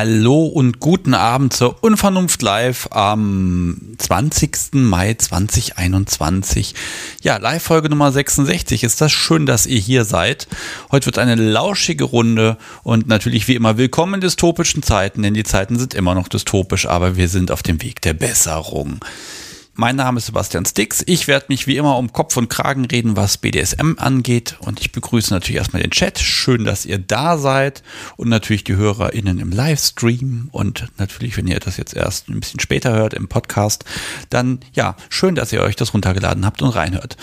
Hallo und guten Abend zur Unvernunft Live am 20. Mai 2021. Ja, Live-Folge Nummer 66. Ist das schön, dass ihr hier seid. Heute wird eine lauschige Runde und natürlich wie immer willkommen in dystopischen Zeiten, denn die Zeiten sind immer noch dystopisch, aber wir sind auf dem Weg der Besserung. Mein Name ist Sebastian Stix. Ich werde mich wie immer um Kopf und Kragen reden, was BDSM angeht. Und ich begrüße natürlich erstmal den Chat. Schön, dass ihr da seid. Und natürlich die HörerInnen im Livestream. Und natürlich, wenn ihr das jetzt erst ein bisschen später hört im Podcast, dann ja, schön, dass ihr euch das runtergeladen habt und reinhört.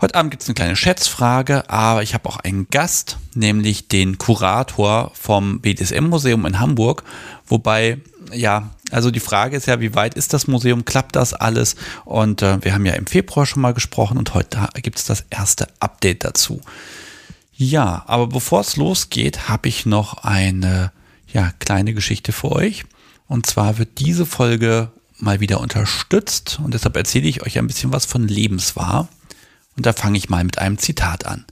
Heute Abend gibt es eine kleine Schätzfrage, aber ich habe auch einen Gast, nämlich den Kurator vom BDSM-Museum in Hamburg. Wobei, ja, also die Frage ist ja, wie weit ist das Museum? Klappt das alles? Und äh, wir haben ja im Februar schon mal gesprochen und heute gibt es das erste Update dazu. Ja, aber bevor es losgeht, habe ich noch eine ja, kleine Geschichte für euch. Und zwar wird diese Folge mal wieder unterstützt und deshalb erzähle ich euch ein bisschen was von Lebenswahr. Und da fange ich mal mit einem Zitat an.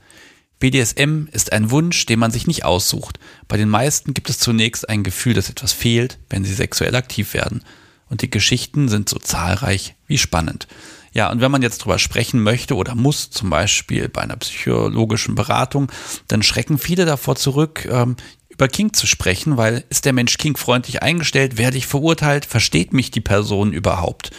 BDSM ist ein Wunsch, den man sich nicht aussucht. Bei den meisten gibt es zunächst ein Gefühl, dass etwas fehlt, wenn sie sexuell aktiv werden. Und die Geschichten sind so zahlreich wie spannend. Ja, und wenn man jetzt drüber sprechen möchte oder muss, zum Beispiel bei einer psychologischen Beratung, dann schrecken viele davor zurück, ähm, über King zu sprechen, weil ist der Mensch King-freundlich eingestellt, werde ich verurteilt, versteht mich die Person überhaupt?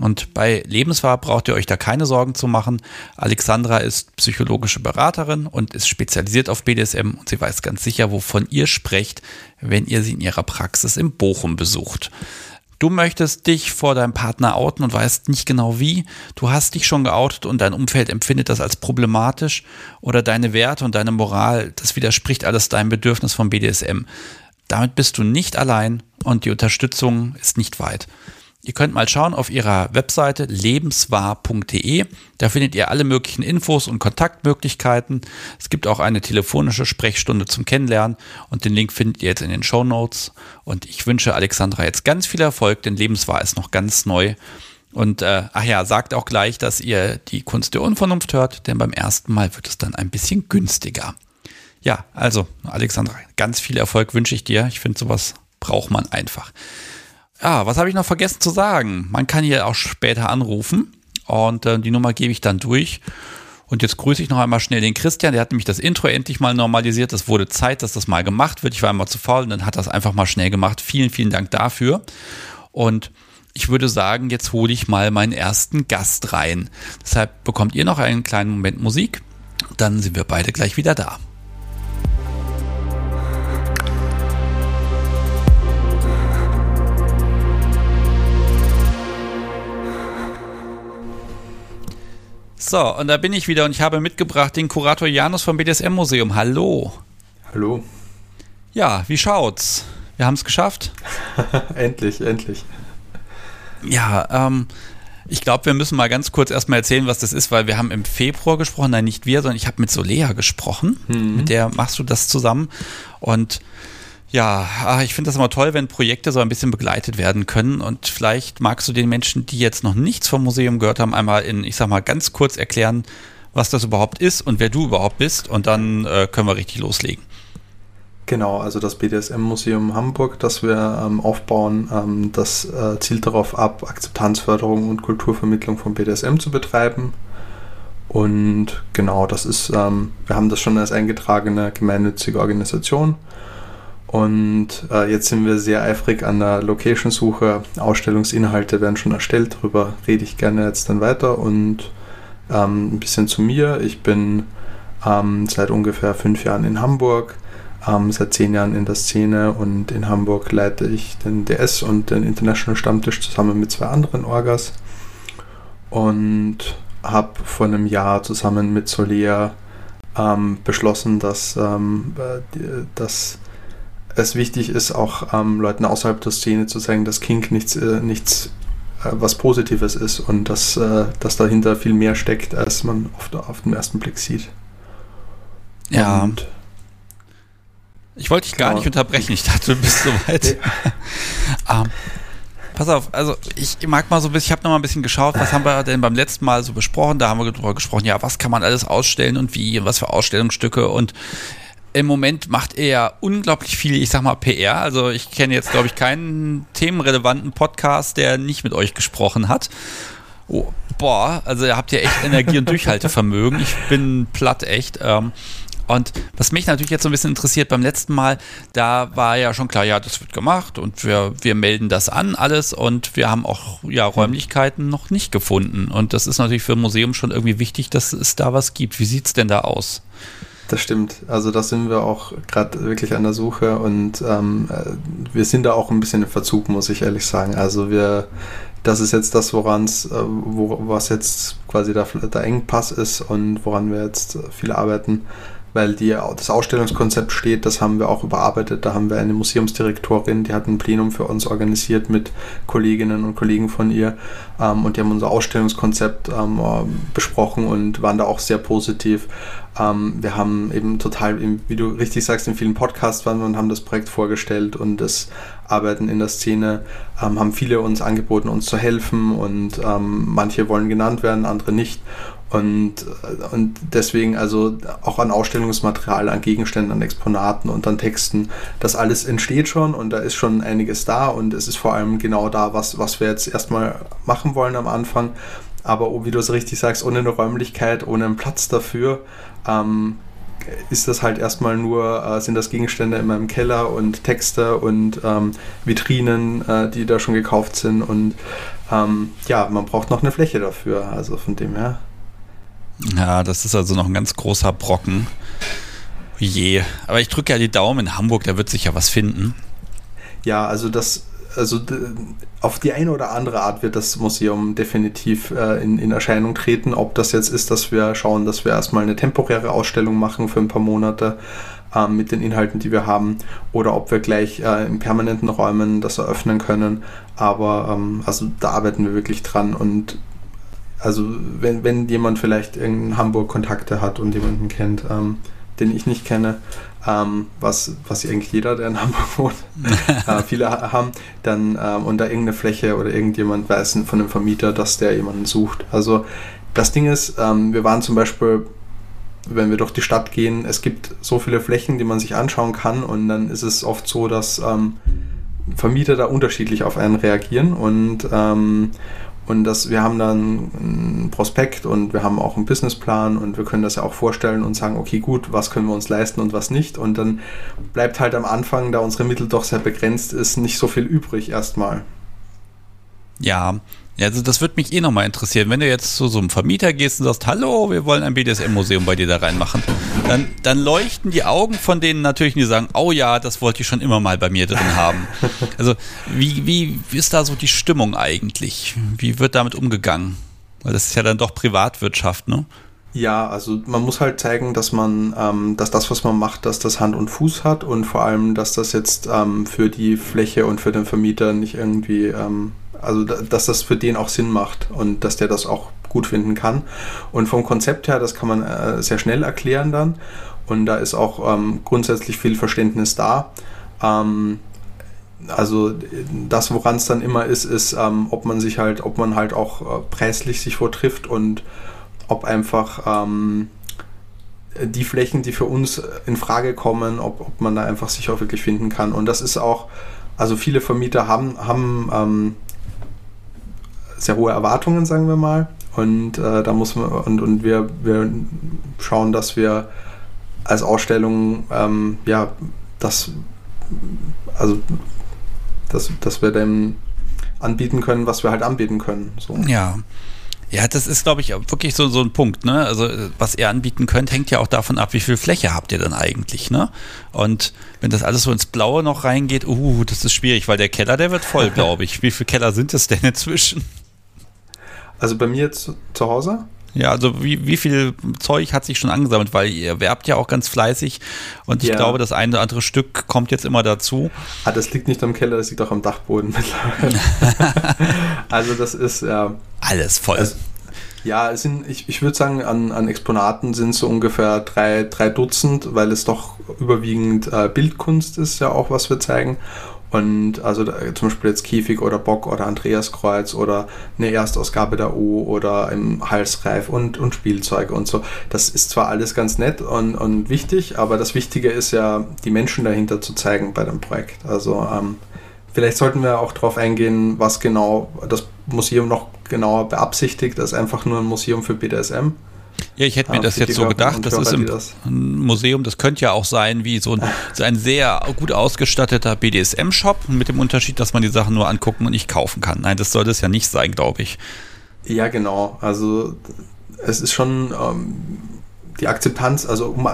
Und bei Lebenswahr braucht ihr euch da keine Sorgen zu machen. Alexandra ist psychologische Beraterin und ist spezialisiert auf BDSM und sie weiß ganz sicher, wovon ihr sprecht, wenn ihr sie in ihrer Praxis in Bochum besucht. Du möchtest dich vor deinem Partner outen und weißt nicht genau wie. Du hast dich schon geoutet und dein Umfeld empfindet das als problematisch oder deine Werte und deine Moral, das widerspricht alles deinem Bedürfnis vom BDSM. Damit bist du nicht allein und die Unterstützung ist nicht weit. Ihr könnt mal schauen auf ihrer Webseite lebenswahr.de. Da findet ihr alle möglichen Infos und Kontaktmöglichkeiten. Es gibt auch eine telefonische Sprechstunde zum Kennenlernen und den Link findet ihr jetzt in den Show Notes. Und ich wünsche Alexandra jetzt ganz viel Erfolg, denn Lebenswahr ist noch ganz neu. Und äh, ach ja, sagt auch gleich, dass ihr die Kunst der Unvernunft hört, denn beim ersten Mal wird es dann ein bisschen günstiger. Ja, also Alexandra, ganz viel Erfolg wünsche ich dir. Ich finde, sowas braucht man einfach. Ja, was habe ich noch vergessen zu sagen? Man kann hier auch später anrufen und äh, die Nummer gebe ich dann durch. Und jetzt grüße ich noch einmal schnell den Christian, der hat nämlich das Intro endlich mal normalisiert. Es wurde Zeit, dass das mal gemacht wird. Ich war immer zu faul und dann hat das einfach mal schnell gemacht. Vielen, vielen Dank dafür. Und ich würde sagen, jetzt hole ich mal meinen ersten Gast rein. Deshalb bekommt ihr noch einen kleinen Moment Musik. Dann sind wir beide gleich wieder da. So, und da bin ich wieder und ich habe mitgebracht den Kurator Janus vom BDSM-Museum. Hallo. Hallo. Ja, wie schaut's? Wir haben es geschafft. endlich, endlich. Ja, ähm, ich glaube, wir müssen mal ganz kurz erstmal erzählen, was das ist, weil wir haben im Februar gesprochen, nein, nicht wir, sondern ich habe mit Solea gesprochen. Mhm. Mit der machst du das zusammen. Und ja, ah, ich finde das immer toll, wenn Projekte so ein bisschen begleitet werden können. Und vielleicht magst du den Menschen, die jetzt noch nichts vom Museum gehört haben, einmal in, ich sag mal, ganz kurz erklären, was das überhaupt ist und wer du überhaupt bist. Und dann äh, können wir richtig loslegen. Genau, also das BDSM-Museum Hamburg, das wir ähm, aufbauen, ähm, das äh, zielt darauf ab, Akzeptanzförderung und Kulturvermittlung von BDSM zu betreiben. Und genau, das ist, ähm, wir haben das schon als eingetragene gemeinnützige Organisation und äh, jetzt sind wir sehr eifrig an der Location-Suche. Ausstellungsinhalte werden schon erstellt, darüber rede ich gerne jetzt dann weiter. Und ähm, ein bisschen zu mir. Ich bin ähm, seit ungefähr fünf Jahren in Hamburg, ähm, seit zehn Jahren in der Szene und in Hamburg leite ich den DS und den International Stammtisch zusammen mit zwei anderen Orgas. Und habe vor einem Jahr zusammen mit Solea ähm, beschlossen, dass, ähm, äh, dass es wichtig ist, auch ähm, Leuten außerhalb der Szene zu sagen, dass Kink nichts, äh, nichts äh, was Positives ist und dass, äh, dass dahinter viel mehr steckt, als man oft auf den ersten Blick sieht. Ja. Und ich wollte dich gar nicht unterbrechen. Ich dachte, du bist soweit. um, ähm, pass auf, also ich mag mal so ein bisschen, ich habe noch mal ein bisschen geschaut, was haben wir denn beim letzten Mal so besprochen? Da haben wir darüber gesprochen, ja, was kann man alles ausstellen und wie, was für Ausstellungsstücke und im Moment macht er ja unglaublich viel, ich sag mal, PR. Also ich kenne jetzt, glaube ich, keinen themenrelevanten Podcast, der nicht mit euch gesprochen hat. Oh, boah, also ihr habt ja echt Energie und Durchhaltevermögen. Ich bin platt echt. Ähm, und was mich natürlich jetzt so ein bisschen interessiert, beim letzten Mal, da war ja schon klar, ja, das wird gemacht und wir, wir melden das an, alles und wir haben auch ja Räumlichkeiten noch nicht gefunden. Und das ist natürlich für ein Museum schon irgendwie wichtig, dass es da was gibt. Wie sieht es denn da aus? Das stimmt. Also da sind wir auch gerade wirklich an der Suche und ähm, äh, wir sind da auch ein bisschen im Verzug, muss ich ehrlich sagen. Also wir, das ist jetzt das, woran es, äh, wo, was jetzt quasi der, der Engpass ist und woran wir jetzt viel arbeiten weil die, das Ausstellungskonzept steht, das haben wir auch überarbeitet. Da haben wir eine Museumsdirektorin, die hat ein Plenum für uns organisiert mit Kolleginnen und Kollegen von ihr ähm, und die haben unser Ausstellungskonzept ähm, besprochen und waren da auch sehr positiv. Ähm, wir haben eben total, wie du richtig sagst, in vielen Podcasts waren und haben das Projekt vorgestellt und das Arbeiten in der Szene ähm, haben viele uns angeboten, uns zu helfen und ähm, manche wollen genannt werden, andere nicht. Und, und deswegen also auch an Ausstellungsmaterial, an Gegenständen, an Exponaten und an Texten, das alles entsteht schon und da ist schon einiges da und es ist vor allem genau da, was, was wir jetzt erstmal machen wollen am Anfang. Aber wie du es richtig sagst, ohne eine Räumlichkeit, ohne einen Platz dafür, ähm, ist das halt erstmal nur, äh, sind das Gegenstände in meinem Keller und Texte und ähm, Vitrinen, äh, die da schon gekauft sind und ähm, ja, man braucht noch eine Fläche dafür. Also von dem her. Ja, das ist also noch ein ganz großer Brocken. Je. Aber ich drücke ja die Daumen in Hamburg, da wird sich ja was finden. Ja, also das, also auf die eine oder andere Art wird das Museum definitiv äh, in, in Erscheinung treten. Ob das jetzt ist, dass wir schauen, dass wir erstmal eine temporäre Ausstellung machen für ein paar Monate äh, mit den Inhalten, die wir haben, oder ob wir gleich äh, in permanenten Räumen das eröffnen können. Aber ähm, also da arbeiten wir wirklich dran und also wenn, wenn jemand vielleicht in Hamburg Kontakte hat und jemanden kennt, ähm, den ich nicht kenne, ähm, was, was eigentlich jeder, der in Hamburg wohnt, äh, viele haben, dann ähm, und da irgendeine Fläche oder irgendjemand weiß von einem Vermieter, dass der jemanden sucht. Also das Ding ist, ähm, wir waren zum Beispiel, wenn wir durch die Stadt gehen, es gibt so viele Flächen, die man sich anschauen kann und dann ist es oft so, dass ähm, Vermieter da unterschiedlich auf einen reagieren und ähm, und das, wir haben dann einen Prospekt und wir haben auch einen Businessplan und wir können das ja auch vorstellen und sagen, okay, gut, was können wir uns leisten und was nicht. Und dann bleibt halt am Anfang, da unsere Mittel doch sehr begrenzt ist, nicht so viel übrig erstmal. Ja, ja, also das würde mich eh nochmal interessieren. Wenn du jetzt zu so einem Vermieter gehst und sagst, hallo, wir wollen ein BDSM-Museum bei dir da reinmachen, dann, dann leuchten die Augen von denen natürlich, die sagen, oh ja, das wollte ich schon immer mal bei mir drin haben. Also wie, wie, wie ist da so die Stimmung eigentlich? Wie wird damit umgegangen? Weil das ist ja dann doch Privatwirtschaft, ne? Ja, also man muss halt zeigen, dass man, ähm, dass das, was man macht, dass das Hand und Fuß hat und vor allem, dass das jetzt ähm, für die Fläche und für den Vermieter nicht irgendwie ähm, also, dass das für den auch Sinn macht und dass der das auch gut finden kann. Und vom Konzept her, das kann man äh, sehr schnell erklären dann. Und da ist auch ähm, grundsätzlich viel Verständnis da. Ähm, also das, woran es dann immer ist, ist, ähm, ob man sich halt, ob man halt auch äh, preislich sich vortrifft und ob einfach ähm, die Flächen, die für uns in Frage kommen, ob, ob man da einfach sich auch wirklich finden kann. Und das ist auch, also viele Vermieter haben, haben ähm, sehr hohe Erwartungen, sagen wir mal. Und äh, da muss man, und, und wir, wir schauen, dass wir als Ausstellung, ähm, ja, das, also, dass, dass wir dem anbieten können, was wir halt anbieten können. So. Ja. Ja, das ist, glaube ich, wirklich so, so ein Punkt, ne? Also, was ihr anbieten könnt, hängt ja auch davon ab, wie viel Fläche habt ihr denn eigentlich, ne? Und wenn das alles so ins Blaue noch reingeht, uh, das ist schwierig, weil der Keller, der wird voll, glaube ich. Wie viele Keller sind es denn inzwischen? Also bei mir zu, zu Hause? Ja, also wie, wie viel Zeug hat sich schon angesammelt, weil ihr werbt ja auch ganz fleißig und ich ja. glaube, das eine oder andere Stück kommt jetzt immer dazu. Ah, das liegt nicht am Keller, das liegt auch am Dachboden mittlerweile. also das ist ja. Alles voll. Also, ja, es sind, ich, ich würde sagen, an, an Exponaten sind so ungefähr drei, drei Dutzend, weil es doch überwiegend äh, Bildkunst ist, ja auch, was wir zeigen. Und also zum Beispiel jetzt Käfig oder Bock oder Andreaskreuz oder eine Erstausgabe der O oder im Halsreif und, und Spielzeug und so. Das ist zwar alles ganz nett und, und wichtig, aber das Wichtige ist ja, die Menschen dahinter zu zeigen bei dem Projekt. Also ähm, vielleicht sollten wir auch darauf eingehen, was genau das Museum noch genauer beabsichtigt, als einfach nur ein Museum für BDSM. Ja, ich hätte mir das jetzt so gedacht. Das ist das ein Museum, das könnte ja auch sein wie so ein, so ein sehr gut ausgestatteter BDSM-Shop, mit dem Unterschied, dass man die Sachen nur angucken und nicht kaufen kann. Nein, das soll das ja nicht sein, glaube ich. Ja, genau. Also es ist schon ähm, die Akzeptanz, also um,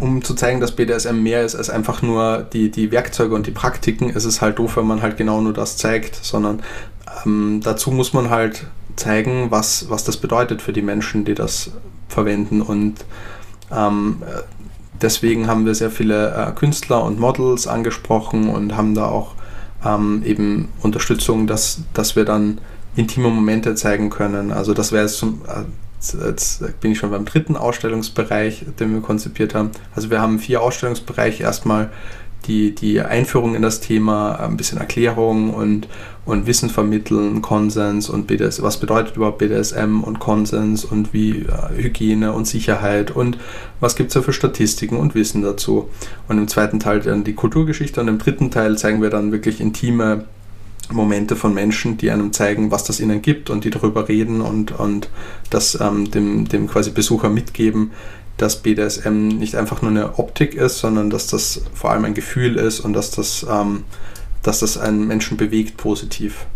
um zu zeigen, dass BDSM mehr ist als einfach nur die, die Werkzeuge und die Praktiken, ist es halt doof, wenn man halt genau nur das zeigt, sondern ähm, dazu muss man halt zeigen, was, was das bedeutet für die Menschen, die das verwenden. Und ähm, deswegen haben wir sehr viele äh, Künstler und Models angesprochen und haben da auch ähm, eben Unterstützung, dass, dass wir dann intime Momente zeigen können. Also das wäre jetzt zum, äh, jetzt bin ich schon beim dritten Ausstellungsbereich, den wir konzipiert haben. Also wir haben vier Ausstellungsbereiche. Erstmal die, die Einführung in das Thema, ein bisschen Erklärung und, und Wissen vermitteln, Konsens und BDS, was bedeutet überhaupt BDSM und Konsens und wie äh, Hygiene und Sicherheit und was gibt es da für Statistiken und Wissen dazu. Und im zweiten Teil dann die Kulturgeschichte und im dritten Teil zeigen wir dann wirklich intime Momente von Menschen, die einem zeigen, was das ihnen gibt und die darüber reden und, und das ähm, dem, dem quasi Besucher mitgeben, dass BDSM nicht einfach nur eine Optik ist, sondern dass das vor allem ein Gefühl ist und dass das, ähm, dass das einen Menschen bewegt positiv.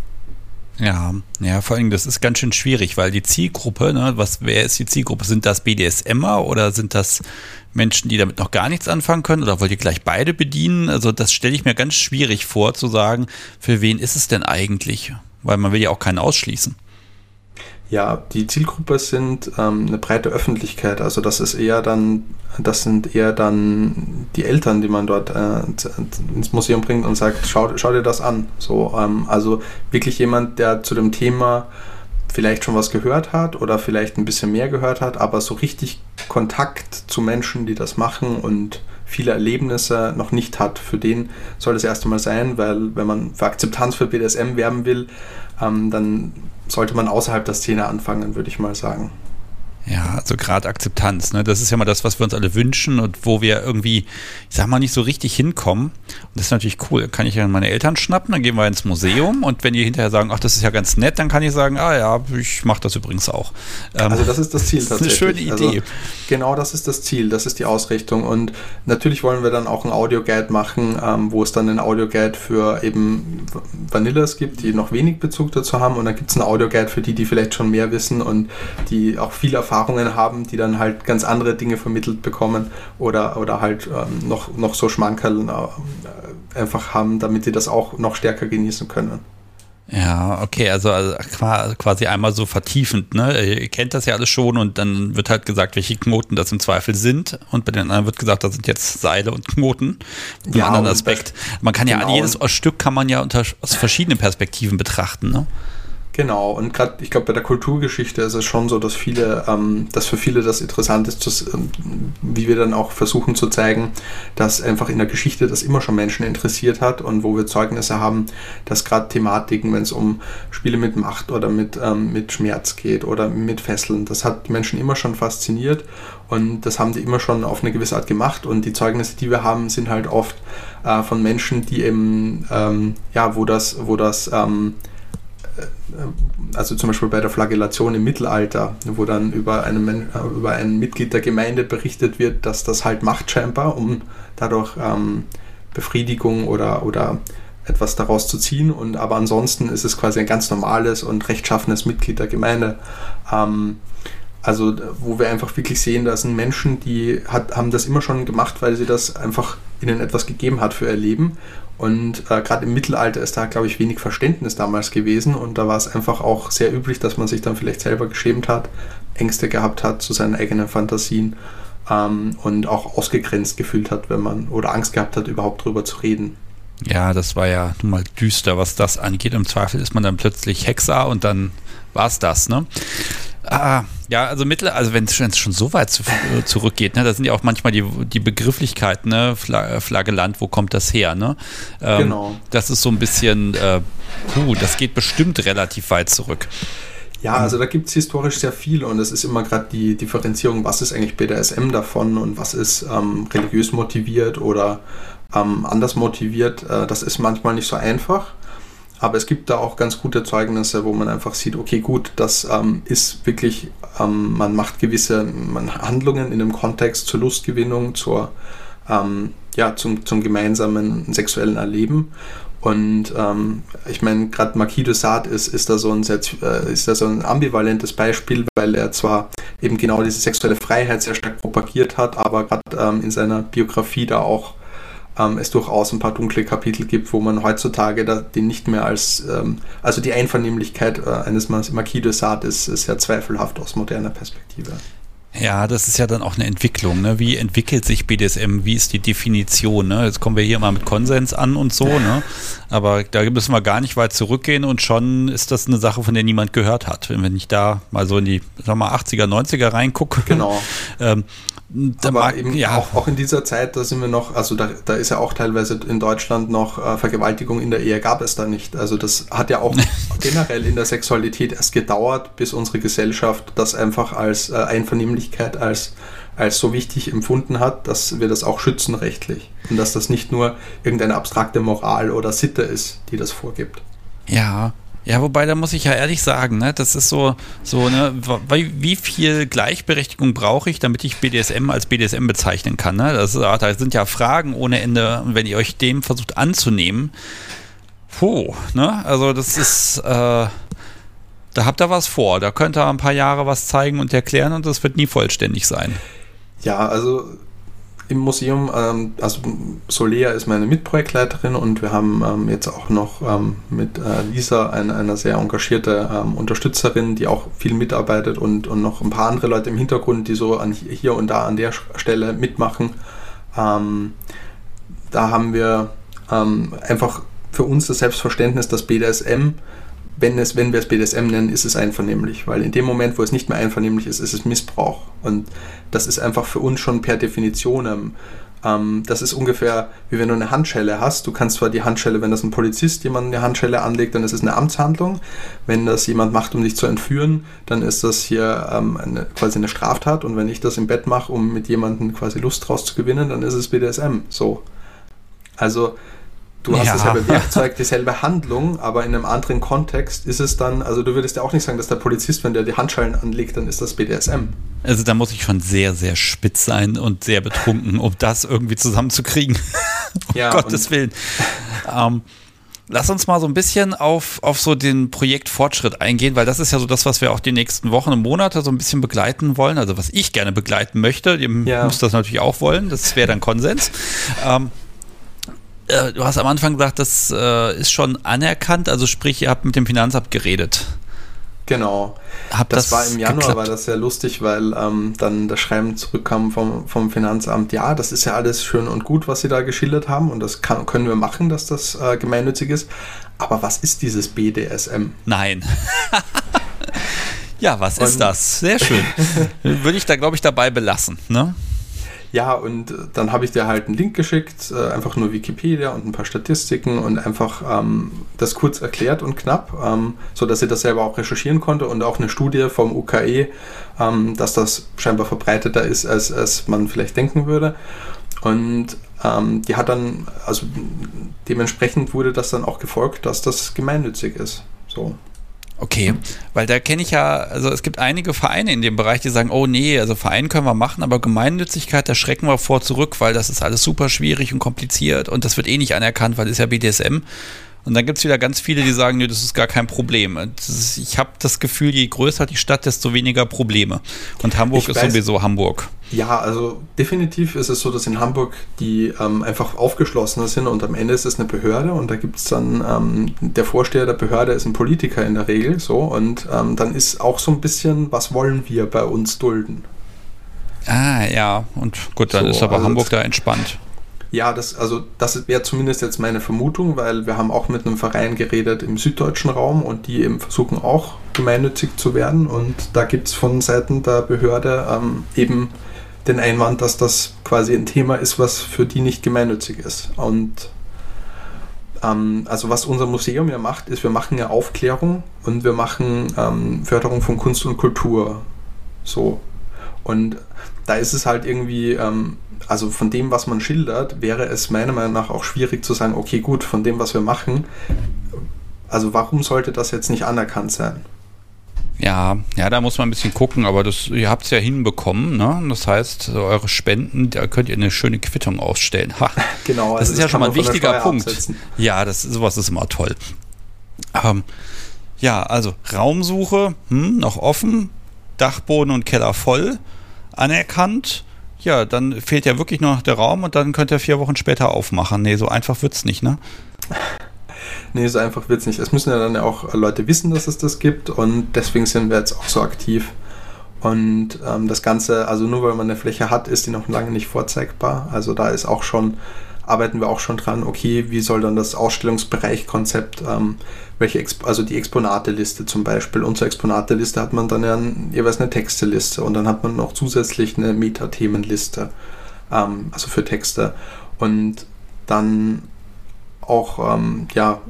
Ja, ja, vor allem das ist ganz schön schwierig, weil die Zielgruppe, ne, was, wer ist die Zielgruppe? Sind das BDSMer oder sind das Menschen, die damit noch gar nichts anfangen können oder wollt ihr gleich beide bedienen? Also das stelle ich mir ganz schwierig vor zu sagen, für wen ist es denn eigentlich? Weil man will ja auch keinen ausschließen. Ja, die Zielgruppe sind ähm, eine breite Öffentlichkeit. Also das ist eher dann, das sind eher dann die Eltern, die man dort äh, ins Museum bringt und sagt, schau, schau dir das an. So, ähm, also wirklich jemand, der zu dem Thema vielleicht schon was gehört hat oder vielleicht ein bisschen mehr gehört hat, aber so richtig Kontakt zu Menschen, die das machen und viele Erlebnisse noch nicht hat. Für den soll das erste Mal sein, weil wenn man für Akzeptanz für BDSM werben will, ähm, dann sollte man außerhalb der Szene anfangen, würde ich mal sagen. Ja, also gerade Akzeptanz, ne? Das ist ja mal das, was wir uns alle wünschen und wo wir irgendwie, ich sag mal, nicht so richtig hinkommen. Und das ist natürlich cool. Kann ich ja meine Eltern schnappen, dann gehen wir ins Museum und wenn die hinterher sagen, ach, das ist ja ganz nett, dann kann ich sagen, ah ja, ich mache das übrigens auch. Ähm, also das ist das Ziel tatsächlich. Das ist eine schöne Idee. Also, genau das ist das Ziel, das ist die Ausrichtung. Und natürlich wollen wir dann auch ein Audioguide machen, ähm, wo es dann ein Audioguide für eben Vanillas gibt, die noch wenig Bezug dazu haben. Und dann gibt es ein Audioguide für die, die vielleicht schon mehr wissen und die auch viel Erfahrung Erfahrungen haben, die dann halt ganz andere Dinge vermittelt bekommen oder, oder halt ähm, noch, noch so Schmankerl äh, einfach haben, damit sie das auch noch stärker genießen können. Ja, okay, also, also quasi einmal so vertiefend, ne? Ihr kennt das ja alles schon und dann wird halt gesagt, welche Knoten das im Zweifel sind und bei den anderen wird gesagt, das sind jetzt Seile und Knoten. Mit ja, anderen Aspekt. Man kann genau. ja jedes Stück kann man ja unter, aus verschiedenen Perspektiven betrachten, ne? Genau, und gerade, ich glaube, bei der Kulturgeschichte ist es schon so, dass viele, ähm, dass für viele das interessant ist, dass, ähm, wie wir dann auch versuchen zu zeigen, dass einfach in der Geschichte das immer schon Menschen interessiert hat und wo wir Zeugnisse haben, dass gerade Thematiken, wenn es um Spiele mit Macht oder mit, ähm, mit Schmerz geht oder mit Fesseln, das hat Menschen immer schon fasziniert und das haben die immer schon auf eine gewisse Art gemacht und die Zeugnisse, die wir haben, sind halt oft äh, von Menschen, die eben, ähm, ja, wo das, wo das, ähm, also zum Beispiel bei der Flagellation im Mittelalter, wo dann über, einen, über ein Mitglied der Gemeinde berichtet wird, dass das halt macht scheinbar, um dadurch ähm, Befriedigung oder, oder etwas daraus zu ziehen. Und aber ansonsten ist es quasi ein ganz normales und rechtschaffenes Mitglied der Gemeinde. Ähm, also wo wir einfach wirklich sehen, da sind Menschen, die hat, haben das immer schon gemacht, weil sie das einfach ihnen etwas gegeben hat für ihr Leben und äh, gerade im Mittelalter ist da, glaube ich, wenig Verständnis damals gewesen. Und da war es einfach auch sehr üblich, dass man sich dann vielleicht selber geschämt hat, Ängste gehabt hat zu seinen eigenen Fantasien ähm, und auch ausgegrenzt gefühlt hat, wenn man oder Angst gehabt hat, überhaupt drüber zu reden. Ja, das war ja nun mal düster, was das angeht. Im Zweifel ist man dann plötzlich Hexer und dann war es das, ne? Ah, ja, also mittel, also wenn es schon so weit zu, zurückgeht, ne, da sind ja auch manchmal die, die Begrifflichkeiten, ne, Flaggeland, wo kommt das her, ne? Ähm, genau. Das ist so ein bisschen, äh, puh, das geht bestimmt relativ weit zurück. Ja, also da gibt es historisch sehr viel und es ist immer gerade die Differenzierung, was ist eigentlich BDSM davon und was ist ähm, religiös motiviert oder ähm, anders motiviert. Äh, das ist manchmal nicht so einfach. Aber es gibt da auch ganz gute Zeugnisse, wo man einfach sieht, okay, gut, das ähm, ist wirklich, ähm, man macht gewisse man, Handlungen in einem Kontext zur Lustgewinnung, zur, ähm, ja, zum, zum gemeinsamen sexuellen Erleben. Und ähm, ich meine, gerade Marquis de Sade ist, ist, da so ein sehr, äh, ist da so ein ambivalentes Beispiel, weil er zwar eben genau diese sexuelle Freiheit sehr stark propagiert hat, aber gerade ähm, in seiner Biografie da auch ähm, es durchaus ein paar dunkle Kapitel gibt, wo man heutzutage da, den nicht mehr als, ähm, also die Einvernehmlichkeit äh, eines Marquis de Sade ist, ist sehr zweifelhaft aus moderner Perspektive. Ja, das ist ja dann auch eine Entwicklung. Ne? Wie entwickelt sich BDSM? Wie ist die Definition? Ne? Jetzt kommen wir hier mal mit Konsens an und so. Ne? Aber da müssen wir gar nicht weit zurückgehen und schon ist das eine Sache, von der niemand gehört hat. Wenn ich da mal so in die sag mal, 80er, 90er reingucke, genau. ähm, aber mag, eben ja. auch, auch in dieser Zeit, da sind wir noch, also da, da ist ja auch teilweise in Deutschland noch äh, Vergewaltigung in der Ehe gab es da nicht. Also das hat ja auch generell in der Sexualität erst gedauert, bis unsere Gesellschaft das einfach als äh, Einvernehmlichkeit, als, als so wichtig empfunden hat, dass wir das auch schützen rechtlich. Und dass das nicht nur irgendeine abstrakte Moral oder Sitte ist, die das vorgibt. Ja, ja, wobei, da muss ich ja ehrlich sagen, ne, das ist so, so, ne, wie viel Gleichberechtigung brauche ich, damit ich BDSM als BDSM bezeichnen kann? Ne? Das, da sind ja Fragen ohne Ende, und wenn ihr euch dem versucht anzunehmen, puh, ne? Also das ist, äh, da habt ihr was vor. Da könnt ihr ein paar Jahre was zeigen und erklären und das wird nie vollständig sein. Ja, also im Museum. Ähm, also Solea ist meine Mitprojektleiterin und wir haben ähm, jetzt auch noch ähm, mit äh, Lisa eine, eine sehr engagierte ähm, Unterstützerin, die auch viel mitarbeitet und, und noch ein paar andere Leute im Hintergrund, die so an, hier und da an der Stelle mitmachen. Ähm, da haben wir ähm, einfach für uns das Selbstverständnis, dass BDSM wenn, es, wenn wir es BDSM nennen, ist es einvernehmlich, weil in dem Moment, wo es nicht mehr einvernehmlich ist, ist es Missbrauch. Und das ist einfach für uns schon per Definition. Ähm, ähm, das ist ungefähr wie wenn du eine Handschelle hast. Du kannst zwar die Handschelle, wenn das ein Polizist jemand eine Handschelle anlegt, dann ist es eine Amtshandlung. Wenn das jemand macht, um dich zu entführen, dann ist das hier ähm, eine, quasi eine Straftat. Und wenn ich das im Bett mache, um mit jemandem quasi Lust draus zu gewinnen, dann ist es BDSM. So. Also Du hast ja. dasselbe Werkzeug, dieselbe Handlung, aber in einem anderen Kontext ist es dann, also du würdest ja auch nicht sagen, dass der Polizist, wenn der die Handschellen anlegt, dann ist das BDSM. Also da muss ich schon sehr, sehr spitz sein und sehr betrunken, um das irgendwie zusammenzukriegen. um ja, Gottes Willen. ähm, lass uns mal so ein bisschen auf, auf so den Projektfortschritt eingehen, weil das ist ja so das, was wir auch die nächsten Wochen und Monate so ein bisschen begleiten wollen. Also was ich gerne begleiten möchte. Ihr ja. müsst das natürlich auch wollen. Das wäre dann Konsens. Ähm, äh, du hast am Anfang gesagt, das äh, ist schon anerkannt, also sprich, ihr habt mit dem Finanzamt geredet. Genau. Hab das, das, war im Januar, geklappt? war das sehr lustig, weil ähm, dann das Schreiben zurückkam vom, vom Finanzamt, ja, das ist ja alles schön und gut, was Sie da geschildert haben und das kann, können wir machen, dass das äh, gemeinnützig ist. Aber was ist dieses BDSM? Nein. ja, was und ist das? Sehr schön. Würde ich da, glaube ich, dabei belassen. Ne? Ja, und dann habe ich dir halt einen Link geschickt, äh, einfach nur Wikipedia und ein paar Statistiken und einfach ähm, das kurz erklärt und knapp, ähm, so dass ich das selber auch recherchieren konnte und auch eine Studie vom UKE, ähm, dass das scheinbar verbreiteter ist, als, als man vielleicht denken würde. Und ähm, die hat dann, also dementsprechend wurde das dann auch gefolgt, dass das gemeinnützig ist. So. Okay, weil da kenne ich ja, also es gibt einige Vereine in dem Bereich, die sagen, oh nee, also Verein können wir machen, aber Gemeinnützigkeit, da schrecken wir vor zurück, weil das ist alles super schwierig und kompliziert und das wird eh nicht anerkannt, weil ist ja BDSM. Und dann gibt es wieder ganz viele, die sagen, nee, das ist gar kein Problem. Ist, ich habe das Gefühl, je größer die Stadt, desto weniger Probleme. Und Hamburg ich ist weiß, sowieso Hamburg. Ja, also definitiv ist es so, dass in Hamburg die ähm, einfach aufgeschlossener sind und am Ende ist es eine Behörde und da gibt es dann, ähm, der Vorsteher der Behörde ist ein Politiker in der Regel so und ähm, dann ist auch so ein bisschen, was wollen wir bei uns dulden? Ah, ja, und gut, dann so, ist aber also Hamburg da entspannt. Ja, das, also das wäre zumindest jetzt meine Vermutung, weil wir haben auch mit einem Verein geredet im süddeutschen Raum und die eben versuchen auch gemeinnützig zu werden. Und da gibt es von Seiten der Behörde ähm, eben den Einwand, dass das quasi ein Thema ist, was für die nicht gemeinnützig ist. Und ähm, also was unser Museum ja macht, ist, wir machen ja Aufklärung und wir machen ähm, Förderung von Kunst und Kultur. So. Und da ist es halt irgendwie, ähm, also von dem, was man schildert, wäre es meiner Meinung nach auch schwierig zu sagen, okay, gut, von dem, was wir machen, also warum sollte das jetzt nicht anerkannt sein? Ja, ja, da muss man ein bisschen gucken, aber das, ihr habt es ja hinbekommen, ne? Das heißt, eure Spenden, da könnt ihr eine schöne Quittung ausstellen. Ha. Genau, das also ist das ja schon mal ein wichtiger Punkt. Absetzen. Ja, das, sowas ist immer toll. Ähm, ja, also Raumsuche, hm, noch offen, Dachboden und Keller voll, anerkannt. Ja, dann fehlt ja wirklich nur noch der Raum und dann könnt ihr vier Wochen später aufmachen. Nee, so einfach wird's nicht, ne? Nee, so einfach wird es nicht. Es müssen ja dann ja auch Leute wissen, dass es das gibt und deswegen sind wir jetzt auch so aktiv. Und ähm, das Ganze, also nur weil man eine Fläche hat, ist die noch lange nicht vorzeigbar. Also da ist auch schon, arbeiten wir auch schon dran, okay, wie soll dann das Ausstellungsbereichkonzept, ähm, welche, Exp also die Exponateliste zum Beispiel. Und zur Exponateliste hat man dann ja ein, jeweils eine Texteliste und dann hat man noch zusätzlich eine Metathemenliste, ähm, also für Texte. Und dann auch ähm, ja,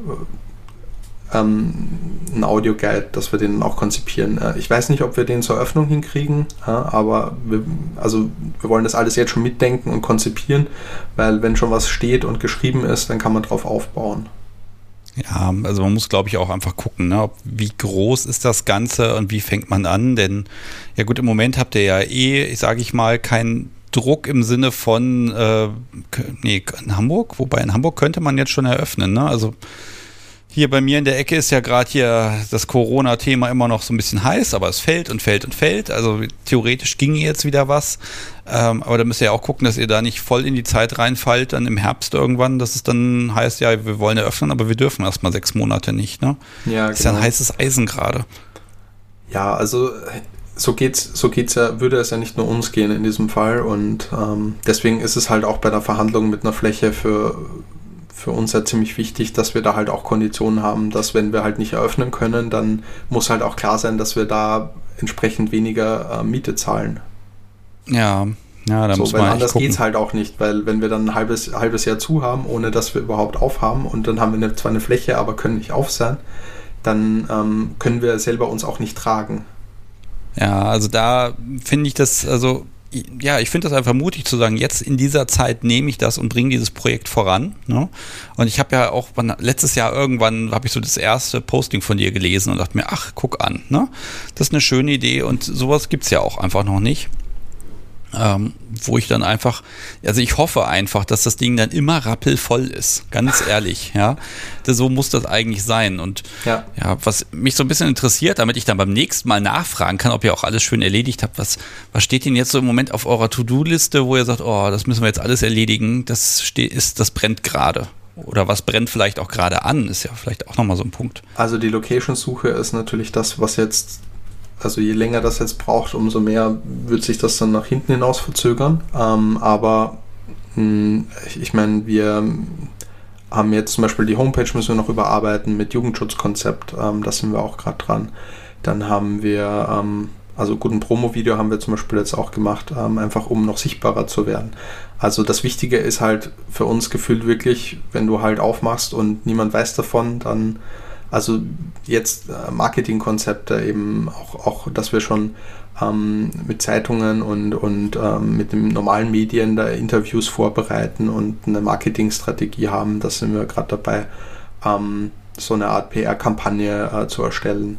ähm, ein Audioguide, dass wir den auch konzipieren. Äh, ich weiß nicht, ob wir den zur Eröffnung hinkriegen, ja, aber wir, also wir wollen das alles jetzt schon mitdenken und konzipieren, weil wenn schon was steht und geschrieben ist, dann kann man drauf aufbauen. Ja, also man muss, glaube ich, auch einfach gucken, ne, wie groß ist das Ganze und wie fängt man an, denn ja gut, im Moment habt ihr ja eh, sage ich mal, kein Druck im Sinne von, äh, nee, in Hamburg, wobei in Hamburg könnte man jetzt schon eröffnen, ne? Also hier bei mir in der Ecke ist ja gerade hier das Corona-Thema immer noch so ein bisschen heiß, aber es fällt und fällt und fällt. Also theoretisch ginge jetzt wieder was. Ähm, aber da müsst ihr ja auch gucken, dass ihr da nicht voll in die Zeit reinfallt, dann im Herbst irgendwann, dass es dann heißt, ja, wir wollen eröffnen, aber wir dürfen erstmal sechs Monate nicht. Ne? Ja, das ist ja ein genau. heißes Eisen gerade. Ja, also so geht's, so geht's ja, würde es ja nicht nur uns gehen in diesem Fall und ähm, deswegen ist es halt auch bei der Verhandlung mit einer Fläche für, für uns ja ziemlich wichtig, dass wir da halt auch Konditionen haben, dass wenn wir halt nicht eröffnen können, dann muss halt auch klar sein, dass wir da entsprechend weniger äh, Miete zahlen. Ja, ja, da so, muss man anders geht es halt auch nicht, weil wenn wir dann ein halbes, halbes Jahr zu haben, ohne dass wir überhaupt aufhaben und dann haben wir eine, zwar eine Fläche, aber können nicht auf sein, dann ähm, können wir selber uns auch nicht tragen. Ja, also da finde ich das, also ja, ich finde das einfach mutig zu sagen, jetzt in dieser Zeit nehme ich das und bringe dieses Projekt voran. Ne? Und ich habe ja auch letztes Jahr irgendwann habe ich so das erste Posting von dir gelesen und dachte mir, ach, guck an, ne? Das ist eine schöne Idee und sowas gibt es ja auch einfach noch nicht ähm, wo ich dann einfach, also ich hoffe einfach, dass das Ding dann immer rappelvoll ist, ganz ehrlich, ja. So muss das eigentlich sein. Und ja. ja, was mich so ein bisschen interessiert, damit ich dann beim nächsten Mal nachfragen kann, ob ihr auch alles schön erledigt habt, was, was steht denn jetzt so im Moment auf eurer To-Do-Liste, wo ihr sagt, oh, das müssen wir jetzt alles erledigen, das steht, ist, das brennt gerade. Oder was brennt vielleicht auch gerade an, ist ja vielleicht auch nochmal so ein Punkt. Also die Location-Suche ist natürlich das, was jetzt also je länger das jetzt braucht, umso mehr wird sich das dann nach hinten hinaus verzögern. Ähm, aber mh, hm, ich meine, wir haben jetzt zum Beispiel die Homepage müssen wir noch überarbeiten mit Jugendschutzkonzept, ähm, da sind wir auch gerade dran. Dann haben wir, ähm, also gut, ein Promo-Video haben wir zum Beispiel jetzt auch gemacht, ähm, einfach um noch sichtbarer zu werden. Also das Wichtige ist halt für uns gefühlt wirklich, wenn du halt aufmachst und niemand weiß davon, dann also jetzt äh, Marketingkonzepte eben auch, auch, dass wir schon ähm, mit Zeitungen und, und ähm, mit den normalen Medien da Interviews vorbereiten und eine Marketingstrategie haben. Da sind wir gerade dabei, ähm, so eine Art PR-Kampagne äh, zu erstellen.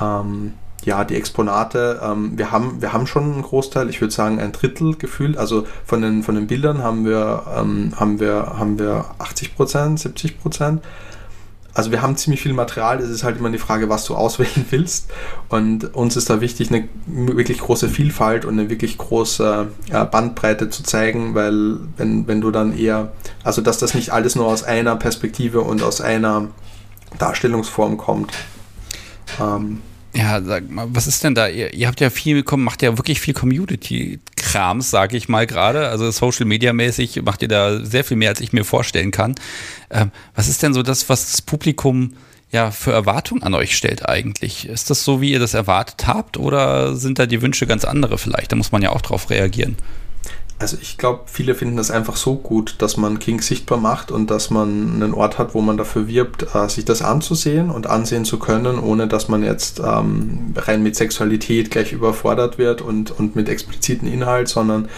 Ähm, ja, die Exponate, ähm, wir, haben, wir haben schon einen Großteil, ich würde sagen ein Drittel gefühlt. Also von den, von den Bildern haben wir, ähm, haben wir, haben wir 80 Prozent, 70 Prozent also wir haben ziemlich viel Material, es ist halt immer die Frage, was du auswählen willst. Und uns ist da wichtig, eine wirklich große Vielfalt und eine wirklich große äh, Bandbreite zu zeigen, weil wenn, wenn du dann eher, also dass das nicht alles nur aus einer Perspektive und aus einer Darstellungsform kommt. Ähm, ja, sag mal, was ist denn da? Ihr, ihr habt ja viel, macht ja wirklich viel Community Krams, sage ich mal gerade. Also Social Media mäßig macht ihr da sehr viel mehr, als ich mir vorstellen kann. Ähm, was ist denn so das, was das Publikum ja für Erwartungen an euch stellt eigentlich? Ist das so, wie ihr das erwartet habt oder sind da die Wünsche ganz andere vielleicht? Da muss man ja auch drauf reagieren. Also ich glaube, viele finden das einfach so gut, dass man King sichtbar macht und dass man einen Ort hat, wo man dafür wirbt, äh, sich das anzusehen und ansehen zu können, ohne dass man jetzt ähm, rein mit Sexualität gleich überfordert wird und, und mit expliziten Inhalt, sondern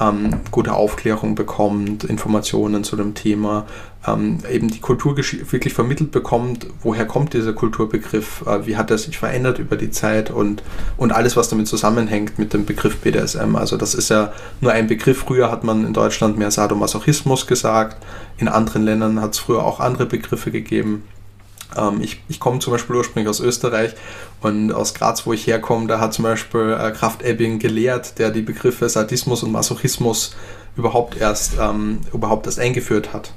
ähm, gute Aufklärung bekommt, Informationen zu dem Thema, ähm, eben die Kultur wirklich vermittelt bekommt, woher kommt dieser Kulturbegriff, äh, wie hat er sich verändert über die Zeit und, und alles, was damit zusammenhängt mit dem Begriff BDSM. Also das ist ja nur ein Begriff. Früher hat man in Deutschland mehr Sadomasochismus gesagt, in anderen Ländern hat es früher auch andere Begriffe gegeben. Ähm, ich ich komme zum Beispiel ursprünglich aus Österreich und aus Graz, wo ich herkomme, da hat zum Beispiel äh, Kraft Ebbing gelehrt, der die Begriffe Sadismus und Masochismus überhaupt erst, ähm, überhaupt erst eingeführt hat.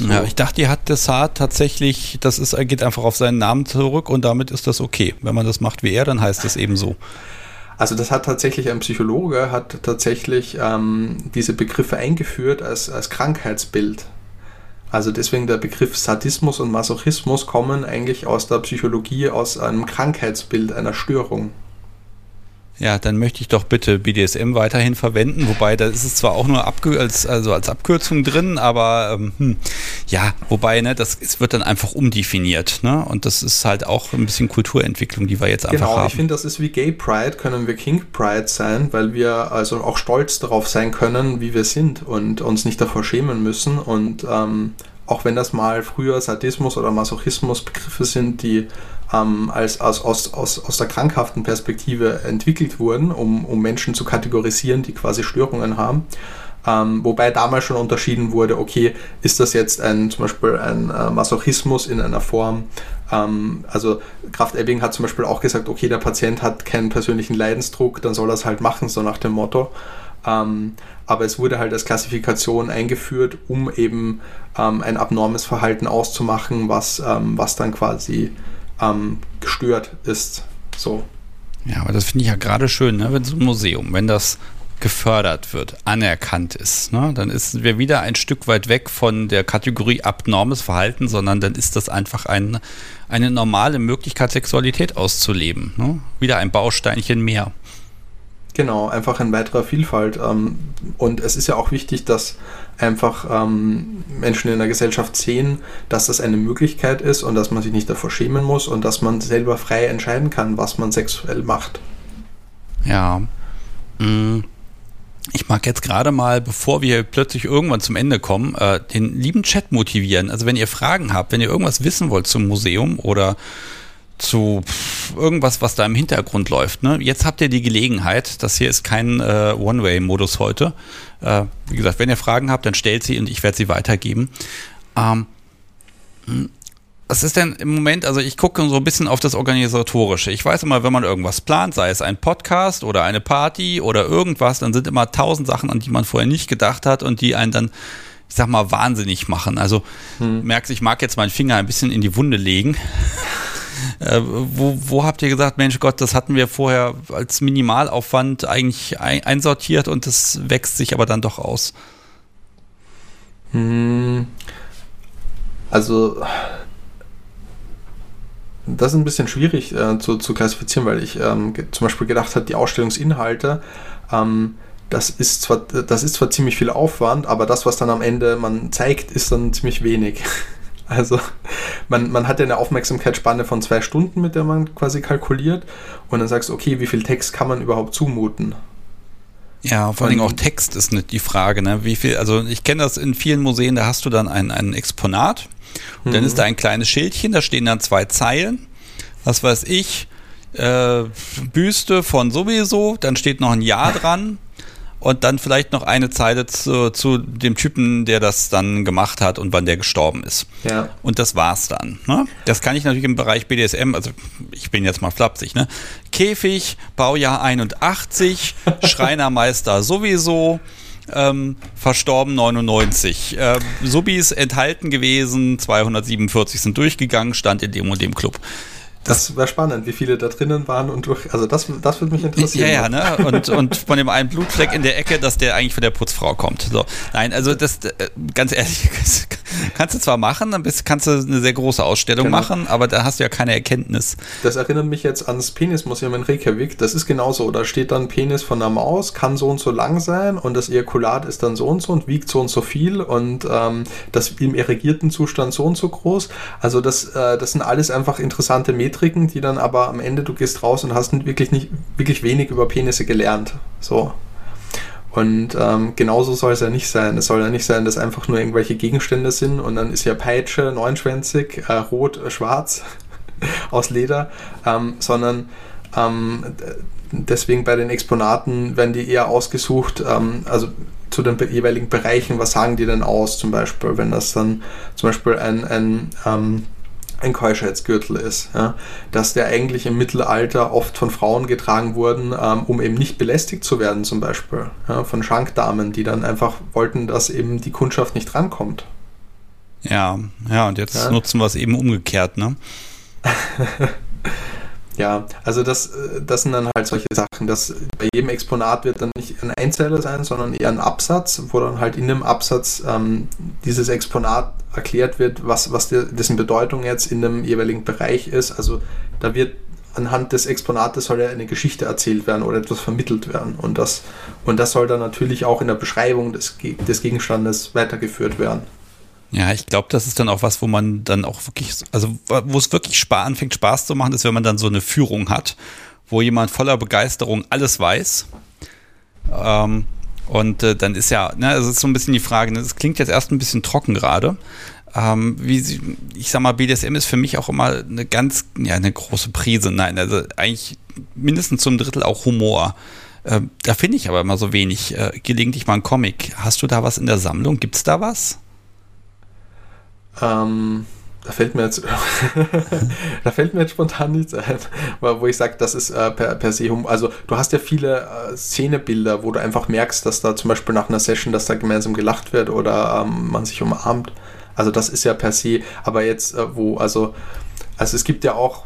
Ja, ich dachte, die hat Desart tatsächlich, das ist, geht einfach auf seinen Namen zurück und damit ist das okay. Wenn man das macht wie er, dann heißt es eben so. Also das hat tatsächlich ein Psychologe, hat tatsächlich ähm, diese Begriffe eingeführt als, als Krankheitsbild. Also deswegen der Begriff Sadismus und Masochismus kommen eigentlich aus der Psychologie, aus einem Krankheitsbild einer Störung. Ja, dann möchte ich doch bitte BDSM weiterhin verwenden, wobei da ist es zwar auch nur als, also als Abkürzung drin, aber ähm, hm, ja, wobei, ne, das es wird dann einfach umdefiniert, ne? Und das ist halt auch ein bisschen Kulturentwicklung, die wir jetzt einfach genau, haben. Genau, ich finde, das ist wie Gay Pride, können wir King Pride sein, weil wir also auch stolz darauf sein können, wie wir sind und uns nicht davor schämen müssen und ähm, auch wenn das mal früher Sadismus oder Masochismus Begriffe sind, die ähm, als, aus, aus, aus, aus der krankhaften Perspektive entwickelt wurden, um, um Menschen zu kategorisieren, die quasi Störungen haben. Ähm, wobei damals schon unterschieden wurde, okay, ist das jetzt ein, zum Beispiel ein äh, Masochismus in einer Form, ähm, also Kraft Ebbing hat zum Beispiel auch gesagt, okay, der Patient hat keinen persönlichen Leidensdruck, dann soll er es halt machen, so nach dem Motto. Ähm, aber es wurde halt als Klassifikation eingeführt, um eben ähm, ein abnormes Verhalten auszumachen, was, ähm, was dann quasi ähm, gestört ist. So. Ja, aber das finde ich ja gerade schön, ne? wenn so ein Museum, wenn das gefördert wird, anerkannt ist, ne? dann ist wir wieder ein Stück weit weg von der Kategorie abnormes Verhalten, sondern dann ist das einfach ein, eine normale Möglichkeit, Sexualität auszuleben. Ne? Wieder ein Bausteinchen mehr. Genau, einfach in weiterer Vielfalt. Ähm, und es ist ja auch wichtig, dass einfach ähm, Menschen in der Gesellschaft sehen, dass das eine Möglichkeit ist und dass man sich nicht davor schämen muss und dass man selber frei entscheiden kann, was man sexuell macht. Ja. Mm. Ich mag jetzt gerade mal, bevor wir plötzlich irgendwann zum Ende kommen, äh, den lieben Chat motivieren. Also wenn ihr Fragen habt, wenn ihr irgendwas wissen wollt zum Museum oder zu irgendwas, was da im Hintergrund läuft. Ne? Jetzt habt ihr die Gelegenheit, das hier ist kein äh, One-Way-Modus heute. Äh, wie gesagt, wenn ihr Fragen habt, dann stellt sie und ich werde sie weitergeben. Ähm, was ist denn im Moment, also ich gucke so ein bisschen auf das Organisatorische. Ich weiß immer, wenn man irgendwas plant, sei es ein Podcast oder eine Party oder irgendwas, dann sind immer tausend Sachen, an die man vorher nicht gedacht hat und die einen dann, ich sag mal, wahnsinnig machen. Also hm. merkst, ich mag jetzt meinen Finger ein bisschen in die Wunde legen. Äh, wo, wo habt ihr gesagt, Mensch Gott, das hatten wir vorher als Minimalaufwand eigentlich ein, einsortiert und das wächst sich aber dann doch aus? Hm, also das ist ein bisschen schwierig äh, zu, zu, klassifizieren, weil ich ähm, zum Beispiel gedacht habe, die Ausstellungsinhalte, ähm, das, ist zwar, das ist zwar ziemlich viel Aufwand, aber das, was dann am Ende man zeigt, ist dann ziemlich wenig. Also man, man hat ja eine Aufmerksamkeitsspanne von zwei Stunden, mit der man quasi kalkuliert und dann sagst du, okay, wie viel Text kann man überhaupt zumuten? Ja, vor allem auch Text ist nicht die Frage, ne? Wie viel, also ich kenne das in vielen Museen, da hast du dann ein, ein Exponat und mhm. dann ist da ein kleines Schildchen, da stehen dann zwei Zeilen, was weiß ich, äh, Büste von sowieso, dann steht noch ein Jahr dran und dann vielleicht noch eine Zeile zu, zu, dem Typen, der das dann gemacht hat und wann der gestorben ist. Ja. Und das war's dann. Ne? Das kann ich natürlich im Bereich BDSM, also ich bin jetzt mal flapsig, ne? Käfig, Baujahr 81, Schreinermeister sowieso, ähm, verstorben 99. Äh, Subis enthalten gewesen, 247 sind durchgegangen, stand in dem und dem Club. Das wäre spannend, wie viele da drinnen waren und durch. Also das, das würde mich interessieren. Ja, ja, ne? Und, und von dem einen Blutfleck in der Ecke, dass der eigentlich von der Putzfrau kommt. So. Nein, also das, äh, ganz ehrlich, kannst du zwar machen, dann bist, kannst du eine sehr große Ausstellung genau. machen, aber da hast du ja keine Erkenntnis. Das erinnert mich jetzt ans Penismuseum in Reykjavik. Das ist genauso. Da steht dann Penis von der Maus, kann so und so lang sein und das Ejakulat ist dann so und so und wiegt so und so viel und ähm, das im irrigierten Zustand so und so groß. Also das, äh, das sind alles einfach interessante Metriken, die dann aber am Ende du gehst raus und hast wirklich nicht wirklich wenig über Penisse gelernt. So. Und ähm, genauso soll es ja nicht sein. Es soll ja nicht sein, dass einfach nur irgendwelche Gegenstände sind und dann ist ja Peitsche neunschwänzig, äh, rot, äh, schwarz aus Leder, ähm, sondern ähm, deswegen bei den Exponaten werden die eher ausgesucht, ähm, also zu den jeweiligen Bereichen, was sagen die denn aus, zum Beispiel, wenn das dann zum Beispiel ein, ein ähm, ein Keuschheitsgürtel ist, ja, dass der eigentlich im Mittelalter oft von Frauen getragen wurden, ähm, um eben nicht belästigt zu werden, zum Beispiel ja, von Schankdamen, die dann einfach wollten, dass eben die Kundschaft nicht rankommt. Ja, ja, und jetzt ja. nutzen wir es eben umgekehrt, ne? Ja, also das, äh, das sind dann halt solche Sachen, dass bei jedem Exponat wird dann nicht ein Einzeller sein, sondern eher ein Absatz, wo dann halt in dem Absatz ähm, dieses Exponat erklärt wird, was, was der, dessen Bedeutung jetzt in dem jeweiligen Bereich ist. Also da wird anhand des Exponates soll ja eine Geschichte erzählt werden oder etwas vermittelt werden. Und das, und das soll dann natürlich auch in der Beschreibung des, des Gegenstandes weitergeführt werden. Ja, ich glaube, das ist dann auch was, wo man dann auch wirklich, also wo es wirklich Spaß, anfängt Spaß zu machen, ist, wenn man dann so eine Führung hat, wo jemand voller Begeisterung alles weiß. Ähm, und äh, dann ist ja, ne, es ist so ein bisschen die Frage, ne, das klingt jetzt erst ein bisschen trocken gerade. Ähm, wie sie, ich sag mal, BDSM ist für mich auch immer eine ganz, ja, eine große Prise. Nein, also eigentlich mindestens zum Drittel auch Humor. Äh, da finde ich aber immer so wenig. Äh, gelegentlich mal ein Comic. Hast du da was in der Sammlung? Gibt es da was? Ähm, da fällt mir jetzt, da fällt mir jetzt spontan nichts ein, wo ich sage, das ist äh, per, per se, also du hast ja viele äh, Szenebilder, wo du einfach merkst, dass da zum Beispiel nach einer Session, dass da gemeinsam gelacht wird oder ähm, man sich umarmt. Also das ist ja per se, aber jetzt, äh, wo, also, also es gibt ja auch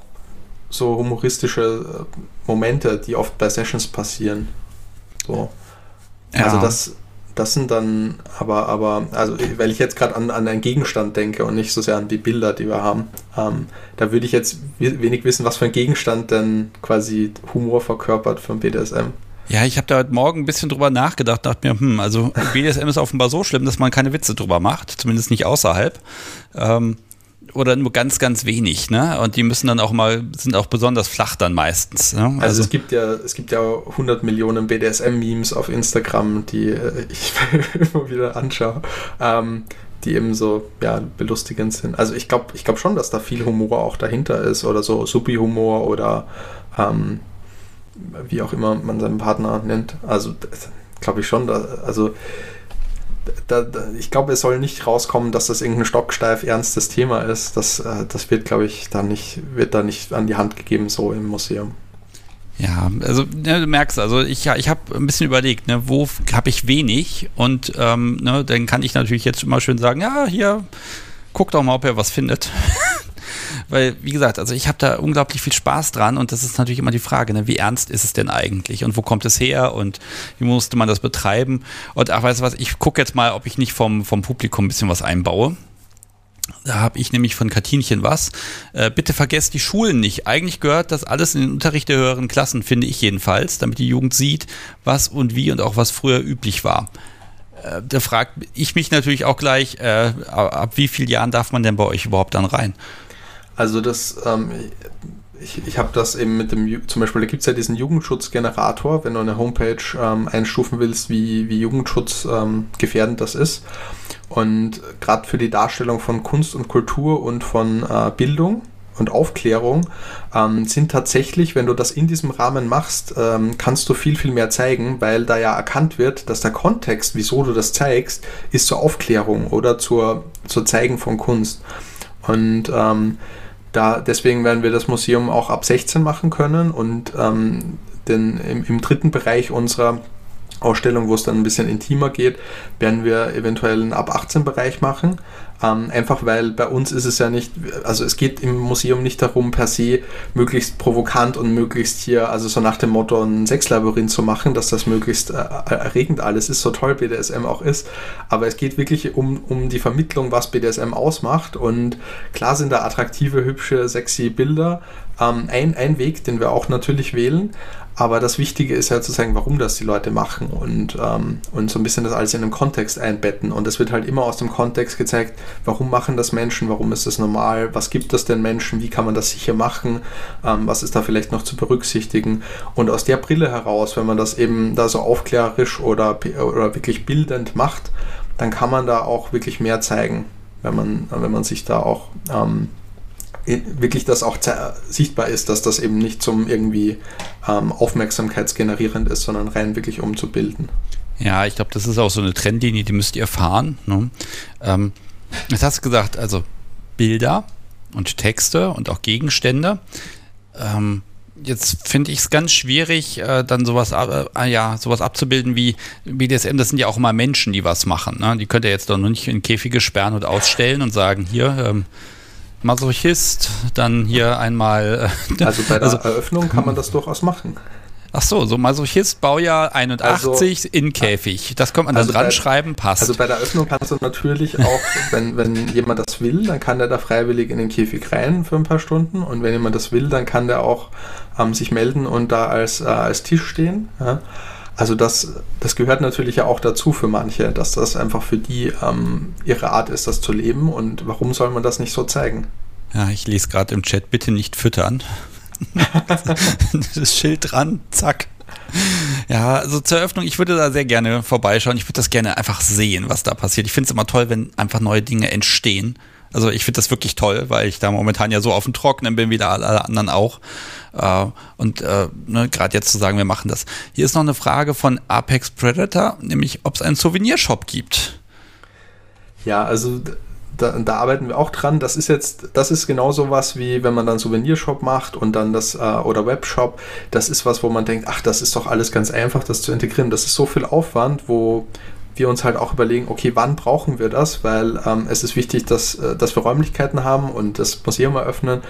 so humoristische äh, Momente, die oft bei Sessions passieren. So. Ja. Also das, das sind dann aber, aber, also weil ich jetzt gerade an, an einen Gegenstand denke und nicht so sehr an die Bilder, die wir haben, ähm, da würde ich jetzt wenig wissen, was für ein Gegenstand denn quasi Humor verkörpert von BDSM. Ja, ich habe da heute Morgen ein bisschen drüber nachgedacht, dachte mir, hm, also BDSM ist offenbar so schlimm, dass man keine Witze drüber macht, zumindest nicht außerhalb. Ähm, oder nur ganz, ganz wenig, ne? Und die müssen dann auch mal, sind auch besonders flach dann meistens. Ne? Also, also, es gibt ja, es gibt ja 100 Millionen BDSM-Memes auf Instagram, die äh, ich immer wieder anschaue, ähm, die eben so, ja, belustigend sind. Also ich glaube, ich glaube schon, dass da viel Humor auch dahinter ist oder so Supi-Humor oder ähm, wie auch immer man seinen Partner nennt. Also glaube ich schon, da, also da, da, ich glaube, es soll nicht rauskommen, dass das irgendein stocksteif ernstes Thema ist. Das, äh, das wird, glaube ich, da nicht, wird da nicht an die Hand gegeben, so im Museum. Ja, also ne, du merkst, also ich, ich habe ein bisschen überlegt, ne, wo habe ich wenig und ähm, ne, dann kann ich natürlich jetzt immer schön sagen, ja, hier, guck doch mal, ob ihr was findet. Weil, wie gesagt, also ich habe da unglaublich viel Spaß dran und das ist natürlich immer die Frage, ne, wie ernst ist es denn eigentlich und wo kommt es her und wie musste man das betreiben? Und ach, weißt du was, ich gucke jetzt mal, ob ich nicht vom, vom Publikum ein bisschen was einbaue. Da habe ich nämlich von Katinchen was. Äh, bitte vergesst die Schulen nicht. Eigentlich gehört das alles in den Unterricht der höheren Klassen, finde ich jedenfalls, damit die Jugend sieht, was und wie und auch was früher üblich war. Äh, da frage ich mich natürlich auch gleich, äh, ab wie vielen Jahren darf man denn bei euch überhaupt dann rein? Also das, ähm, ich, ich habe das eben mit dem, zum Beispiel, da gibt es ja diesen Jugendschutzgenerator, wenn du eine Homepage ähm, einstufen willst, wie, wie Jugendschutz ähm, gefährdend das ist. Und gerade für die Darstellung von Kunst und Kultur und von äh, Bildung und Aufklärung ähm, sind tatsächlich, wenn du das in diesem Rahmen machst, ähm, kannst du viel, viel mehr zeigen, weil da ja erkannt wird, dass der Kontext, wieso du das zeigst, ist zur Aufklärung oder zur, zur Zeigen von Kunst. Und ähm, da, deswegen werden wir das Museum auch ab 16 machen können und ähm, denn im, im dritten Bereich unserer Ausstellung, wo es dann ein bisschen intimer geht, werden wir eventuell einen ab 18 Bereich machen. Ähm, einfach weil bei uns ist es ja nicht, also es geht im Museum nicht darum, per se möglichst provokant und möglichst hier, also so nach dem Motto ein Sexlabyrinth zu machen, dass das möglichst äh, erregend alles ist, so toll BDSM auch ist. Aber es geht wirklich um, um die Vermittlung, was BDSM ausmacht. Und klar sind da attraktive, hübsche, sexy Bilder. Ähm, ein, ein Weg, den wir auch natürlich wählen. Aber das Wichtige ist ja zu sagen, warum das die Leute machen und, ähm, und so ein bisschen das alles in einen Kontext einbetten. Und es wird halt immer aus dem Kontext gezeigt, warum machen das Menschen, warum ist das normal, was gibt es denn Menschen, wie kann man das sicher machen, ähm, was ist da vielleicht noch zu berücksichtigen. Und aus der Brille heraus, wenn man das eben da so aufklärerisch oder, oder wirklich bildend macht, dann kann man da auch wirklich mehr zeigen, wenn man, wenn man sich da auch ähm, wirklich das auch sichtbar ist, dass das eben nicht zum irgendwie ähm, aufmerksamkeitsgenerierend ist, sondern rein wirklich um zu bilden. Ja, ich glaube, das ist auch so eine Trendlinie, die müsst ihr fahren. Ne? Ähm, das hast du gesagt, also Bilder und Texte und auch Gegenstände. Ähm, jetzt finde ich es ganz schwierig, äh, dann sowas, äh, ja, sowas abzubilden wie BDSM. Das sind ja auch immer Menschen, die was machen. Ne? Die könnt ihr jetzt doch noch nicht in Käfige sperren und ausstellen und sagen, hier, ähm, Masochist, dann hier einmal. Äh, also bei der also, Eröffnung kann man das durchaus machen. Ach so, so Masochist, Baujahr 81 also, in Käfig. Das kommt man also dann dran schreiben, passt. Also bei der Eröffnung kannst du natürlich auch, wenn, wenn jemand das will, dann kann der da freiwillig in den Käfig rein für ein paar Stunden. Und wenn jemand das will, dann kann der auch ähm, sich melden und da als, äh, als Tisch stehen. Ja. Also das, das gehört natürlich ja auch dazu für manche, dass das einfach für die ähm, ihre Art ist, das zu leben. Und warum soll man das nicht so zeigen? Ja, ich lese gerade im Chat, bitte nicht füttern. das Schild dran, zack. Ja, also zur Eröffnung, ich würde da sehr gerne vorbeischauen. Ich würde das gerne einfach sehen, was da passiert. Ich finde es immer toll, wenn einfach neue Dinge entstehen. Also ich finde das wirklich toll, weil ich da momentan ja so auf dem Trockenen bin, wie da alle anderen auch. Äh, und äh, ne, gerade jetzt zu sagen, wir machen das. Hier ist noch eine Frage von Apex Predator, nämlich ob es einen Souvenirshop gibt. Ja, also da, da, arbeiten wir auch dran. Das ist jetzt, das ist genauso was wie wenn man dann Souvenirshop macht und dann das äh, oder Webshop. Das ist was, wo man denkt, ach, das ist doch alles ganz einfach, das zu integrieren. Das ist so viel Aufwand, wo wir uns halt auch überlegen, okay, wann brauchen wir das? Weil ähm, es ist wichtig, dass, äh, dass wir Räumlichkeiten haben und das Museum eröffnen.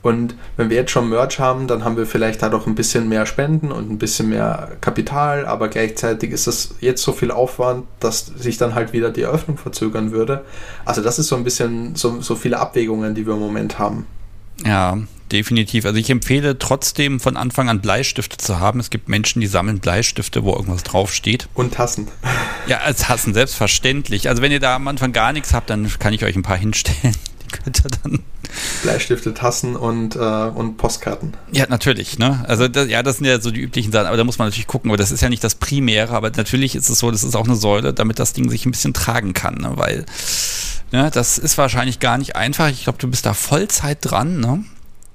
Und wenn wir jetzt schon Merch haben, dann haben wir vielleicht halt auch ein bisschen mehr Spenden und ein bisschen mehr Kapital, aber gleichzeitig ist das jetzt so viel Aufwand, dass sich dann halt wieder die Eröffnung verzögern würde. Also das ist so ein bisschen so, so viele Abwägungen, die wir im Moment haben. Ja, definitiv. Also ich empfehle trotzdem von Anfang an Bleistifte zu haben. Es gibt Menschen, die sammeln Bleistifte, wo irgendwas draufsteht. Und Tassen. Ja, als Tassen, selbstverständlich. Also wenn ihr da am Anfang gar nichts habt, dann kann ich euch ein paar hinstellen. Die könnt ihr dann. Bleistifte, Tassen und, äh, und Postkarten. Ja, natürlich. Ne? Also das, ja, das sind ja so die üblichen Sachen, aber da muss man natürlich gucken. Aber das ist ja nicht das Primäre, aber natürlich ist es so, das ist auch eine Säule, damit das Ding sich ein bisschen tragen kann. Ne? Weil ne, das ist wahrscheinlich gar nicht einfach. Ich glaube, du bist da Vollzeit dran. Ne?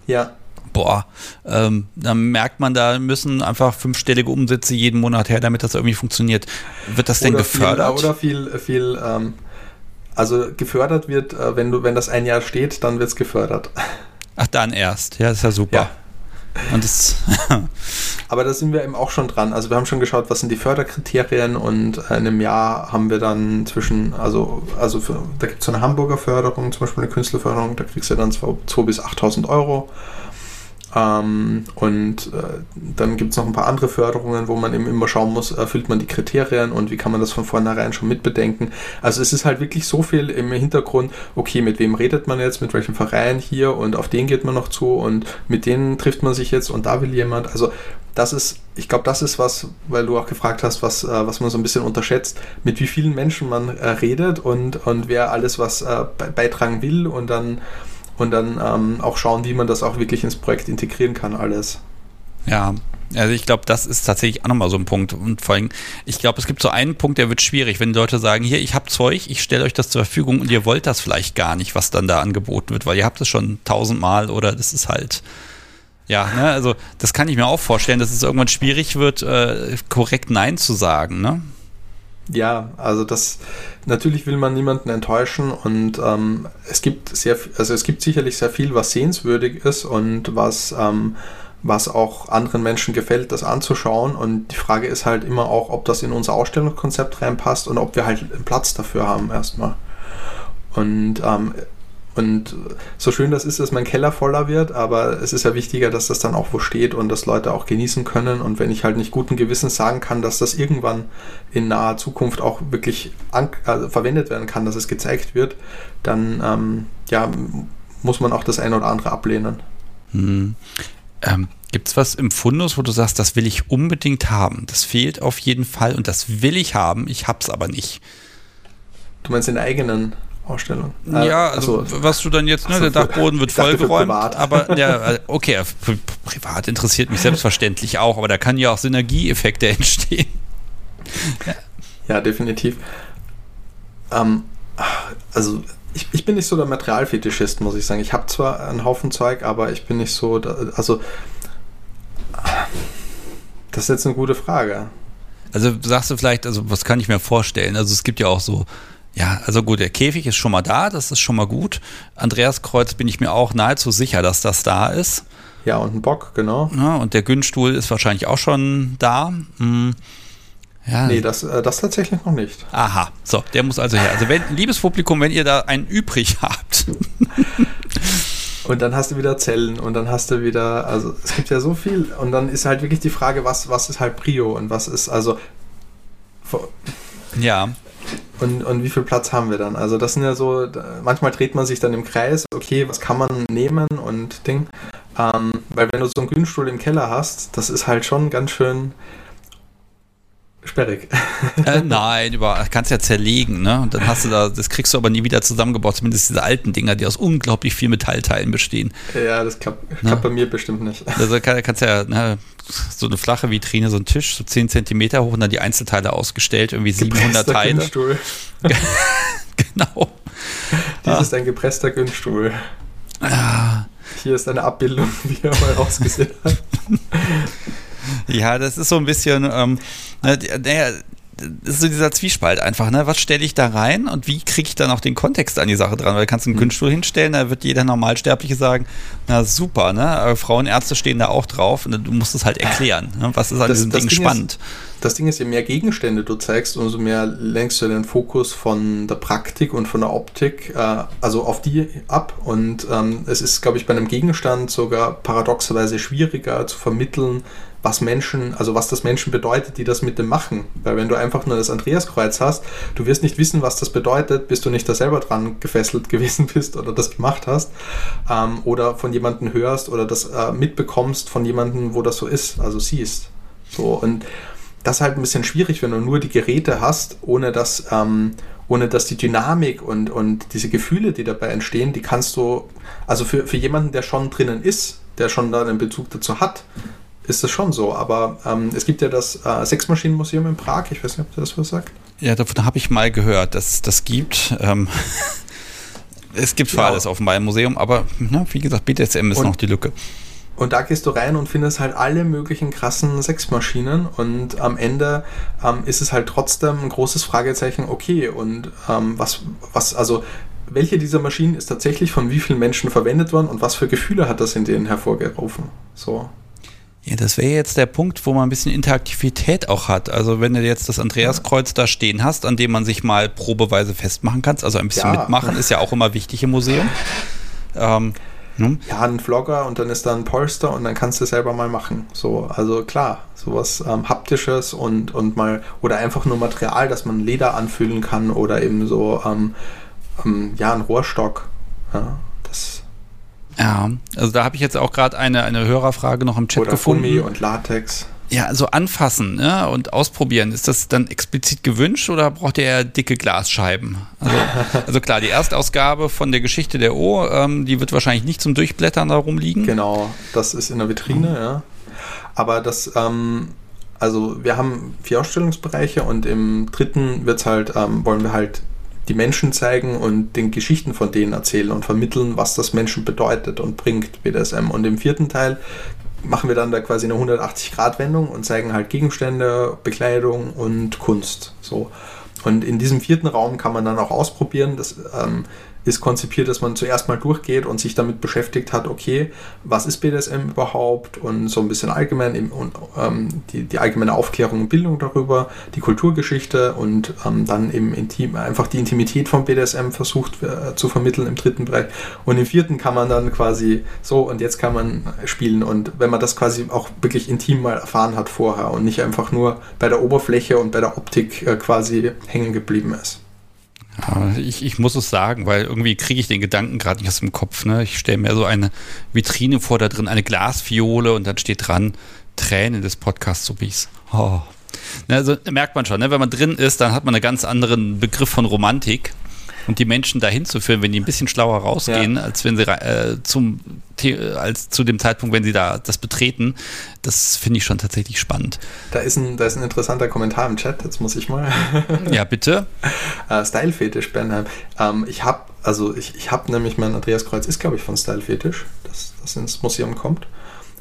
Ja. Boah, ähm, dann merkt man, da müssen einfach fünfstellige Umsätze jeden Monat her, damit das irgendwie funktioniert. Wird das denn oder gefördert? Viel, oder viel, viel ähm, also gefördert wird, äh, wenn du, wenn das ein Jahr steht, dann wird es gefördert. Ach, dann erst. Ja, ist ja super. Ja. Und das Aber da sind wir eben auch schon dran. Also wir haben schon geschaut, was sind die Förderkriterien und in einem Jahr haben wir dann zwischen, also, also für, da gibt es so eine Hamburger Förderung, zum Beispiel eine Künstlerförderung, da kriegst du dann 2.000 bis 8.000 Euro. Ähm, und äh, dann gibt es noch ein paar andere Förderungen, wo man eben immer schauen muss, erfüllt man die Kriterien und wie kann man das von vornherein schon mitbedenken. Also es ist halt wirklich so viel im Hintergrund, okay, mit wem redet man jetzt, mit welchem Verein hier und auf den geht man noch zu und mit denen trifft man sich jetzt und da will jemand. Also das ist, ich glaube, das ist was, weil du auch gefragt hast, was, äh, was man so ein bisschen unterschätzt, mit wie vielen Menschen man äh, redet und, und wer alles was äh, beitragen will und dann und dann ähm, auch schauen, wie man das auch wirklich ins Projekt integrieren kann, alles. Ja, also ich glaube, das ist tatsächlich auch nochmal so ein Punkt. Und vor allem, ich glaube, es gibt so einen Punkt, der wird schwierig, wenn Leute sagen, hier, ich habe Zeug, ich stelle euch das zur Verfügung und ihr wollt das vielleicht gar nicht, was dann da angeboten wird, weil ihr habt es schon tausendmal oder das ist halt, ja, ne, also das kann ich mir auch vorstellen, dass es irgendwann schwierig wird, äh, korrekt Nein zu sagen, ne? Ja, also das natürlich will man niemanden enttäuschen und ähm, es gibt sehr, also es gibt sicherlich sehr viel, was sehenswürdig ist und was ähm, was auch anderen Menschen gefällt, das anzuschauen. Und die Frage ist halt immer auch, ob das in unser Ausstellungskonzept reinpasst und ob wir halt einen Platz dafür haben erstmal. Und ähm, und so schön das ist, dass mein Keller voller wird, aber es ist ja wichtiger, dass das dann auch wo steht und dass Leute auch genießen können. Und wenn ich halt nicht guten Gewissens sagen kann, dass das irgendwann in naher Zukunft auch wirklich also verwendet werden kann, dass es gezeigt wird, dann ähm, ja, muss man auch das eine oder andere ablehnen. Hm. Ähm, Gibt es was im Fundus, wo du sagst, das will ich unbedingt haben? Das fehlt auf jeden Fall und das will ich haben, ich hab's aber nicht. Du meinst den eigenen Ausstellung. Äh, ja, also, also, was du dann jetzt, ne, der Dachboden wird vollgeräumt, aber ja, okay, privat interessiert mich selbstverständlich auch, aber da kann ja auch Synergieeffekte entstehen. ja. ja, definitiv. Ähm, also ich, ich bin nicht so der Materialfetischist, muss ich sagen. Ich habe zwar einen Haufen Zeug, aber ich bin nicht so, da, also das ist jetzt eine gute Frage. Also sagst du vielleicht, also was kann ich mir vorstellen? Also es gibt ja auch so ja, also gut, der Käfig ist schon mal da, das ist schon mal gut. Andreas Kreuz bin ich mir auch nahezu sicher, dass das da ist. Ja, und ein Bock, genau. Ja, und der Günststuhl ist wahrscheinlich auch schon da. Hm. Ja. Nee, das, äh, das tatsächlich noch nicht. Aha, so, der muss also her. Also, wenn, liebes Publikum, wenn ihr da einen übrig habt. und dann hast du wieder Zellen und dann hast du wieder, also es gibt ja so viel. Und dann ist halt wirklich die Frage, was, was ist halt Prio und was ist, also. Ja. Und, und wie viel Platz haben wir dann? Also das sind ja so, manchmal dreht man sich dann im Kreis, okay, was kann man nehmen und Ding. Ähm, weil wenn du so einen Grünstuhl im Keller hast, das ist halt schon ganz schön sperrig. Äh, nein, über, kannst ja zerlegen, ne? Und dann hast du da, das kriegst du aber nie wieder zusammengebaut, zumindest diese alten Dinger, die aus unglaublich viel Metallteilen bestehen. Ja, das klappt, klappt ne? bei mir bestimmt nicht. Also kann, kannst ja, ne, so eine flache Vitrine, so ein Tisch, so 10 Zentimeter hoch und dann die Einzelteile ausgestellt, irgendwie 700 Teile. Genau. Dies ah. ist ein gepresster Günststuhl. Ah. Hier ist eine Abbildung, wie er mal ausgesehen hat. ja, das ist so ein bisschen, ähm, naja, ist so dieser Zwiespalt einfach, ne? Was stelle ich da rein und wie kriege ich dann auch den Kontext an die Sache dran? Weil du kannst einen mhm. Hinstellen, da wird jeder Normalsterbliche sagen, na super, ne? Frauenärzte stehen da auch drauf und du musst es halt erklären. Ne? Was ist an das, diesem das Ding, Ding spannend? Ist, das Ding ist, je mehr Gegenstände du zeigst, umso mehr lenkst du den Fokus von der Praktik und von der Optik, äh, also auf die ab. Und ähm, es ist, glaube ich, bei einem Gegenstand sogar paradoxerweise schwieriger zu vermitteln, was Menschen, also was das Menschen bedeutet, die das mit dem machen. Weil wenn du einfach nur das Andreaskreuz hast, du wirst nicht wissen, was das bedeutet, bis du nicht da selber dran gefesselt gewesen bist oder das gemacht hast ähm, oder von jemandem hörst oder das äh, mitbekommst von jemandem, wo das so ist, also siehst. So und das ist halt ein bisschen schwierig, wenn du nur die Geräte hast, ohne dass, ähm, ohne dass die Dynamik und, und diese Gefühle, die dabei entstehen, die kannst du, also für, für jemanden, der schon drinnen ist, der schon da einen Bezug dazu hat, ist das schon so. Aber ähm, es gibt ja das äh, Sechsmaschinenmuseum in Prag. Ich weiß nicht, ob du das was sagt. Ja, davon habe ich mal gehört, dass das gibt. Ähm, es gibt zwar ja. alles auf dem Museum, aber na, wie gesagt, BDSM ist und, noch die Lücke. Und da gehst du rein und findest halt alle möglichen krassen Sechsmaschinen und am Ende ähm, ist es halt trotzdem ein großes Fragezeichen, okay, und ähm, was, was, also welche dieser Maschinen ist tatsächlich von wie vielen Menschen verwendet worden und was für Gefühle hat das in denen hervorgerufen? So. Ja, das wäre jetzt der Punkt, wo man ein bisschen Interaktivität auch hat. Also wenn du jetzt das Andreaskreuz da stehen hast, an dem man sich mal probeweise festmachen kannst, also ein bisschen ja. mitmachen, ist ja auch immer wichtig im Museum. Ähm, hm? Ja, ein Vlogger und dann ist da ein Polster und dann kannst du selber mal machen. So, also klar, sowas ähm, haptisches und, und mal, oder einfach nur Material, das man Leder anfühlen kann oder eben so, ähm, ähm, ja, ein Rohrstock. Ja, ja, also da habe ich jetzt auch gerade eine, eine Hörerfrage noch im Chat Oder gefunden. Gummi und Latex. Ja, also anfassen ne, und ausprobieren. Ist das dann explizit gewünscht oder braucht ihr dicke Glasscheiben? Also, also, klar, die Erstausgabe von der Geschichte der O, ähm, die wird wahrscheinlich nicht zum Durchblättern da rumliegen. Genau, das ist in der Vitrine, mhm. ja. Aber das, ähm, also wir haben vier Ausstellungsbereiche und im dritten wird's halt, ähm, wollen wir halt die Menschen zeigen und den Geschichten von denen erzählen und vermitteln, was das Menschen bedeutet und bringt, BDSM. Und im vierten Teil machen wir dann da quasi eine 180-Grad-Wendung und zeigen halt Gegenstände, Bekleidung und Kunst. So. Und in diesem vierten Raum kann man dann auch ausprobieren, dass, ähm, ist konzipiert, dass man zuerst mal durchgeht und sich damit beschäftigt hat, okay, was ist BDSM überhaupt und so ein bisschen allgemein eben, und, ähm, die, die allgemeine Aufklärung und Bildung darüber, die Kulturgeschichte und ähm, dann eben intim, einfach die Intimität von BDSM versucht äh, zu vermitteln im dritten Bereich. Und im vierten kann man dann quasi so und jetzt kann man spielen und wenn man das quasi auch wirklich intim mal erfahren hat vorher und nicht einfach nur bei der Oberfläche und bei der Optik äh, quasi hängen geblieben ist. Ja, ich, ich muss es sagen, weil irgendwie kriege ich den Gedanken gerade nicht aus dem Kopf. Ne? Ich stelle mir so eine Vitrine vor, da drin eine Glasfiole und dann steht dran Tränen des Podcast-Subis. Oh. Also merkt man schon, ne? wenn man drin ist, dann hat man einen ganz anderen Begriff von Romantik und die Menschen dahin zu führen, wenn die ein bisschen schlauer rausgehen, ja. als wenn sie äh, zum als zu dem Zeitpunkt, wenn sie da das betreten, das finde ich schon tatsächlich spannend. Da ist ein, da ist ein interessanter Kommentar im Chat, jetzt muss ich mal. ja, bitte. Uh, Style Fetisch, Bernheim. Ähm, ich habe, also ich, ich habe nämlich, mein Andreas Kreuz ist, glaube ich, von Style Fetisch, das, das ins Museum kommt.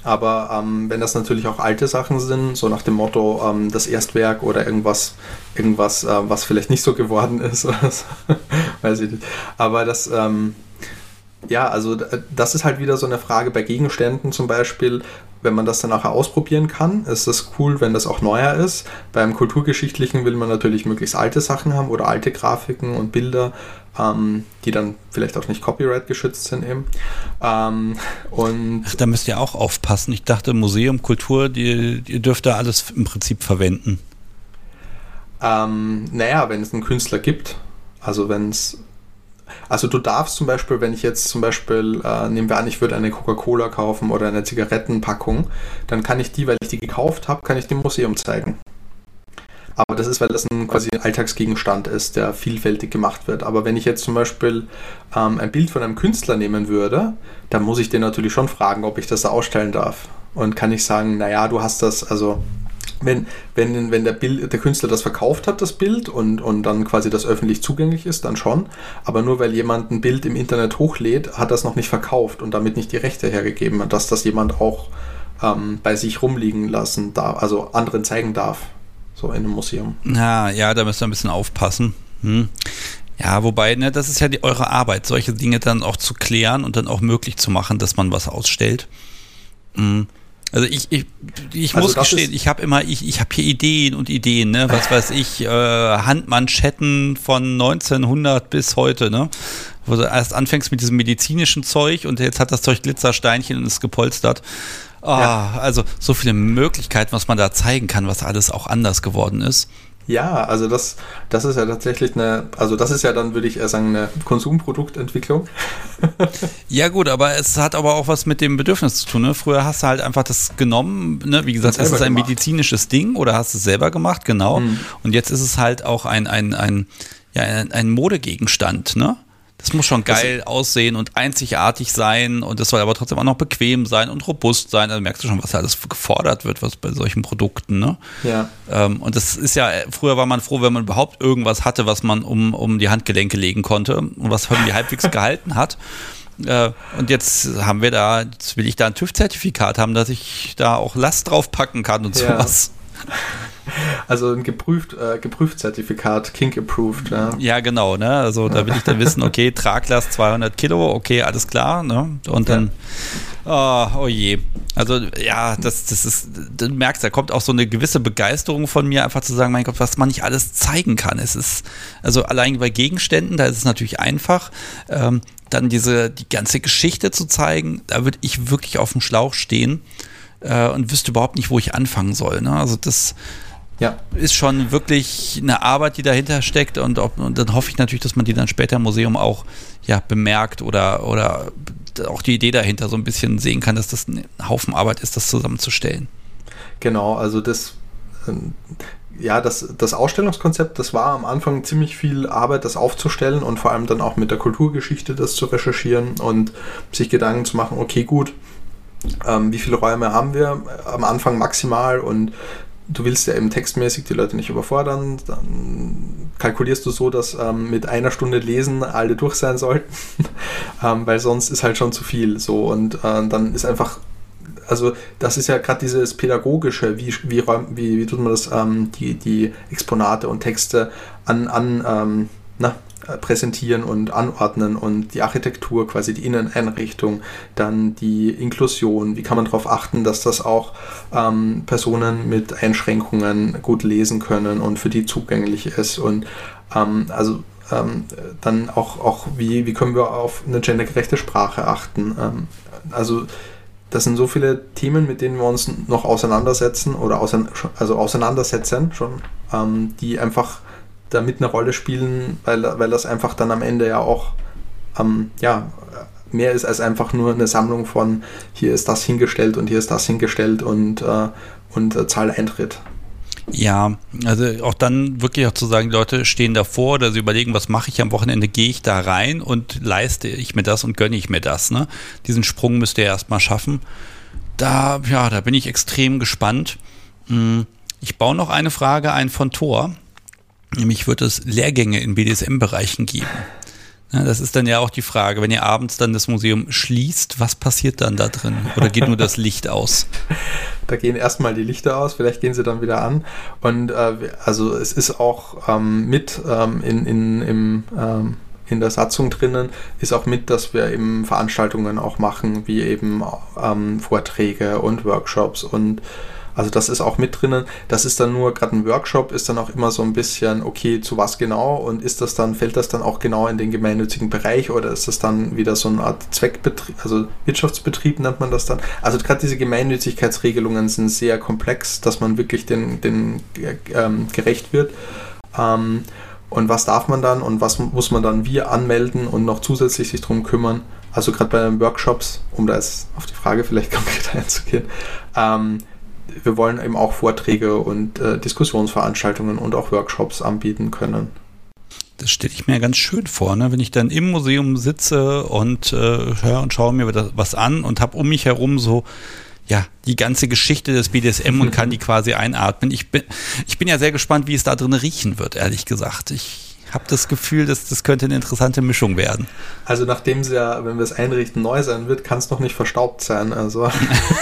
Aber ähm, wenn das natürlich auch alte Sachen sind, so nach dem Motto ähm, das Erstwerk oder irgendwas, irgendwas, äh, was vielleicht nicht so geworden ist, weiß ich nicht. Aber das, ähm, ja, also das ist halt wieder so eine Frage bei Gegenständen zum Beispiel, wenn man das dann nachher ausprobieren kann, ist es cool, wenn das auch neuer ist. Beim Kulturgeschichtlichen will man natürlich möglichst alte Sachen haben oder alte Grafiken und Bilder, ähm, die dann vielleicht auch nicht copyright geschützt sind eben. Ähm, und Ach, da müsst ihr auch aufpassen. Ich dachte, Museum, Kultur, die, ihr dürft da alles im Prinzip verwenden. Ähm, naja, wenn es einen Künstler gibt, also wenn es also du darfst zum Beispiel, wenn ich jetzt zum Beispiel, äh, nehmen wir an, ich würde eine Coca-Cola kaufen oder eine Zigarettenpackung, dann kann ich die, weil ich die gekauft habe, kann ich dem Museum zeigen. Aber das ist, weil das ein quasi ein Alltagsgegenstand ist, der vielfältig gemacht wird. Aber wenn ich jetzt zum Beispiel ähm, ein Bild von einem Künstler nehmen würde, dann muss ich den natürlich schon fragen, ob ich das da ausstellen darf. Und kann ich sagen, naja, du hast das, also wenn, wenn, wenn der, Bild, der Künstler das verkauft hat, das Bild, und, und dann quasi das öffentlich zugänglich ist, dann schon. Aber nur weil jemand ein Bild im Internet hochlädt, hat das noch nicht verkauft und damit nicht die Rechte hergegeben, dass das jemand auch ähm, bei sich rumliegen lassen darf, also anderen zeigen darf. So in einem Museum. Ja, ja, da müsst ihr ein bisschen aufpassen. Hm. Ja, wobei, ne, das ist ja die, eure Arbeit, solche Dinge dann auch zu klären und dann auch möglich zu machen, dass man was ausstellt. Hm. Also ich, ich, ich also muss gestehen, ich habe immer, ich, ich habe hier Ideen und Ideen, ne? Was weiß ich, äh, Handmanschetten von 1900 bis heute, ne? Wo du erst anfängst mit diesem medizinischen Zeug und jetzt hat das Zeug Glitzersteinchen und ist gepolstert. Oh, ja. Also so viele Möglichkeiten, was man da zeigen kann, was alles auch anders geworden ist. Ja, also das, das ist ja tatsächlich eine, also das ist ja dann, würde ich eher sagen, eine Konsumproduktentwicklung. ja gut, aber es hat aber auch was mit dem Bedürfnis zu tun. Ne? Früher hast du halt einfach das genommen, ne? wie gesagt, ist es ein gemacht. medizinisches Ding oder hast du es selber gemacht, genau. Mhm. Und jetzt ist es halt auch ein, ein, ein, ja, ein, ein Modegegenstand, ne? Es muss schon geil das aussehen und einzigartig sein und es soll aber trotzdem auch noch bequem sein und robust sein. Also merkst du schon, was da alles gefordert wird, was bei solchen Produkten, ne? Ja. Ähm, und das ist ja, früher war man froh, wenn man überhaupt irgendwas hatte, was man um, um die Handgelenke legen konnte und was irgendwie halbwegs gehalten hat. Äh, und jetzt haben wir da, jetzt will ich da ein TÜV-Zertifikat haben, dass ich da auch Last drauf packen kann und ja. sowas. Also ein geprüft, äh, geprüft Zertifikat, Kink approved. Ja, ja genau. Ne? Also da will ich dann wissen, okay, Traglast 200 Kilo, okay, alles klar. Ne? Und dann, ja. oh, oh je. Also ja, das, das ist, du merkst, da kommt auch so eine gewisse Begeisterung von mir, einfach zu sagen, mein Gott, was man nicht alles zeigen kann. Es ist, also allein bei Gegenständen, da ist es natürlich einfach. Ähm, dann diese, die ganze Geschichte zu zeigen, da würde ich wirklich auf dem Schlauch stehen äh, und wüsste überhaupt nicht, wo ich anfangen soll. Ne? Also das ja. ist schon wirklich eine Arbeit, die dahinter steckt und, ob, und dann hoffe ich natürlich, dass man die dann später im Museum auch ja, bemerkt oder, oder auch die Idee dahinter so ein bisschen sehen kann, dass das ein Haufen Arbeit ist, das zusammenzustellen. Genau, also das ähm, ja, das, das Ausstellungskonzept, das war am Anfang ziemlich viel Arbeit, das aufzustellen und vor allem dann auch mit der Kulturgeschichte das zu recherchieren und sich Gedanken zu machen, okay, gut, ähm, wie viele Räume haben wir? Am Anfang maximal und du willst ja eben textmäßig die Leute nicht überfordern, dann kalkulierst du so, dass ähm, mit einer Stunde Lesen alle durch sein sollten, ähm, weil sonst ist halt schon zu viel so. Und äh, dann ist einfach also das ist ja gerade dieses pädagogische, wie, wie, wie, wie tut man das, ähm, die, die Exponate und Texte an, an ähm, na, präsentieren und anordnen und die Architektur, quasi die Inneneinrichtung, dann die Inklusion, wie kann man darauf achten, dass das auch ähm, Personen mit Einschränkungen gut lesen können und für die zugänglich ist und ähm, also ähm, dann auch, auch wie, wie können wir auf eine gendergerechte Sprache achten. Ähm, also das sind so viele Themen, mit denen wir uns noch auseinandersetzen oder ausein also auseinandersetzen schon, ähm, die einfach damit eine Rolle spielen, weil, weil das einfach dann am Ende ja auch ähm, ja, mehr ist als einfach nur eine Sammlung von hier ist das hingestellt und hier ist das hingestellt und, äh, und äh, Zahl Eintritt. Ja, also auch dann wirklich auch zu sagen, die Leute stehen davor oder sie überlegen, was mache ich am Wochenende, gehe ich da rein und leiste ich mir das und gönne ich mir das. Ne? Diesen Sprung müsst ihr erstmal schaffen. Da, ja, da bin ich extrem gespannt. Hm, ich baue noch eine Frage ein von Thor. Nämlich wird es Lehrgänge in BDSM-Bereichen geben. Das ist dann ja auch die Frage, wenn ihr abends dann das Museum schließt, was passiert dann da drin? Oder geht nur das Licht aus? Da gehen erstmal die Lichter aus, vielleicht gehen sie dann wieder an. Und äh, also es ist auch ähm, mit ähm, in, in, im, ähm, in der Satzung drinnen, ist auch mit, dass wir eben Veranstaltungen auch machen, wie eben ähm, Vorträge und Workshops und also das ist auch mit drinnen. Das ist dann nur gerade ein Workshop, ist dann auch immer so ein bisschen, okay, zu was genau und ist das dann, fällt das dann auch genau in den gemeinnützigen Bereich oder ist das dann wieder so eine Art Zweckbetrieb, also Wirtschaftsbetrieb nennt man das dann? Also gerade diese Gemeinnützigkeitsregelungen sind sehr komplex, dass man wirklich den, den ähm, gerecht wird. Ähm, und was darf man dann und was muss man dann wie anmelden und noch zusätzlich sich darum kümmern? Also gerade bei den Workshops, um da jetzt auf die Frage vielleicht konkret einzugehen, ähm, wir wollen eben auch Vorträge und äh, Diskussionsveranstaltungen und auch Workshops anbieten können. Das stelle ich mir ganz schön vor, ne? wenn ich dann im Museum sitze und äh, höre und schaue mir was an und habe um mich herum so ja, die ganze Geschichte des BDSM und kann die quasi einatmen. Ich bin, ich bin ja sehr gespannt, wie es da drin riechen wird, ehrlich gesagt. Ich habe das Gefühl, dass das könnte eine interessante Mischung werden. Also nachdem es ja, wenn wir es einrichten, neu sein wird, kann es noch nicht verstaubt sein. Also.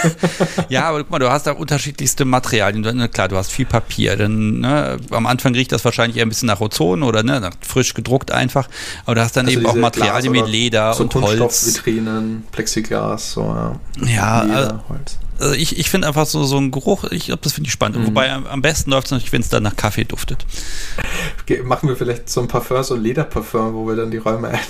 ja, aber guck mal, du hast da unterschiedlichste Materialien. Klar, du hast viel Papier. Dann, ne, am Anfang riecht das wahrscheinlich eher ein bisschen nach Ozon oder ne, frisch gedruckt einfach. Aber du hast dann also eben auch Materialien mit Leder so und Holz. Vitrinen, Plexiglas, so ja. Ja, Leder, also, Holz also ich, ich finde einfach so, so ein Geruch, ich glaube, das finde ich spannend. Mhm. Wobei am besten läuft es natürlich, wenn es dann nach Kaffee duftet. Machen wir vielleicht so ein Parfum, so ein Lederparfum, wo wir dann die Räume ein.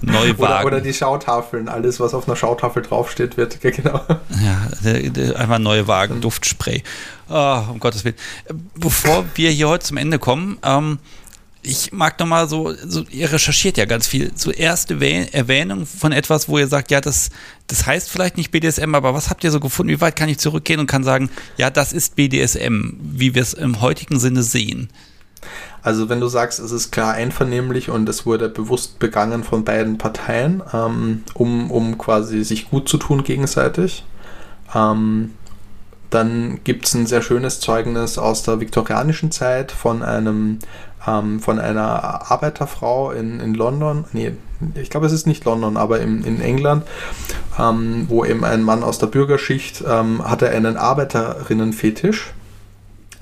Neuwagen. Oder, oder, die Schautafeln, alles, was auf einer Schautafel draufsteht, wird, genau. Ja, der, der, einfach Neuwagen, mhm. Duftspray. Oh, um Gottes Willen. Bevor wir hier heute zum Ende kommen, ähm, ich mag nochmal so, so, ihr recherchiert ja ganz viel. So erste Erwähnung von etwas, wo ihr sagt, ja, das, das heißt vielleicht nicht BDSM, aber was habt ihr so gefunden? Wie weit kann ich zurückgehen und kann sagen, ja, das ist BDSM, wie wir es im heutigen Sinne sehen? Also wenn du sagst, es ist klar einvernehmlich und es wurde bewusst begangen von beiden Parteien, ähm, um, um quasi sich gut zu tun gegenseitig, ähm, dann gibt es ein sehr schönes Zeugnis aus der viktorianischen Zeit von einem ähm, von einer Arbeiterfrau in, in London, nee, ich glaube es ist nicht London, aber in, in England, ähm, wo eben ein Mann aus der Bürgerschicht ähm, hatte einen Arbeiterinnenfetisch,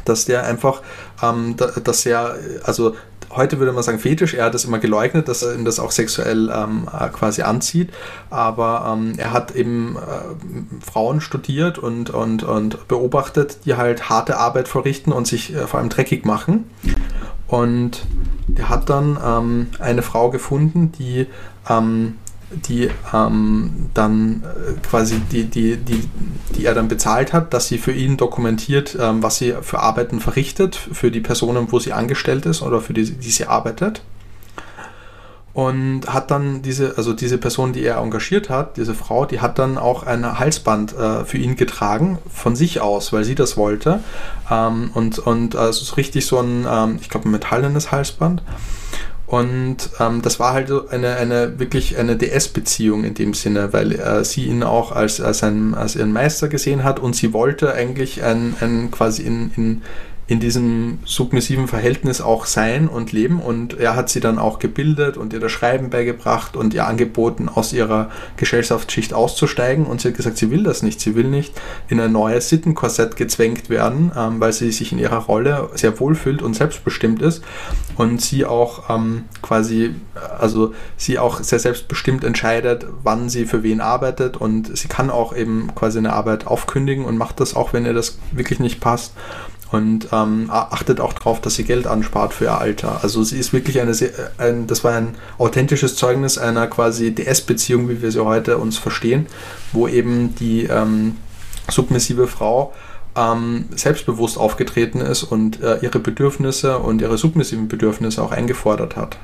dass der einfach, ähm, dass er, also heute würde man sagen Fetisch, er hat das immer geleugnet, dass er ihm das auch sexuell ähm, äh, quasi anzieht, aber ähm, er hat eben äh, Frauen studiert und, und, und beobachtet, die halt harte Arbeit verrichten und sich äh, vor allem dreckig machen und der hat dann ähm, eine Frau gefunden, die, ähm, die ähm, dann äh, quasi die, die, die, die er dann bezahlt hat, dass sie für ihn dokumentiert, ähm, was sie für Arbeiten verrichtet, für die Personen, wo sie angestellt ist oder für die, die sie arbeitet und hat dann diese, also diese Person, die er engagiert hat, diese Frau, die hat dann auch ein Halsband äh, für ihn getragen, von sich aus, weil sie das wollte. Ähm, und und also ist richtig so ein, ähm, ich glaube, ein metallenes Halsband. Und ähm, das war halt eine, eine wirklich eine DS-Beziehung in dem Sinne, weil äh, sie ihn auch als, als, ein, als ihren Meister gesehen hat und sie wollte eigentlich ein, ein quasi in, in in diesem submissiven Verhältnis auch sein und leben. Und er hat sie dann auch gebildet und ihr das Schreiben beigebracht und ihr angeboten, aus ihrer Gesellschaftsschicht auszusteigen. Und sie hat gesagt, sie will das nicht. Sie will nicht in ein neues Sittenkorsett gezwängt werden, ähm, weil sie sich in ihrer Rolle sehr wohlfühlt und selbstbestimmt ist. Und sie auch ähm, quasi, also sie auch sehr selbstbestimmt entscheidet, wann sie für wen arbeitet. Und sie kann auch eben quasi eine Arbeit aufkündigen und macht das auch, wenn ihr das wirklich nicht passt und ähm, achtet auch darauf, dass sie Geld anspart für ihr Alter. Also sie ist wirklich eine sehr, ein, das war ein authentisches Zeugnis einer quasi DS-Beziehung, wie wir sie heute uns verstehen, wo eben die ähm, submissive Frau ähm, selbstbewusst aufgetreten ist und äh, ihre Bedürfnisse und ihre submissiven Bedürfnisse auch eingefordert hat.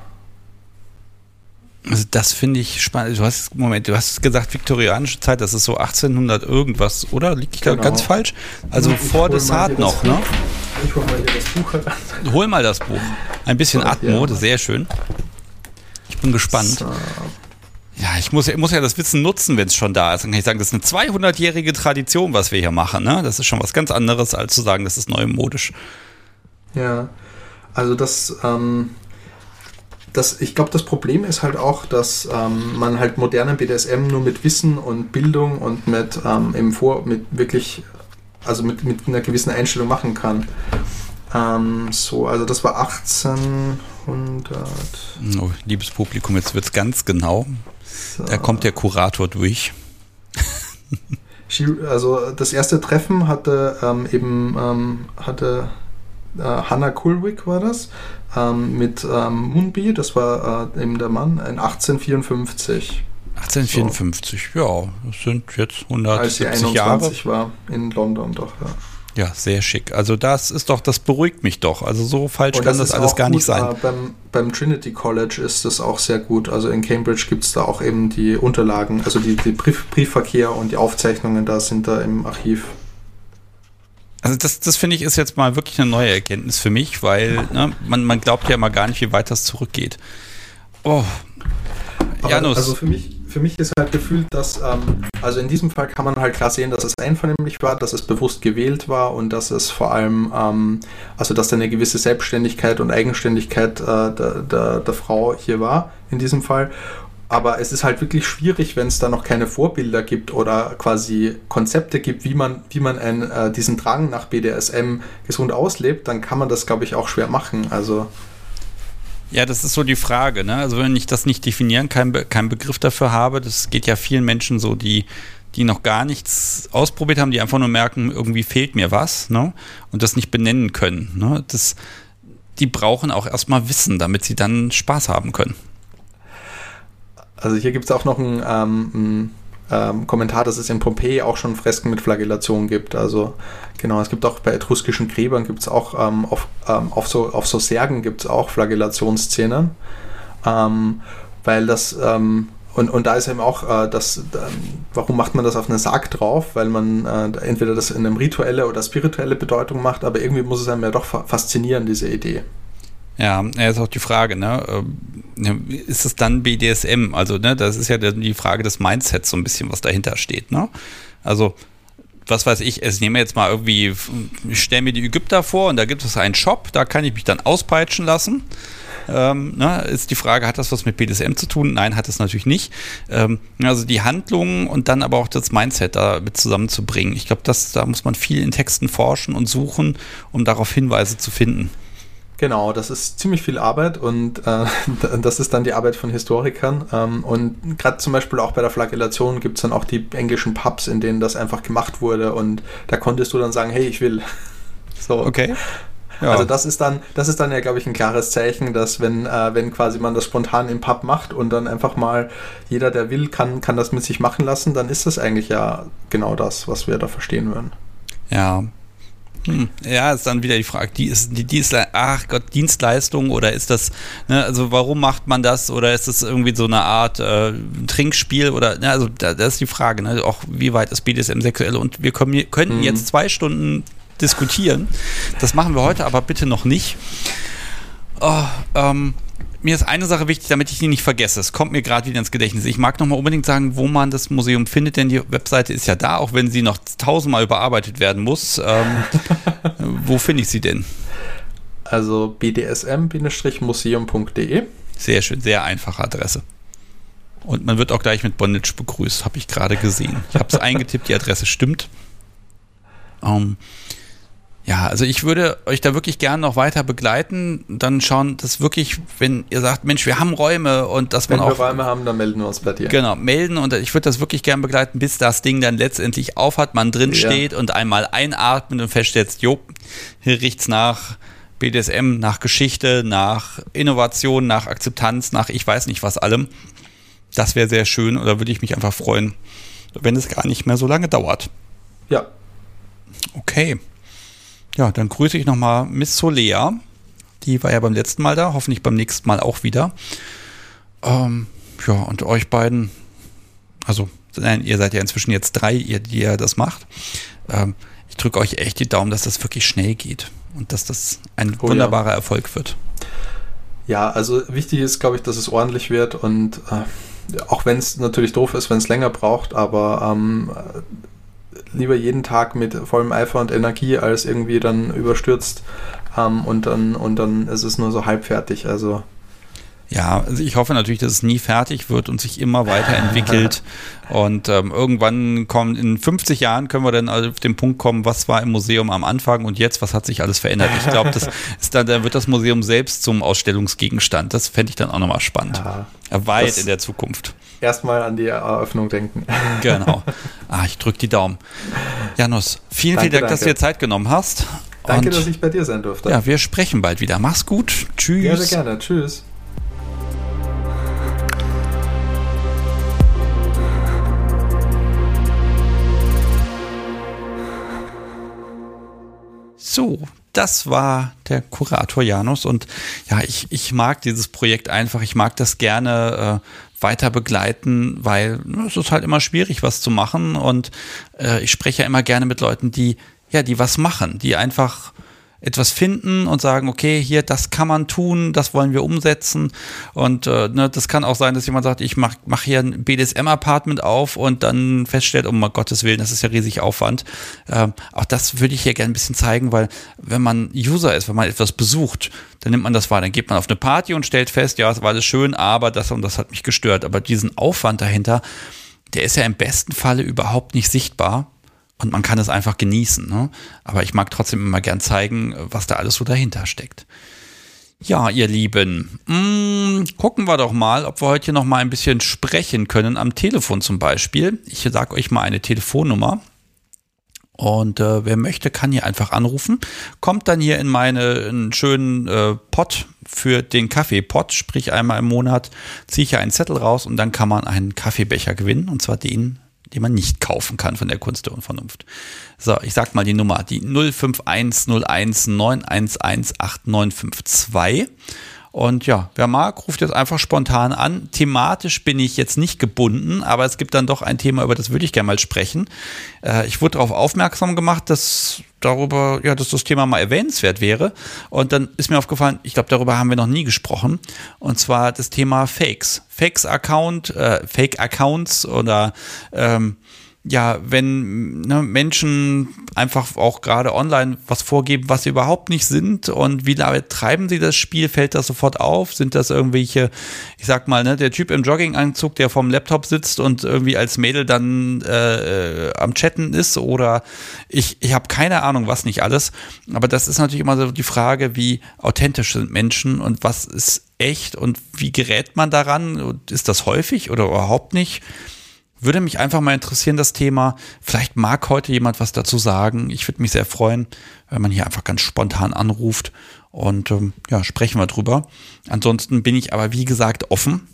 Also das finde ich spannend. Du hast, Moment, du hast gesagt viktorianische Zeit, das ist so 1800 irgendwas, oder? Liegt ich da genau. ganz falsch? Also ich vor Desart noch, ne? Ich hol mal hier das Buch heran. Hol mal das Buch. Ein bisschen Atmo, ja. sehr schön. Ich bin gespannt. So. Ja, ich muss, muss ja das Wissen nutzen, wenn es schon da ist. Dann kann ich sagen, das ist eine 200-jährige Tradition, was wir hier machen. Ne? Das ist schon was ganz anderes, als zu sagen, das ist neumodisch. Ja, also das, ähm, das, ich glaube, das Problem ist halt auch, dass ähm, man halt modernen BDSM nur mit Wissen und Bildung und mit, ähm, im Vor mit wirklich, also mit, mit einer gewissen Einstellung machen kann. Ähm, so, also das war 1800. Oh, liebes Publikum, jetzt wird es ganz genau. So. Da kommt der Kurator durch. also das erste Treffen hatte ähm, eben ähm, hatte äh, Hannah Kulwick war das ähm, mit ähm, Moonbee, das war äh, eben der Mann, in 1854. 1854, so. ja, das sind jetzt 170 Als sie 21 Jahre. war in London doch, ja. Ja, sehr schick. Also das ist doch, das beruhigt mich doch. Also so falsch Und kann das, das alles gar gut, nicht sein. Äh, beim, beim, Trinity College ist das auch sehr gut. Also in Cambridge gibt es da auch eben die Unterlagen, also die, die Brief, Briefverkehr und die Aufzeichnungen da sind da im Archiv. Also das, das finde ich ist jetzt mal wirklich eine neue Erkenntnis für mich, weil ne, man, man glaubt ja immer gar nicht, wie weit das zurückgeht. Oh. Janus. Also für mich, für mich ist halt gefühlt, dass, ähm, also in diesem Fall kann man halt klar sehen, dass es einvernehmlich war, dass es bewusst gewählt war und dass es vor allem, ähm, also dass da eine gewisse Selbstständigkeit und Eigenständigkeit äh, der, der, der Frau hier war in diesem Fall aber es ist halt wirklich schwierig, wenn es da noch keine Vorbilder gibt oder quasi Konzepte gibt, wie man, wie man ein, äh, diesen Drang nach BDSM gesund auslebt, dann kann man das, glaube ich, auch schwer machen. Also. Ja, das ist so die Frage. Ne? Also wenn ich das nicht definieren, keinen Be kein Begriff dafür habe, das geht ja vielen Menschen so, die die noch gar nichts ausprobiert haben, die einfach nur merken, irgendwie fehlt mir was, ne? Und das nicht benennen können. Ne? Das, die brauchen auch erstmal Wissen, damit sie dann Spaß haben können. Also hier gibt es auch noch einen, ähm, ähm, Kommentar, dass es in Pompeji auch schon Fresken mit Flagellation gibt. Also genau, es gibt auch bei etruskischen Gräbern gibt es auch ähm, auf, ähm, auf, so, auf so Särgen gibt es auch Flagellationsszenen. Ähm, weil das ähm, und, und da ist eben auch äh, das, warum macht man das auf einen Sarg drauf? Weil man äh, entweder das in eine rituelle oder spirituelle Bedeutung macht, aber irgendwie muss es einem ja doch faszinieren, diese Idee. Ja, ist auch die Frage, ne? Ähm, ist es dann BDSM? Also, ne, das ist ja die Frage des Mindsets so ein bisschen, was dahinter steht, ne? Also, was weiß ich, ich nehme jetzt mal irgendwie, ich stelle mir die Ägypter vor und da gibt es einen Shop, da kann ich mich dann auspeitschen lassen. Ähm, ne, ist die Frage, hat das was mit BDSM zu tun? Nein, hat es natürlich nicht. Ähm, also die Handlungen und dann aber auch das Mindset da mit zusammenzubringen. Ich glaube, da muss man viel in Texten forschen und suchen, um darauf Hinweise zu finden. Genau, das ist ziemlich viel Arbeit und äh, das ist dann die Arbeit von Historikern. Ähm, und gerade zum Beispiel auch bei der Flagellation gibt es dann auch die englischen Pubs, in denen das einfach gemacht wurde und da konntest du dann sagen, hey, ich will. So. Okay. Ja. Also das ist dann, das ist dann ja, glaube ich, ein klares Zeichen, dass wenn, äh, wenn quasi man das spontan im Pub macht und dann einfach mal jeder, der will, kann, kann das mit sich machen lassen, dann ist das eigentlich ja genau das, was wir da verstehen würden. Ja, hm. Ja, ist dann wieder die Frage, die ist die Dienstleistung, ach Gott, Dienstleistung oder ist das, ne, also warum macht man das oder ist das irgendwie so eine Art äh, Trinkspiel oder, ne, also da, das ist die Frage, ne, auch wie weit ist BDSM sexuell und wir können, könnten mhm. jetzt zwei Stunden diskutieren. Das machen wir heute aber bitte noch nicht. Oh, ähm, mir ist eine Sache wichtig, damit ich die nicht vergesse. Es kommt mir gerade wieder ins Gedächtnis. Ich mag nochmal unbedingt sagen, wo man das Museum findet, denn die Webseite ist ja da, auch wenn sie noch tausendmal überarbeitet werden muss. Ähm, wo finde ich sie denn? Also bdsm-museum.de. Sehr schön, sehr einfache Adresse. Und man wird auch gleich mit Bondage begrüßt, habe ich gerade gesehen. Ich habe es eingetippt, die Adresse stimmt. Ähm, ja, also ich würde euch da wirklich gerne noch weiter begleiten. Dann schauen, dass wirklich, wenn ihr sagt, Mensch, wir haben Räume und dass wenn man auch. Wenn wir Räume haben, dann melden wir uns bei dir. Genau, melden und ich würde das wirklich gerne begleiten, bis das Ding dann letztendlich aufhat, man drin ja. steht und einmal einatmet und feststellt, jo, hier riecht's nach BDSM, nach Geschichte, nach Innovation, nach Akzeptanz, nach ich weiß nicht was allem. Das wäre sehr schön und da würde ich mich einfach freuen, wenn es gar nicht mehr so lange dauert. Ja. Okay. Ja, dann grüße ich nochmal Miss Solea. Die war ja beim letzten Mal da, hoffentlich beim nächsten Mal auch wieder. Ähm, ja, und euch beiden, also nein, ihr seid ja inzwischen jetzt drei, ihr, die ihr das macht. Ähm, ich drücke euch echt die Daumen, dass das wirklich schnell geht und dass das ein oh, wunderbarer ja. Erfolg wird. Ja, also wichtig ist, glaube ich, dass es ordentlich wird und äh, auch wenn es natürlich doof ist, wenn es länger braucht, aber ähm, lieber jeden Tag mit vollem Eifer und Energie als irgendwie dann überstürzt ähm, und dann und dann ist es nur so halb fertig. Also ja, also ich hoffe natürlich, dass es nie fertig wird und sich immer weiterentwickelt. und ähm, irgendwann kommen, in 50 Jahren können wir dann auf den Punkt kommen, was war im Museum am Anfang und jetzt, was hat sich alles verändert. Ich glaube, das ist dann, dann wird das Museum selbst zum Ausstellungsgegenstand. Das fände ich dann auch nochmal spannend. Ja, Weit in der Zukunft. Erstmal an die Eröffnung denken. Genau. Ah, ich drücke die Daumen. Janus, vielen, danke, vielen Dank, danke. dass du dir Zeit genommen hast. Danke, und dass ich bei dir sein durfte. Ja, wir sprechen bald wieder. Mach's gut. Tschüss. Ja, sehr gerne. Tschüss. So, das war der Kurator Janus und ja, ich, ich mag dieses Projekt einfach. Ich mag das gerne äh, weiter begleiten, weil ne, es ist halt immer schwierig, was zu machen und äh, ich spreche ja immer gerne mit Leuten, die ja, die was machen, die einfach etwas finden und sagen, okay, hier, das kann man tun, das wollen wir umsetzen. Und äh, ne, das kann auch sein, dass jemand sagt, ich mache mach hier ein BDSM-Apartment auf und dann feststellt, um Gottes Willen, das ist ja riesig Aufwand. Ähm, auch das würde ich hier gerne ein bisschen zeigen, weil wenn man User ist, wenn man etwas besucht, dann nimmt man das wahr. Dann geht man auf eine Party und stellt fest, ja, es war alles schön, aber das und das hat mich gestört. Aber diesen Aufwand dahinter, der ist ja im besten Falle überhaupt nicht sichtbar und man kann es einfach genießen. Ne? Aber ich mag trotzdem immer gern zeigen, was da alles so dahinter steckt. Ja, ihr Lieben, mh, mm, gucken wir doch mal, ob wir heute noch mal ein bisschen sprechen können, am Telefon zum Beispiel. Ich sage euch mal eine Telefonnummer. Und äh, wer möchte, kann hier einfach anrufen. Kommt dann hier in meinen schönen äh, Pot für den Kaffeepot, sprich einmal im Monat ziehe ich hier einen Zettel raus und dann kann man einen Kaffeebecher gewinnen. Und zwar den den man nicht kaufen kann von der Kunst der Unvernunft. So, ich sag mal die Nummer, die 051019118952. Und ja, wer mag, ruft jetzt einfach spontan an. Thematisch bin ich jetzt nicht gebunden, aber es gibt dann doch ein Thema, über das würde ich gerne mal sprechen. Äh, ich wurde darauf aufmerksam gemacht, dass darüber, ja, dass das Thema mal erwähnenswert wäre. Und dann ist mir aufgefallen, ich glaube, darüber haben wir noch nie gesprochen. Und zwar das Thema Fakes. Fakes-Account, äh, Fake-Accounts oder ähm, ja, wenn ne, Menschen einfach auch gerade online was vorgeben, was sie überhaupt nicht sind und wie lange treiben sie das Spiel, fällt das sofort auf? Sind das irgendwelche, ich sag mal, ne, der Typ im Jogginganzug, der vorm Laptop sitzt und irgendwie als Mädel dann äh, äh am Chatten ist oder ich, ich habe keine Ahnung, was nicht alles. Aber das ist natürlich immer so die Frage, wie authentisch sind Menschen und was ist echt und wie gerät man daran? Ist das häufig oder überhaupt nicht? Würde mich einfach mal interessieren, das Thema. Vielleicht mag heute jemand was dazu sagen. Ich würde mich sehr freuen, wenn man hier einfach ganz spontan anruft und ähm, ja, sprechen wir drüber. Ansonsten bin ich aber, wie gesagt, offen.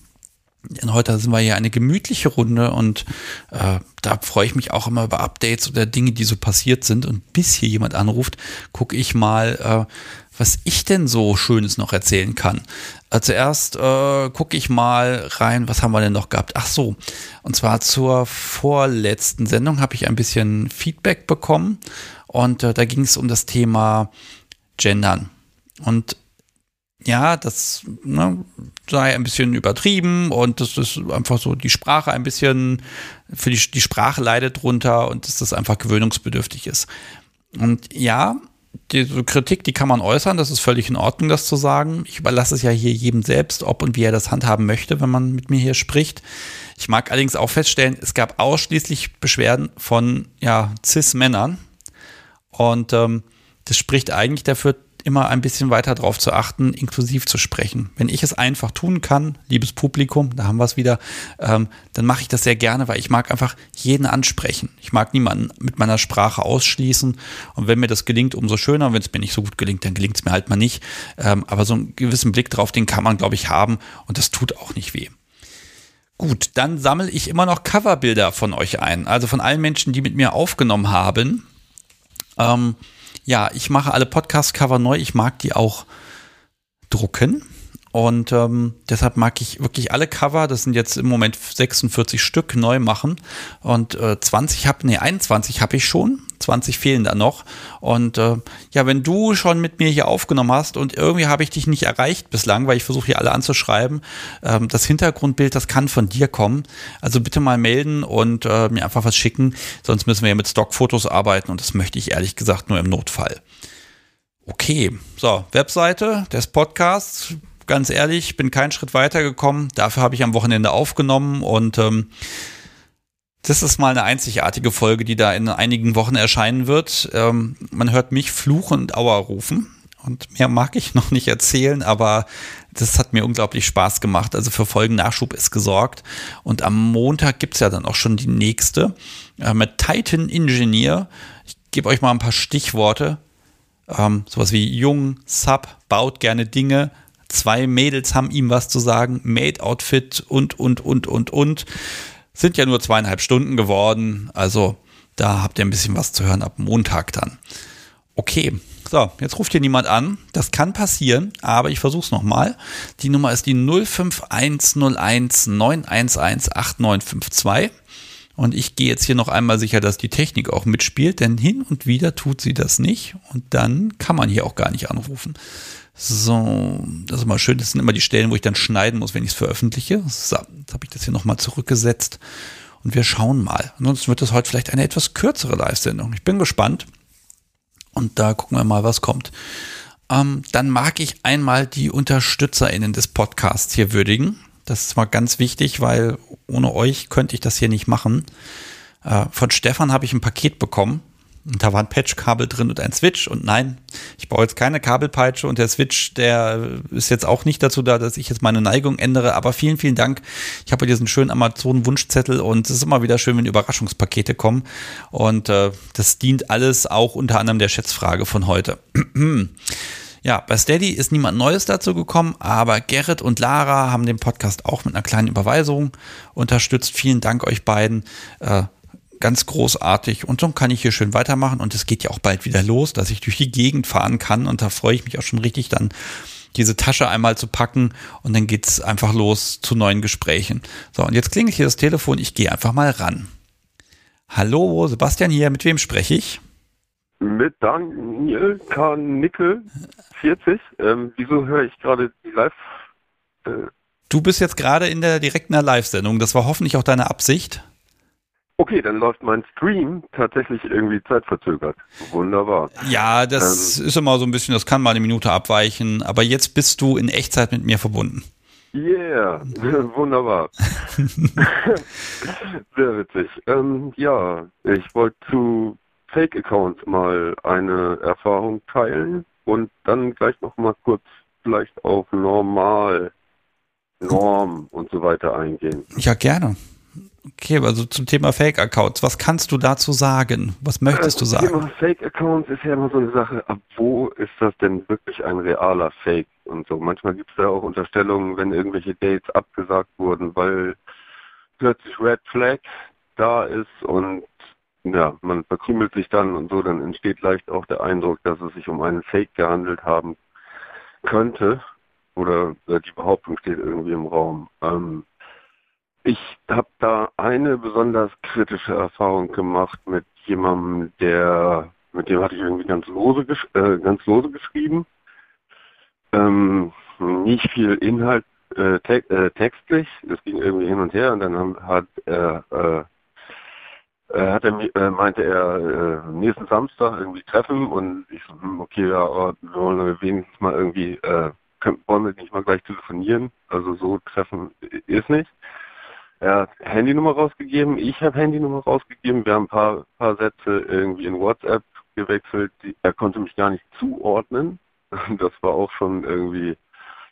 Denn heute sind wir hier eine gemütliche Runde und äh, da freue ich mich auch immer über Updates oder Dinge, die so passiert sind. Und bis hier jemand anruft, gucke ich mal, äh, was ich denn so Schönes noch erzählen kann. Äh, zuerst äh, gucke ich mal rein, was haben wir denn noch gehabt? Ach so, und zwar zur vorletzten Sendung habe ich ein bisschen Feedback bekommen und äh, da ging es um das Thema Gendern. Und ja, das ne, sei ein bisschen übertrieben und das ist einfach so die Sprache ein bisschen, für die, die Sprache leidet drunter und dass das einfach gewöhnungsbedürftig ist. Und ja, diese Kritik, die kann man äußern, das ist völlig in Ordnung, das zu sagen. Ich überlasse es ja hier jedem selbst, ob und wie er das handhaben möchte, wenn man mit mir hier spricht. Ich mag allerdings auch feststellen, es gab ausschließlich Beschwerden von ja, Cis-Männern. Und ähm, das spricht eigentlich dafür, immer ein bisschen weiter darauf zu achten, inklusiv zu sprechen. Wenn ich es einfach tun kann, liebes Publikum, da haben wir es wieder, ähm, dann mache ich das sehr gerne, weil ich mag einfach jeden ansprechen. Ich mag niemanden mit meiner Sprache ausschließen. Und wenn mir das gelingt, umso schöner. Wenn es mir nicht so gut gelingt, dann gelingt es mir halt mal nicht. Ähm, aber so einen gewissen Blick drauf, den kann man, glaube ich, haben. Und das tut auch nicht weh. Gut, dann sammle ich immer noch Coverbilder von euch ein. Also von allen Menschen, die mit mir aufgenommen haben. Ähm, ja, ich mache alle Podcast-Cover neu. Ich mag die auch drucken. Und ähm, deshalb mag ich wirklich alle Cover, das sind jetzt im Moment 46 Stück, neu machen. Und äh, 20 habe, nee, 21 habe ich schon. 20 fehlen da noch. Und äh, ja, wenn du schon mit mir hier aufgenommen hast und irgendwie habe ich dich nicht erreicht bislang, weil ich versuche hier alle anzuschreiben, ähm, das Hintergrundbild, das kann von dir kommen. Also bitte mal melden und äh, mir einfach was schicken. Sonst müssen wir ja mit Stockfotos arbeiten und das möchte ich ehrlich gesagt nur im Notfall. Okay, so, Webseite des Podcasts ganz ehrlich, bin keinen Schritt weitergekommen. Dafür habe ich am Wochenende aufgenommen und ähm, das ist mal eine einzigartige Folge, die da in einigen Wochen erscheinen wird. Ähm, man hört mich fluchen und Auer rufen. Und mehr mag ich noch nicht erzählen, aber das hat mir unglaublich Spaß gemacht. Also für Folgennachschub ist gesorgt. Und am Montag gibt es ja dann auch schon die nächste äh, mit Titan Engineer. Ich gebe euch mal ein paar Stichworte. Ähm, sowas wie jung, Sub, baut gerne Dinge, Zwei Mädels haben ihm was zu sagen, Maid-Outfit und, und, und, und, und. Sind ja nur zweieinhalb Stunden geworden. Also da habt ihr ein bisschen was zu hören ab Montag dann. Okay, so, jetzt ruft hier niemand an. Das kann passieren, aber ich versuche es nochmal. Die Nummer ist die 05101 911 8952. Und ich gehe jetzt hier noch einmal sicher, dass die Technik auch mitspielt, denn hin und wieder tut sie das nicht. Und dann kann man hier auch gar nicht anrufen. So, das ist mal schön. Das sind immer die Stellen, wo ich dann schneiden muss, wenn ich es veröffentliche. So, jetzt habe ich das hier nochmal zurückgesetzt. Und wir schauen mal. Ansonsten wird das heute vielleicht eine etwas kürzere Live-Sendung. Ich bin gespannt. Und da gucken wir mal, was kommt. Ähm, dann mag ich einmal die UnterstützerInnen des Podcasts hier würdigen. Das ist mal ganz wichtig, weil ohne euch könnte ich das hier nicht machen. Äh, von Stefan habe ich ein Paket bekommen und da war ein Patchkabel drin und ein Switch. Und nein, ich baue jetzt keine Kabelpeitsche und der Switch, der ist jetzt auch nicht dazu da, dass ich jetzt meine Neigung ändere. Aber vielen, vielen Dank. Ich habe diesen schönen Amazon-Wunschzettel und es ist immer wieder schön, wenn Überraschungspakete kommen. Und äh, das dient alles auch unter anderem der Schätzfrage von heute. Ja, bei Steady ist niemand Neues dazu gekommen, aber Gerrit und Lara haben den Podcast auch mit einer kleinen Überweisung unterstützt. Vielen Dank euch beiden. Äh, ganz großartig. Und so kann ich hier schön weitermachen. Und es geht ja auch bald wieder los, dass ich durch die Gegend fahren kann. Und da freue ich mich auch schon richtig dann diese Tasche einmal zu packen und dann geht's einfach los zu neuen Gesprächen. So, und jetzt klingelt hier das Telefon, ich gehe einfach mal ran. Hallo, Sebastian hier, mit wem spreche ich? Mit Daniel Karnickel, 40. Ähm, wieso höre ich gerade die Live? Äh du bist jetzt gerade in der direkten Live-Sendung, das war hoffentlich auch deine Absicht. Okay, dann läuft mein Stream tatsächlich irgendwie zeitverzögert. Wunderbar. Ja, das ähm, ist immer so ein bisschen, das kann mal eine Minute abweichen, aber jetzt bist du in Echtzeit mit mir verbunden. Yeah, wunderbar. Sehr witzig. Ähm, ja, ich wollte zu Fake-Accounts mal eine Erfahrung teilen und dann gleich noch mal kurz vielleicht auf Normal, Norm und so weiter eingehen. Ja, gerne. Okay, also zum Thema Fake-Accounts, was kannst du dazu sagen? Was möchtest du sagen? Das Thema Fake-Accounts ist ja immer so eine Sache, ab wo ist das denn wirklich ein realer Fake und so. Manchmal gibt es da auch Unterstellungen, wenn irgendwelche Dates abgesagt wurden, weil plötzlich Red Flag da ist und ja, man verkrümelt sich dann und so, dann entsteht leicht auch der Eindruck, dass es sich um einen Fake gehandelt haben könnte oder die Behauptung steht irgendwie im Raum. Ähm, ich habe da eine besonders kritische Erfahrung gemacht mit jemandem, der, mit dem hatte ich irgendwie ganz lose, äh, ganz lose geschrieben. Ähm, nicht viel Inhalt äh, te äh, textlich. Es ging irgendwie hin und her und dann haben, hat er äh, äh, hat er, äh, meinte er, äh, nächsten Samstag irgendwie treffen und ich so, hm, okay, ja, aber wir wollen wenigstens mal irgendwie, äh, können, wollen wir nicht mal gleich telefonieren, also so treffen ist nicht. Er hat Handynummer rausgegeben, ich habe Handynummer rausgegeben, wir haben ein paar, paar Sätze irgendwie in WhatsApp gewechselt, die, er konnte mich gar nicht zuordnen, das war auch schon irgendwie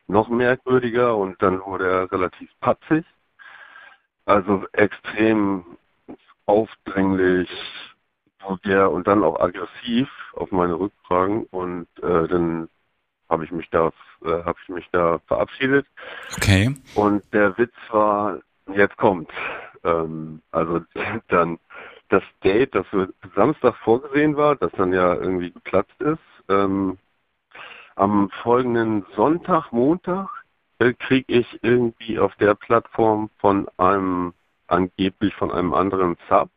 noch merkwürdiger und dann wurde er relativ patzig. Also extrem aufdringlich, vulgär und dann auch aggressiv auf meine Rückfragen und äh, dann habe ich mich da äh, habe ich mich da verabschiedet. Okay. Und der Witz war, jetzt kommt. Ähm, also dann das Date, das für Samstag vorgesehen war, das dann ja irgendwie geplatzt ist, ähm, am folgenden Sonntag, Montag, äh, kriege ich irgendwie auf der Plattform von einem angeblich von einem anderen Sub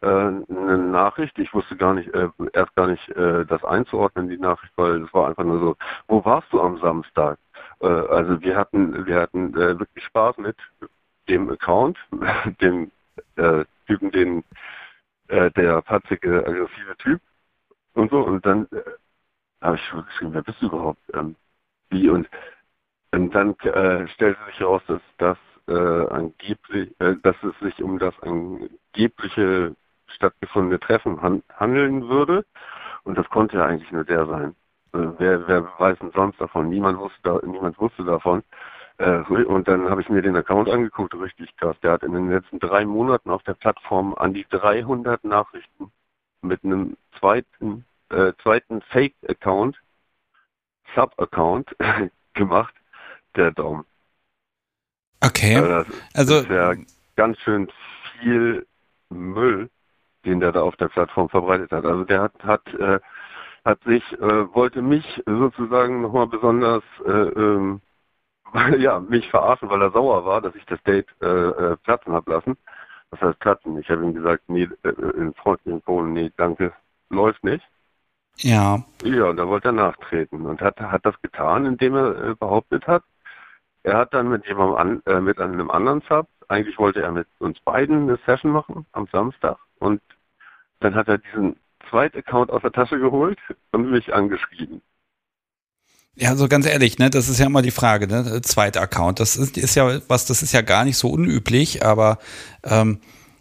äh, eine Nachricht. Ich wusste gar nicht, äh, erst gar nicht äh, das einzuordnen, die Nachricht, weil es war einfach nur so, wo warst du am Samstag? Äh, also wir hatten, wir hatten wirklich Spaß mit dem Account, dem äh, Typen, den äh, der patzige, aggressive Typ und so. Und dann äh, habe ich schon geschrieben, wer bist du überhaupt? Ähm, wie und, und dann äh, stellte sich heraus, dass das äh, angeblich, äh, dass es sich um das angebliche stattgefundene Treffen han handeln würde. Und das konnte ja eigentlich nur der sein. Äh, wer, wer weiß denn sonst davon? Niemand wusste, da, niemand wusste davon. Äh, und dann habe ich mir den Account angeguckt, richtig krass. Der hat in den letzten drei Monaten auf der Plattform an die 300 Nachrichten mit einem zweiten, äh, zweiten Fake-Account, Sub-Account gemacht, der Daumen. Okay. Also, also ist ja ganz schön viel Müll, den der da auf der Plattform verbreitet hat. Also der hat hat äh, hat sich äh, wollte mich sozusagen nochmal besonders äh, ähm, ja mich verarschen, weil er sauer war, dass ich das Date äh, äh, platzen habe lassen. Das heißt platzen. Ich habe ihm gesagt, nee, äh, in freundlichen Polen, nee, danke, läuft nicht. Ja. Ja, und da wollte er nachtreten und hat hat das getan, indem er äh, behauptet hat, er hat dann mit jemandem an, äh, mit einem anderen Sub, eigentlich wollte er mit uns beiden eine Session machen am Samstag und dann hat er diesen zweiten Account aus der Tasche geholt und mich angeschrieben. Ja, also ganz ehrlich, ne, das ist ja immer die Frage, ne, zweiter Account. Das ist, ist ja was, das ist ja gar nicht so unüblich, aber ähm,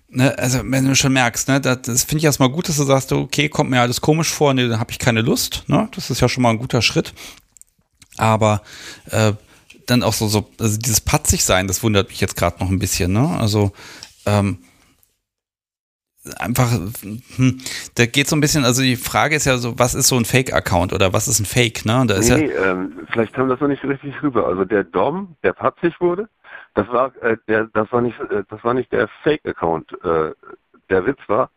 ne, also wenn du schon merkst, ne, das, das finde ich erstmal gut, dass du sagst, okay, kommt mir alles komisch vor, ne, dann habe ich keine Lust, ne? Das ist ja schon mal ein guter Schritt. Aber äh, dann auch so, so also dieses patzig sein, das wundert mich jetzt gerade noch ein bisschen, ne? Also, ähm, einfach, hm, da geht so ein bisschen, also die Frage ist ja so, was ist so ein Fake-Account oder was ist ein Fake, ne? Da ist nee, ja ähm, vielleicht kam das noch nicht richtig rüber. Also der Dom, der patzig wurde, das war, äh, der, das war nicht, äh, das war nicht der Fake-Account. Äh, der Witz war,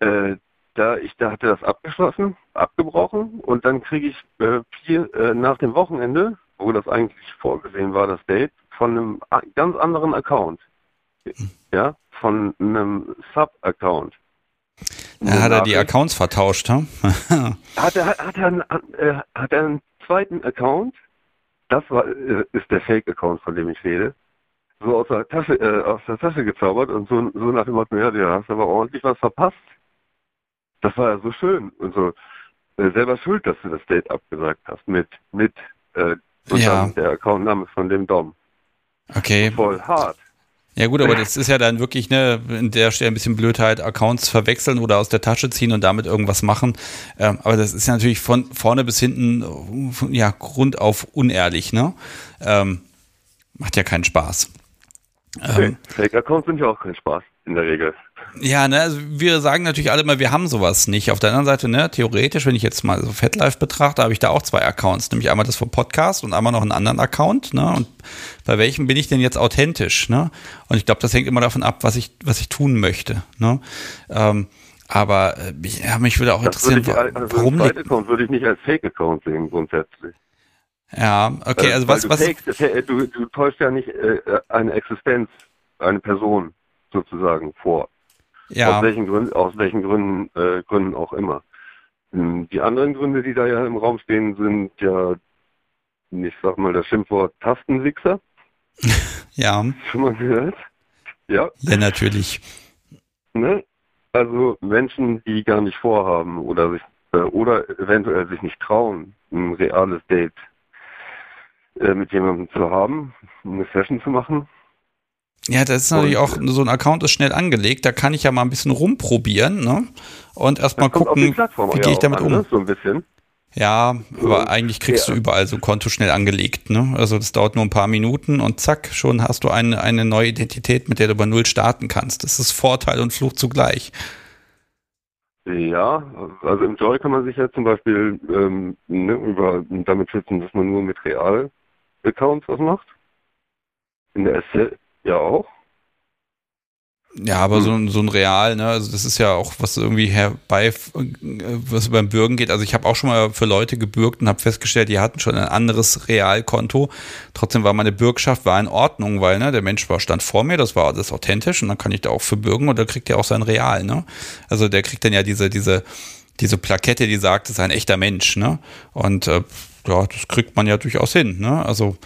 äh, da ich, da hatte das abgeschlossen, abgebrochen und dann kriege ich äh, vier, äh, nach dem Wochenende wo das eigentlich vorgesehen war, das Date, von einem ganz anderen Account. Ja, von einem Sub-Account. Ja, hat er die Accounts vertauscht, hm? hat, er, hat, er einen, äh, hat er einen zweiten Account? Das war, äh, ist der Fake-Account, von dem ich rede. So aus der Tasche, äh, aus der Tasche gezaubert und so, so nach dem Motto, ja, du hast aber ordentlich was verpasst. Das war ja so schön und so äh, selber schuld, dass du das Date abgesagt hast mit mit äh, Ja. der Accountname von dem Dom. Okay. Voll hart. Ja gut, aber das ist ja dann wirklich, ne, in der Stelle ein bisschen Blödheit, Accounts verwechseln oder aus der Tasche ziehen und damit irgendwas machen. Ähm, aber das ist ja natürlich von vorne bis hinten, ja, grundauf unehrlich, ne? Ähm, macht ja keinen Spaß. Ähm, Fake-Accounts sind ja auch kein Spaß in der Regel. Ja, ne, also wir sagen natürlich alle immer, wir haben sowas nicht. Auf der anderen Seite, ne, theoretisch, wenn ich jetzt mal so FatLife betrachte, habe ich da auch zwei Accounts, nämlich einmal das vom Podcast und einmal noch einen anderen Account, ne? Und bei welchem bin ich denn jetzt authentisch, ne? Und ich glaube, das hängt immer davon ab, was ich, was ich tun möchte, ne? Ähm, aber äh, mich- ja, mich würde auch Das würde interessieren, ich, wa- also warum zweiten Account würde ich nicht als Fake-Account sehen, grundsätzlich. ja, okay, Äh, also was, du, was, fakest, äh, du, du täuschst ja nicht äh, eine Existenz, eine Person sozusagen vor. Ja, Aus welchen Gründen, aus welchen Gründen, äh, Gründen auch immer. Hm, Die anderen Gründe, die da ja im Raum stehen, sind ja ich sag mal das Schimpfwort Tastenwichser. ja. Schon mal gehört? Ja. Ja, natürlich. Ne? Also Menschen, die gar nicht vorhaben oder sich äh, oder eventuell sich nicht trauen, ein reales Date äh, mit jemandem zu haben, eine Session zu machen. Ja, das ist natürlich auch, so ein Account ist schnell angelegt, da kann ich ja mal ein bisschen rumprobieren, ne? Und erstmal gucken, wie gehe ich damit an, um. Ne? So ein bisschen. Ja, aber eigentlich kriegst ja. du überall so ein Konto schnell angelegt, ne? Also das dauert nur ein paar Minuten und zack, schon hast du eine, eine neue Identität, mit der du bei Null starten kannst. Das ist Vorteil und Fluch zugleich. Ja, also im Joy kann man sich ja zum Beispiel ähm, ne, über, damit schützen, dass man nur mit Real-Accounts was macht. In der SC ja auch. Ja, aber so, so ein Real, ne, also das ist ja auch was irgendwie herbei, was beim Bürgen geht. Also ich habe auch schon mal für Leute gebürgt und habe festgestellt, die hatten schon ein anderes Realkonto. Trotzdem war meine Bürgschaft war in Ordnung, weil ne, der Mensch war stand vor mir, das war alles authentisch und dann kann ich da auch für bürgen und dann kriegt er auch sein Real, ne? Also der kriegt dann ja diese diese diese Plakette, die sagt, es ist ein echter Mensch, ne? Und äh, ja, das kriegt man ja durchaus hin, ne? Also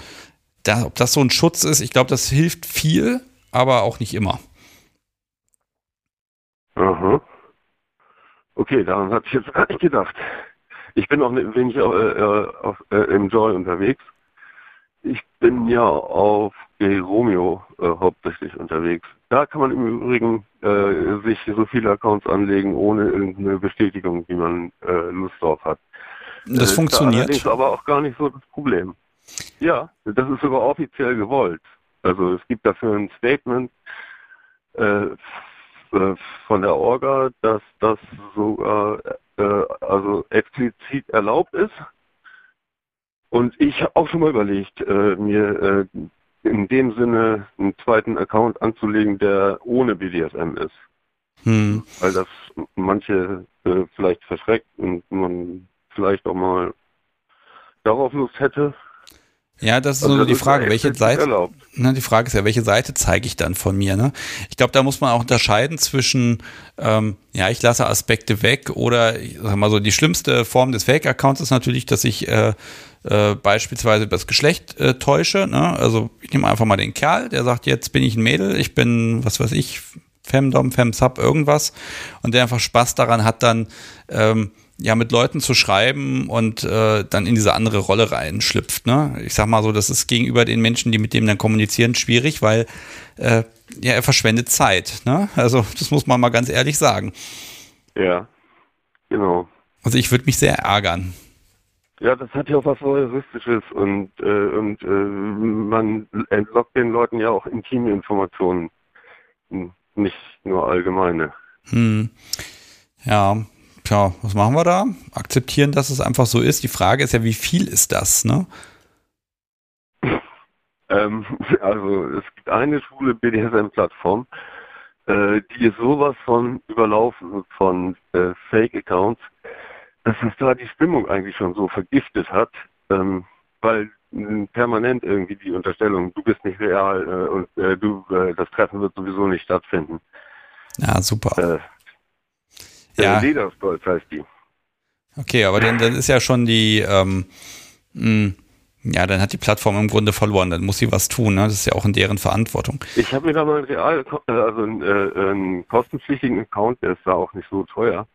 da, ob das so ein Schutz ist, ich glaube, das hilft viel, aber auch nicht immer. Aha. Okay, daran hatte ich jetzt gar nicht gedacht. Ich bin auch ein wenig äh, äh, auf, äh, im Joy unterwegs. Ich bin ja auf Romeo äh, hauptsächlich unterwegs. Da kann man im Übrigen äh, sich so viele Accounts anlegen, ohne irgendeine Bestätigung, wie man äh, Lust drauf hat. Das funktioniert. Das ist aber auch gar nicht so das Problem. Ja, das ist sogar offiziell gewollt. Also es gibt dafür ein Statement äh, äh, von der Orga, dass das sogar äh, also explizit erlaubt ist. Und ich habe auch schon mal überlegt, äh, mir äh, in dem Sinne einen zweiten Account anzulegen, der ohne BDSM ist. Hm. Weil das manche äh, vielleicht verschreckt und man vielleicht auch mal darauf Lust hätte. Ja, das ist also so die Frage, welche Seite. Ne, die Frage ist ja, welche Seite zeige ich dann von mir? Ne? Ich glaube, da muss man auch unterscheiden zwischen, ähm, ja, ich lasse Aspekte weg oder, ich sag mal so, die schlimmste Form des Fake-Accounts ist natürlich, dass ich äh, äh, beispielsweise das Geschlecht äh, täusche. Ne? Also ich nehme einfach mal den Kerl, der sagt, jetzt bin ich ein Mädel, ich bin, was weiß ich, Femdom, Femsub, irgendwas und der einfach Spaß daran hat, dann ähm, ja mit Leuten zu schreiben und äh, dann in diese andere Rolle reinschlüpft. Ne? Ich sag mal so, das ist gegenüber den Menschen, die mit dem dann kommunizieren, schwierig, weil äh, ja, er verschwendet Zeit. Ne? Also das muss man mal ganz ehrlich sagen. Ja, genau. Also ich würde mich sehr ärgern. Ja, das hat ja auch was Voyeuristisches und, äh, und äh, man entlockt den Leuten ja auch intime Informationen, nicht nur allgemeine. Hm. Ja, tja, was machen wir da? Akzeptieren, dass es einfach so ist. Die Frage ist ja, wie viel ist das, ne? Ähm, also es gibt eine schwule BDSM-Plattform, äh, die ist sowas von überlaufen von äh, Fake-Accounts, dass es da die Stimmung eigentlich schon so vergiftet hat, ähm, weil permanent irgendwie die Unterstellung, du bist nicht real äh, und äh, du, äh, das Treffen wird sowieso nicht stattfinden. Ja, super. Äh, ja. Lederstolz heißt die. Okay, aber dann, dann ist ja schon die, ähm, mh, hm, ja, dann hat die Plattform im Grunde verloren. Dann muss sie was tun. Ne? Das ist ja auch in deren Verantwortung. Ich habe mir da mal einen real, äh, also einen, äh, einen kostenpflichtigen Account, der ist da auch nicht so teuer,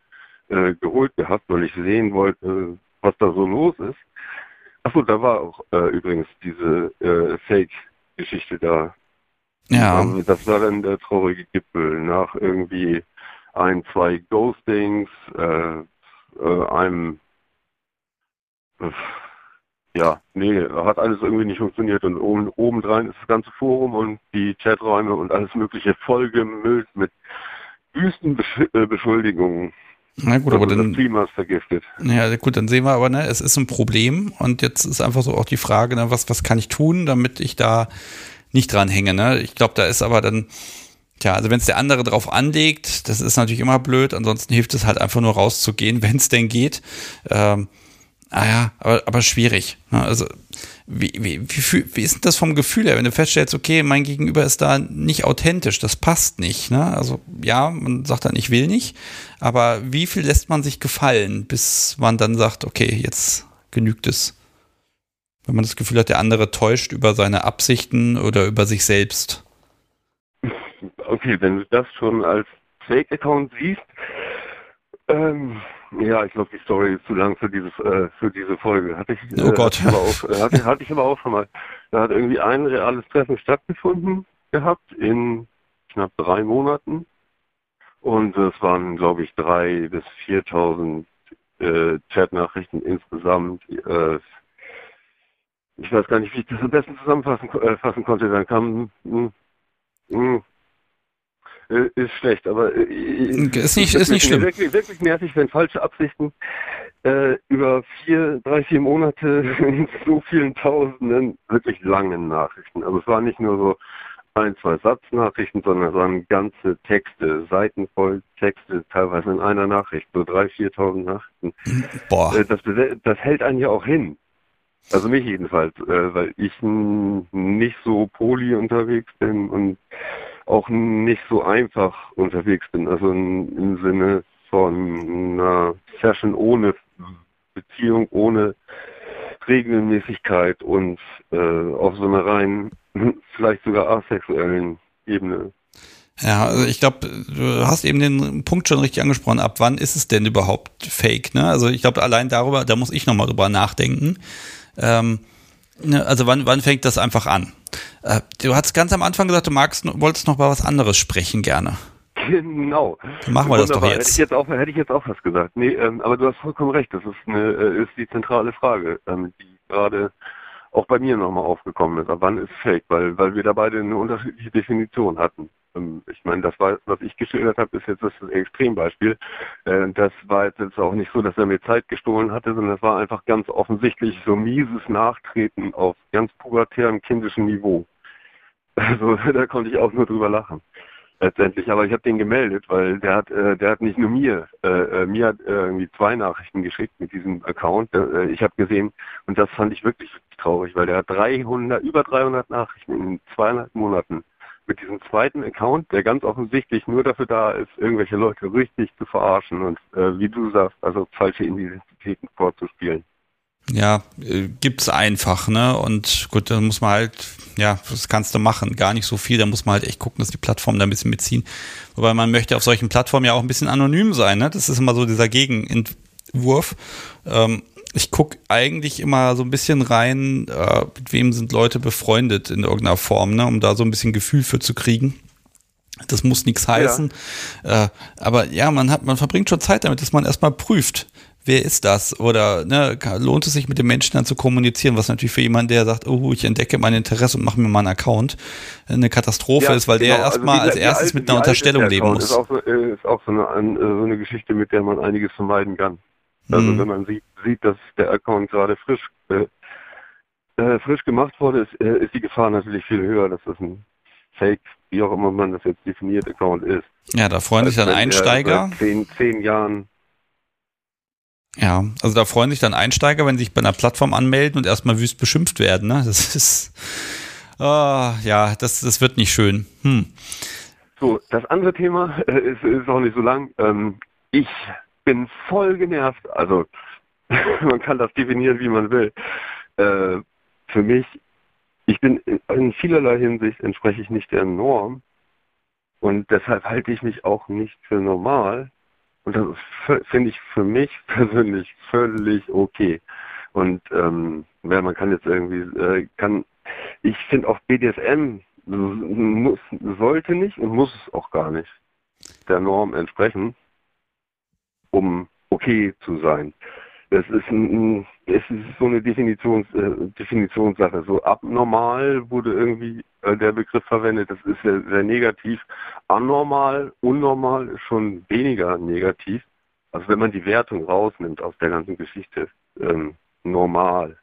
äh, geholt gehabt, weil ich sehen wollte, was da so los ist. Achso, da war auch äh, übrigens diese äh, Fake-Geschichte da. Ja. Also, das war dann der traurige Gipfel nach irgendwie ein, zwei Ghostings, äh, äh, einem, äh, ja, nee, hat alles irgendwie nicht funktioniert und oben, obendrein ist das ganze Forum und die Chaträume und alles mögliche vollgemüllt mit wüsten Besch äh, Beschuldigungen. Na gut, also aber dann. Das Klima ist vergiftet. Ja, gut, dann sehen wir aber, ne, es ist ein Problem und jetzt ist einfach so auch die Frage, ne, was, was kann ich tun, damit ich da nicht dran hänge, ne? Ich glaube, da ist aber dann, Tja, also wenn es der andere drauf anlegt, das ist natürlich immer blöd. Ansonsten hilft es halt einfach nur rauszugehen, wenn es denn geht. Ähm, ah ja, aber, aber schwierig. Ne? Also wie, wie, wie, wie ist denn das vom Gefühl her, wenn du feststellst, okay, mein Gegenüber ist da nicht authentisch, das passt nicht. Ne? Also ja, man sagt dann, ich will nicht, aber wie viel lässt man sich gefallen, bis man dann sagt, okay, jetzt genügt es. Wenn man das Gefühl hat, der andere täuscht über seine Absichten oder über sich selbst. Okay, wenn du das schon als Fake-Account siehst, ähm, ja, ich glaube, die Story ist zu lang für dieses äh, für diese Folge. Hatte ich, oh Gott. Äh, auch, äh, hatte, hatte ich aber auch schon mal. Da hat irgendwie ein reales Treffen stattgefunden gehabt in knapp drei Monaten. Und es waren, glaube ich, drei bis 4.000 äh, Chatnachrichten insgesamt. Äh, ich weiß gar nicht, wie ich das am besten zusammenfassen äh, fassen konnte. Dann kam mh, hm, mh, hm, äh, ist schlecht, aber äh, ist nicht, ist nicht schlimm. Wirklich, wirklich nervig, wenn falsche Absichten äh, über vier, drei, vier Monate in so vielen Tausenden wirklich langen Nachrichten. Also es war nicht nur so ein, zwei Satznachrichten, sondern es waren ganze Texte, Seiten voll Texte, teilweise in einer Nachricht, so drei, viertausend Nachrichten. Boah. Äh, das, das hält einen ja auch hin. Also mich jedenfalls, äh, weil ich nicht so poly unterwegs bin und auch nicht so einfach unterwegs bin. Also im Sinne von einer Session ohne Beziehung, ohne Regelmäßigkeit und äh, auf so einer rein, vielleicht sogar asexuellen Ebene. Ja, also ich glaube, du hast eben den Punkt schon richtig angesprochen. Ab wann ist es denn überhaupt fake? Ne? Also ich glaube, allein darüber, da muss ich nochmal drüber nachdenken. Ähm, also wann, wann fängt das einfach an? Äh, du hast ganz am Anfang gesagt, du magst, wolltest noch über was anderes sprechen gerne. Genau. Dann machen wir Wunderbar. das doch jetzt. Hätte ich jetzt auch, hätte ich jetzt auch was gesagt. Nee, ähm, aber du hast vollkommen recht. Das ist, eine, äh, ist die zentrale Frage, ähm, die gerade auch bei mir nochmal aufgekommen ist. Aber wann ist Fake? Weil, weil wir da beide eine unterschiedliche Definition hatten. Ähm, ich meine, das war, was ich geschildert habe, ist jetzt das Extrembeispiel. Äh, das war jetzt auch nicht so, dass er mir Zeit gestohlen hatte, sondern das war einfach ganz offensichtlich so mieses Nachtreten auf ganz pubertärem kindischen Niveau. Also da konnte ich auch nur drüber lachen letztendlich. Aber ich habe den gemeldet, weil der hat, äh, der hat nicht nur mir, äh, äh, mir hat äh, irgendwie zwei Nachrichten geschickt mit diesem Account. Äh, ich habe gesehen und das fand ich wirklich traurig, weil der hat 300, über 300 Nachrichten in zweieinhalb Monaten mit diesem zweiten Account, der ganz offensichtlich nur dafür da ist, irgendwelche Leute richtig zu verarschen und äh, wie du sagst, also falsche Identitäten vorzuspielen. Ja, äh, gibt's einfach, ne? Und gut, dann muss man halt, ja, das kannst du machen. Gar nicht so viel, da muss man halt echt gucken, dass die Plattformen da ein bisschen mitziehen. Wobei man möchte auf solchen Plattformen ja auch ein bisschen anonym sein, ne? Das ist immer so dieser Gegenentwurf. Ähm, ich gucke eigentlich immer so ein bisschen rein, äh, mit wem sind Leute befreundet in irgendeiner Form, ne? Um da so ein bisschen Gefühl für zu kriegen. Das muss nichts heißen. Ja. Äh, aber ja, man hat, man verbringt schon Zeit damit, dass man erstmal prüft wer ist das? Oder ne, lohnt es sich mit dem Menschen dann zu kommunizieren, was natürlich für jemanden, der sagt, oh, ich entdecke mein Interesse und mache mir mal einen Account, eine Katastrophe ja, ist, weil genau. der erstmal also als erstes mit einer Unterstellung leben muss. Ist auch, so, äh, ist auch so, eine, so eine Geschichte, mit der man einiges vermeiden kann. Also mhm. wenn man sieht, sieht, dass der Account gerade frisch äh, äh, frisch gemacht wurde, ist, äh, ist die Gefahr natürlich viel höher, dass das ein Fake, wie auch immer man das jetzt definiert, Account ist. Ja, da freuen sich dann Einsteiger. Zehn, zehn Jahren ja, also da freuen sich dann Einsteiger, wenn sie sich bei einer Plattform anmelden und erstmal wüst beschimpft werden. Ne? Das ist, oh, ja, das, das wird nicht schön. Hm. So, das andere Thema äh, ist, ist auch nicht so lang. Ähm, ich bin voll genervt. Also, man kann das definieren, wie man will. Äh, für mich, ich bin in vielerlei Hinsicht entspreche ich nicht der Norm. Und deshalb halte ich mich auch nicht für normal. Und das finde ich für mich persönlich völlig okay. Und ähm, ja, man kann jetzt irgendwie, äh, kann, ich finde auch BDSM muss, sollte nicht und muss es auch gar nicht der Norm entsprechen, um okay zu sein. Es ist, ein, es ist so eine Definitions, äh, Definitionssache. So abnormal wurde irgendwie äh, der Begriff verwendet. Das ist sehr, sehr negativ. Anormal, unnormal ist schon weniger negativ. Also wenn man die Wertung rausnimmt aus der ganzen Geschichte, ähm, normal.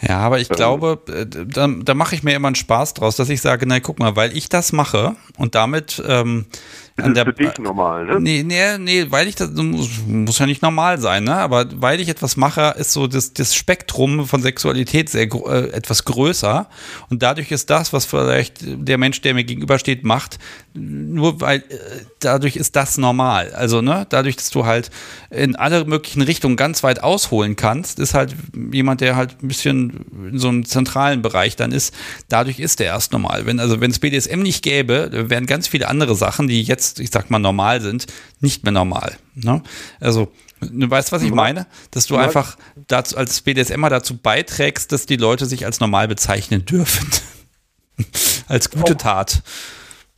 Ja, aber ich ähm, glaube, äh, da, da mache ich mir immer einen Spaß draus, dass ich sage, nein, guck mal, weil ich das mache und damit ähm, das ist der, für dich normal, ne? Nee, nee, nee, weil ich das muss, muss ja nicht normal sein, ne? Aber weil ich etwas mache, ist so das, das Spektrum von Sexualität sehr äh, etwas größer. Und dadurch ist das, was vielleicht der Mensch, der mir gegenübersteht, macht, nur weil äh, dadurch ist das normal. Also, ne, dadurch, dass du halt in alle möglichen Richtungen ganz weit ausholen kannst, ist halt jemand, der halt ein bisschen in so einem zentralen Bereich dann ist, dadurch ist der erst normal. Wenn, also wenn es BDSM nicht gäbe, wären ganz viele andere Sachen, die jetzt, ich sag mal, normal sind, nicht mehr normal. Ne? Also, du weißt, was ich meine? Dass du einfach dazu, als BDSMer dazu beiträgst, dass die Leute sich als normal bezeichnen dürfen. als gute Tat.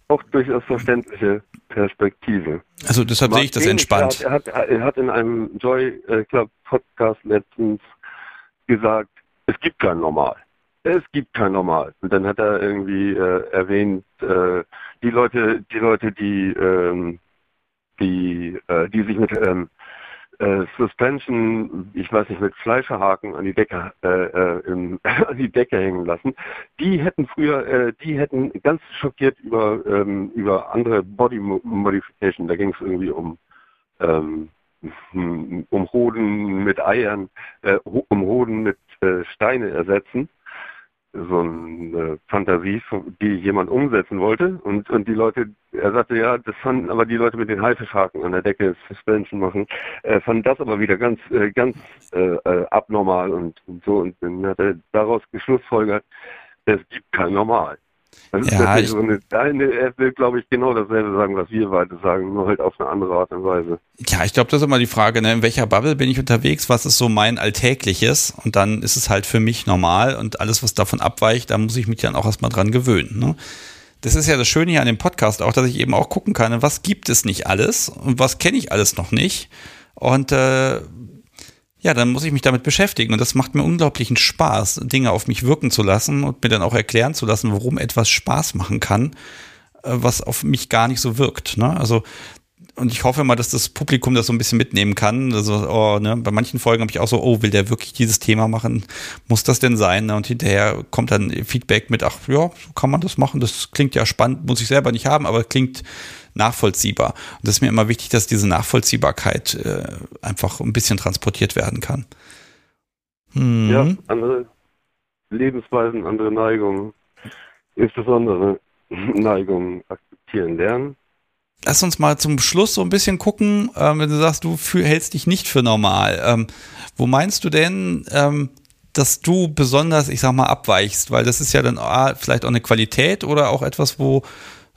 Auch durchaus verständliche Perspektive. Also deshalb sehe ich das entspannt. Er hat, er hat in einem Joy Club Podcast letztens gesagt, es gibt kein Normal. Es gibt kein Normal. Und dann hat er irgendwie äh, erwähnt, äh, die Leute, die Leute, die, ähm, die, äh, die sich mit ähm, äh, Suspension, ich weiß nicht, mit Fleischerhaken an die Decke, äh, äh, im, an die Decke hängen lassen. Die hätten früher, die hätten ganz schockiert über ähm, über andere Body Modification. Da ging es irgendwie um ähm, um Hoden mit Eiern, äh, um Hoden mit äh, Steine ersetzen so eine Fantasie, die jemand umsetzen wollte. Und, und die Leute, er sagte, ja, das fanden aber die Leute mit den Haifischhaken an der Decke Suspension machen, äh, fanden das aber wieder ganz, äh, ganz äh, äh, abnormal und, und so. Und dann hat er daraus geschlussfolgert, es gibt kein Normal. Das ist ja, so eine, eine, er will, glaube ich, genau dasselbe sagen, was wir beide sagen, nur halt auf eine andere Art und Weise. Ja, ich glaube, das ist immer die Frage, ne? in welcher Bubble bin ich unterwegs, was ist so mein Alltägliches und dann ist es halt für mich normal und alles, was davon abweicht, da muss ich mich dann auch erstmal dran gewöhnen. Ne? Das ist ja das Schöne hier an dem Podcast auch, dass ich eben auch gucken kann, was gibt es nicht alles und was kenne ich alles noch nicht. Und äh, ja, dann muss ich mich damit beschäftigen. Und das macht mir unglaublichen Spaß, Dinge auf mich wirken zu lassen und mir dann auch erklären zu lassen, warum etwas Spaß machen kann, äh, was auf mich gar nicht so wirkt. Ne? Also, und ich hoffe mal, dass das Publikum das so ein bisschen mitnehmen kann. Also, oh, ne, bei manchen Folgen habe ich auch so, oh, will der wirklich dieses Thema machen? Muss das denn sein? Ne? Und hinterher kommt dann Feedback mit, ach ja, so kann man das machen. Das klingt ja spannend, muss ich selber nicht haben, aber klingt nachvollziehbar. Und das ist mir immer wichtig, dass diese Nachvollziehbarkeit äh, einfach ein bisschen transportiert werden kann. Hm. Ja, andere Lebensweisen, andere Neigungen, insbesondere Neigungen akzeptieren lernen. Lass uns mal zum Schluss so ein bisschen gucken, ähm, wenn du sagst, du hältst dich nicht für normal. Ähm, wo meinst du denn, ähm, dass du besonders, ich sag mal, abweichst? Weil das ist ja dann ah, vielleicht auch eine Qualität oder auch etwas, wo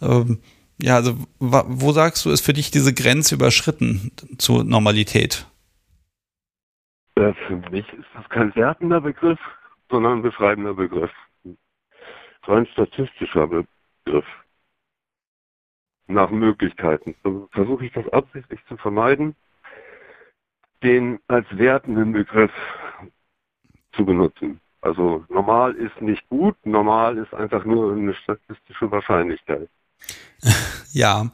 ähm, ja, also wo sagst du, ist für dich diese Grenze überschritten zur Normalität? Ja, für mich ist das kein wertender Begriff, sondern ein beschreibender Begriff. So ein statistischer Begriff. Nach Möglichkeiten. So versuche ich das absichtlich zu vermeiden, den als wertenden Begriff zu benutzen. Also normal ist nicht gut, normal ist einfach nur eine statistische Wahrscheinlichkeit. ja,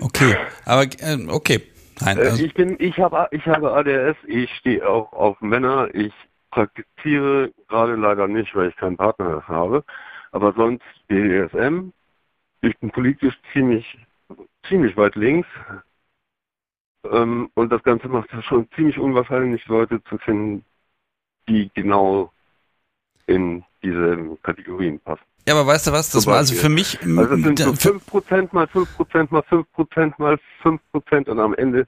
okay, aber äh, okay. Nein, äh, also. Ich bin, ich habe, ich habe ADS. Ich stehe auch auf Männer. Ich praktiziere gerade leider nicht, weil ich keinen Partner habe. Aber sonst BDSM. Ich bin politisch ziemlich, ziemlich weit links. Ähm, und das Ganze macht es schon ziemlich unwahrscheinlich, Leute zu finden, die genau in diese Kategorien passen. Ja, aber weißt du was, das war also für mich... Also das sind so 5% mal 5% mal 5% mal 5% und am Ende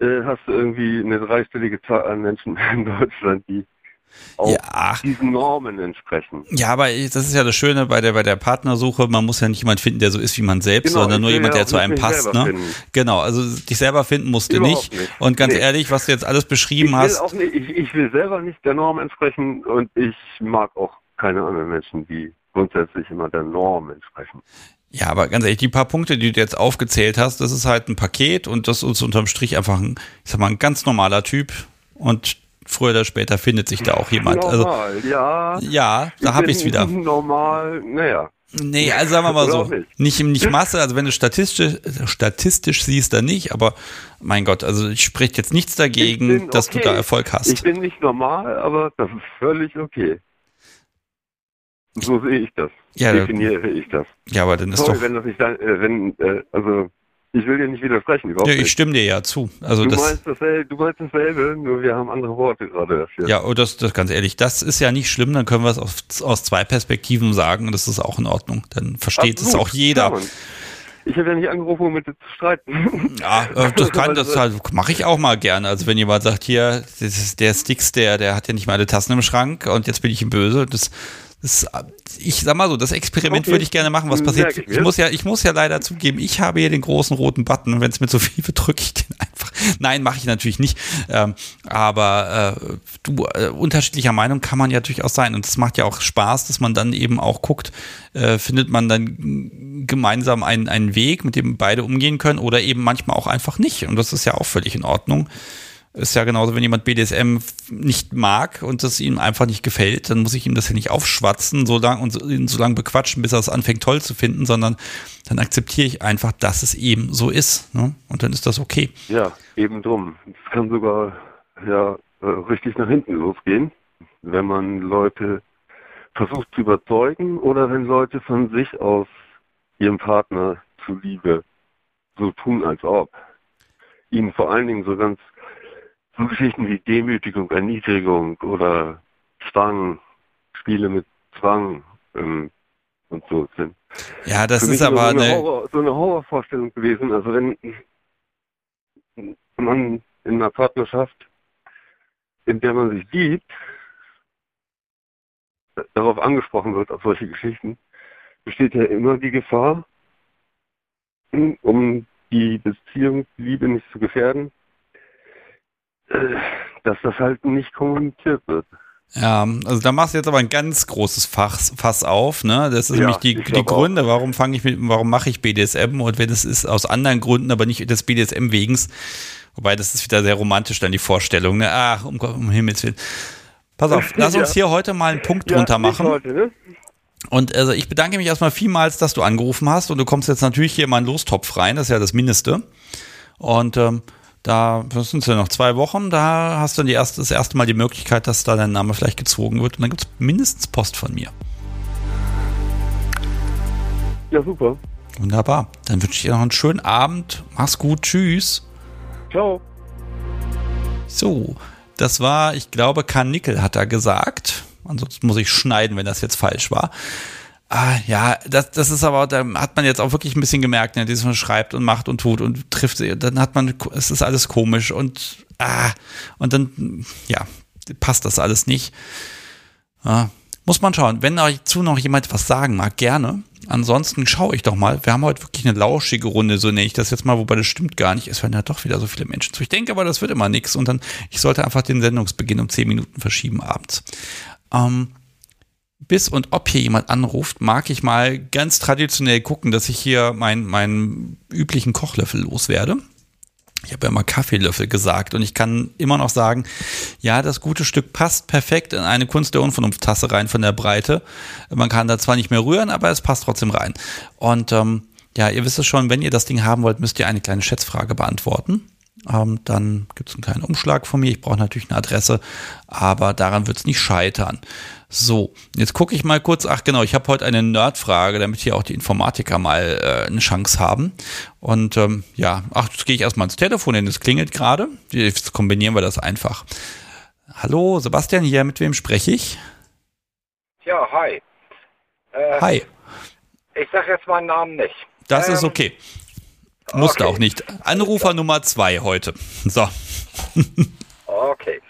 äh, hast du irgendwie eine dreistellige Zahl an Menschen in Deutschland, die auch ja. diesen Normen entsprechen. Ja, aber das ist ja das Schöne bei der bei der Partnersuche, man muss ja nicht jemand finden, der so ist wie man selbst, genau, sondern nur jemand, der zu einem passt. Ne? Genau, also dich selber finden musst du nicht. nicht. Und ganz nee. ehrlich, was du jetzt alles beschrieben ich hast. Nicht, ich, ich will selber nicht der Norm entsprechen und ich mag auch keine anderen Menschen, die grundsätzlich immer der Norm entsprechen. Ja, aber ganz ehrlich, die paar Punkte, die du jetzt aufgezählt hast, das ist halt ein Paket und das ist unterm Strich einfach ein, ich sag mal, ein ganz normaler Typ und früher oder später findet sich da auch jemand. Also, normal, also, ja. Ja, da habe ich es wieder. Normal, naja. Nee, also sagen wir mal so, nicht, nicht Masse, also wenn du statistisch, statistisch siehst, dann nicht, aber mein Gott, also ich spricht jetzt nichts dagegen, dass okay. du da Erfolg hast. Ich bin nicht normal, aber das ist völlig okay. So sehe ich das. Ja, definiere ich das. Ja, aber dann ist Sorry, doch. wenn das nicht, äh, wenn, äh, also ich will dir nicht widersprechen, überhaupt ja, ich stimme dir ja zu. Also du, das, meinst dasselbe, du meinst dasselbe, nur wir haben andere Worte gerade dafür. Ja, und das, das ganz ehrlich, das ist ja nicht schlimm, dann können wir es aus, aus zwei Perspektiven sagen und das ist auch in Ordnung. Dann versteht Absolut, es auch jeder. Ich habe ja nicht angerufen, um mit dir zu streiten. Ja, äh, das kann, das halt, mache ich auch mal gerne. Also wenn jemand sagt, hier, das ist der Sticks, der, der hat ja nicht mal alle Tassen im Schrank und jetzt bin ich ihm böse, das, das, ich sag mal so, das Experiment okay. würde ich gerne machen. Was passiert? Ich, ich muss ja, ich muss ja leider zugeben, ich habe hier den großen roten Button und wenn es mir zu viel wird, drücke ich den einfach. Nein, mache ich natürlich nicht. Ähm, aber äh, du, äh, unterschiedlicher Meinung kann man ja durchaus sein. Und es macht ja auch Spaß, dass man dann eben auch guckt, äh, findet man dann gemeinsam einen, einen Weg, mit dem beide umgehen können oder eben manchmal auch einfach nicht. Und das ist ja auch völlig in Ordnung. Ist ja genauso, wenn jemand BDSM nicht mag und das ihm einfach nicht gefällt, dann muss ich ihm das ja nicht aufschwatzen so lang und ihn so lange bequatschen, bis er es anfängt toll zu finden, sondern dann akzeptiere ich einfach, dass es eben so ist. Ne? Und dann ist das okay. Ja, eben drum. Es kann sogar ja äh, richtig nach hinten losgehen, wenn man Leute versucht zu überzeugen oder wenn Leute von sich aus ihrem Partner zuliebe so tun, als ob. Ihnen vor allen Dingen so ganz so Geschichten wie Demütigung, Erniedrigung oder Zwang, Spiele mit Zwang ähm, und so sind. Ja, das ist aber so eine, eine Horror, so eine Horrorvorstellung gewesen. Also wenn man in einer Partnerschaft, in der man sich liebt, darauf angesprochen wird, auf solche Geschichten, besteht ja immer die Gefahr, um die Beziehung, die Liebe nicht zu gefährden, dass das halt nicht kommuniziert wird. Ja, also da machst du jetzt aber ein ganz großes Fass, Fass auf, ne? Das ist ja, nämlich die, die Gründe, warum fange ich mit, warum mache ich BDSM und wenn es ist aus anderen Gründen, aber nicht des BDSM wegens. Wobei das ist wieder sehr romantisch dann die Vorstellung, ne? Ach, um, um Himmels Willen. Pass auf, lass uns hier heute mal einen Punkt drunter machen. Heute, ne? Und also ich bedanke mich erstmal vielmals, dass du angerufen hast und du kommst jetzt natürlich hier in meinen Lostopf rein, das ist ja das Mindeste. Und ähm, da sind es ja noch zwei Wochen, da hast du die erste, das erste Mal die Möglichkeit, dass da dein Name vielleicht gezogen wird und dann gibt es mindestens Post von mir. Ja, super. Wunderbar. Dann wünsche ich dir noch einen schönen Abend. Mach's gut. Tschüss. Ciao. So, das war, ich glaube, Karnickel hat er gesagt. Ansonsten muss ich schneiden, wenn das jetzt falsch war. Ah, ja, das, das ist aber, da hat man jetzt auch wirklich ein bisschen gemerkt, ne, dass man schreibt und macht und tut und trifft. Dann hat man, es ist alles komisch und, ah, und dann, ja, passt das alles nicht. Ja, muss man schauen. Wenn dazu noch jemand was sagen mag, gerne. Ansonsten schaue ich doch mal. Wir haben heute wirklich eine lauschige Runde, so nenne ich das jetzt mal, wobei das stimmt gar nicht. Es werden ja doch wieder so viele Menschen zu. Ich denke aber, das wird immer nichts und dann, ich sollte einfach den Sendungsbeginn um zehn Minuten verschieben abends. Ähm, bis und ob hier jemand anruft, mag ich mal ganz traditionell gucken, dass ich hier meinen mein üblichen Kochlöffel loswerde. Ich habe ja mal Kaffeelöffel gesagt und ich kann immer noch sagen, ja, das gute Stück passt perfekt in eine Kunst der Unvernunft-Tasse rein von der Breite. Man kann da zwar nicht mehr rühren, aber es passt trotzdem rein. Und ähm, ja, ihr wisst es schon, wenn ihr das Ding haben wollt, müsst ihr eine kleine Schätzfrage beantworten. Ähm, dann gibt es einen kleinen Umschlag von mir. Ich brauche natürlich eine Adresse, aber daran wird es nicht scheitern. So, jetzt gucke ich mal kurz. Ach genau, ich habe heute eine Nerdfrage, damit hier auch die Informatiker mal äh, eine Chance haben. Und ähm, ja, ach, jetzt gehe ich erstmal ins Telefon, denn es klingelt gerade. Jetzt kombinieren wir das einfach. Hallo, Sebastian hier, mit wem spreche ich? Ja, hi. Äh, hi. Ich sage jetzt meinen Namen nicht. Das ähm, ist okay. Musste okay. auch nicht. Anrufer Nummer zwei heute. So. okay.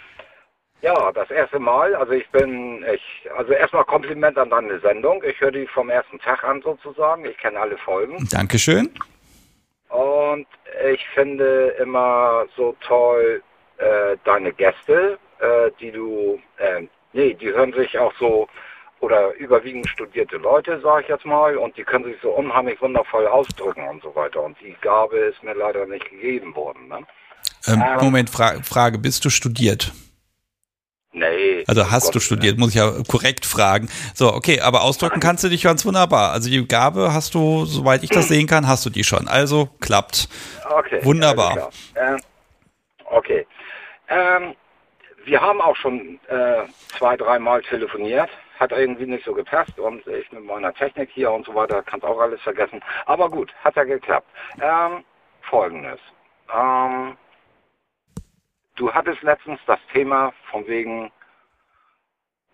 Ja, das erste Mal, also ich bin, ich, also erstmal Kompliment an deine Sendung. Ich höre die vom ersten Tag an sozusagen. Ich kenne alle Folgen. Dankeschön. Und ich finde immer so toll äh, deine Gäste, äh, die du, äh, nee, die hören sich auch so, oder überwiegend studierte Leute, sage ich jetzt mal, und die können sich so unheimlich wundervoll ausdrücken und so weiter. Und die Gabe ist mir leider nicht gegeben worden. Ne? Ähm, Moment, Fra Frage, bist du studiert? Nee. Also hast du studiert, muss ich ja korrekt fragen. So, okay, aber ausdrücken kannst du dich ganz wunderbar. Also die Gabe hast du, soweit ich das sehen kann, hast du die schon. Also klappt. Okay. Wunderbar. Äh, okay. Ähm, wir haben auch schon äh, zwei, dreimal telefoniert. Hat irgendwie nicht so gepasst und ich mit meiner Technik hier und so weiter kannst auch alles vergessen. Aber gut, hat ja geklappt. Ähm, Folgendes. Ähm, Du hattest letztens das Thema von wegen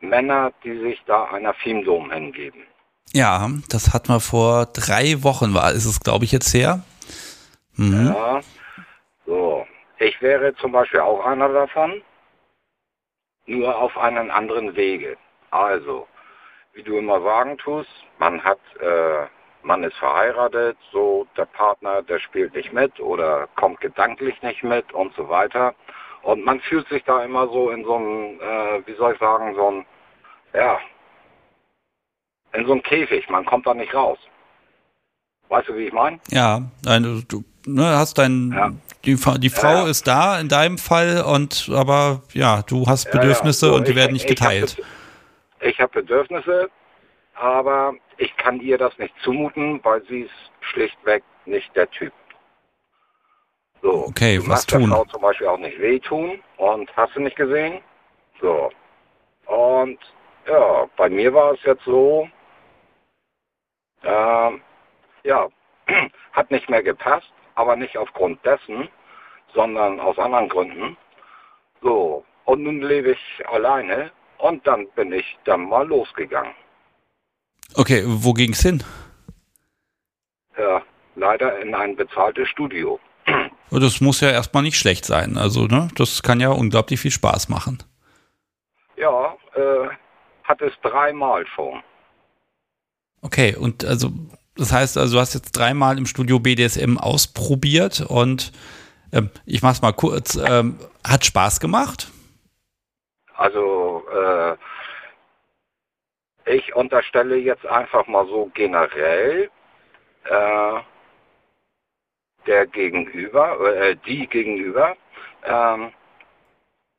Männer, die sich da einer Femdom hingeben. Ja, das hatten wir vor drei Wochen, war ist es, glaube ich, jetzt her. Mhm. Ja, so. Ich wäre zum Beispiel auch einer davon, nur auf einen anderen Wege. Also, wie du immer sagen tust, man hat, äh, man ist verheiratet, so der Partner, der spielt nicht mit oder kommt gedanklich nicht mit und so weiter. Und man fühlt sich da immer so in so einem, äh, wie soll ich sagen, so ein, ja, in so einem Käfig. Man kommt da nicht raus. Weißt du, wie ich meine? Ja, du, du ne, hast dein, ja. die, die Frau ja, ja. ist da in deinem Fall und aber ja, du hast Bedürfnisse so, und die ich, werden nicht geteilt. Ich habe Bedürfnisse, aber ich kann ihr das nicht zumuten, weil sie ist schlichtweg nicht der Typ. So, okay, du was tun? Der Frau zum Beispiel auch nicht wehtun und hast du nicht gesehen? So. Und ja, bei mir war es jetzt so, äh, ja, hat nicht mehr gepasst, aber nicht aufgrund dessen, sondern aus anderen Gründen. So, und nun lebe ich alleine und dann bin ich dann mal losgegangen. Okay, wo ging es hin? Ja, leider in ein bezahltes Studio. Das muss ja erstmal nicht schlecht sein. Also, ne, das kann ja unglaublich viel Spaß machen. Ja, äh, hat es dreimal schon. Okay, und also, das heißt, also du hast jetzt dreimal im Studio BDSM ausprobiert und ähm, ich mach's mal kurz, ähm, hat Spaß gemacht? Also, äh, ich unterstelle jetzt einfach mal so generell, äh, der Gegenüber, äh, die Gegenüber, ähm,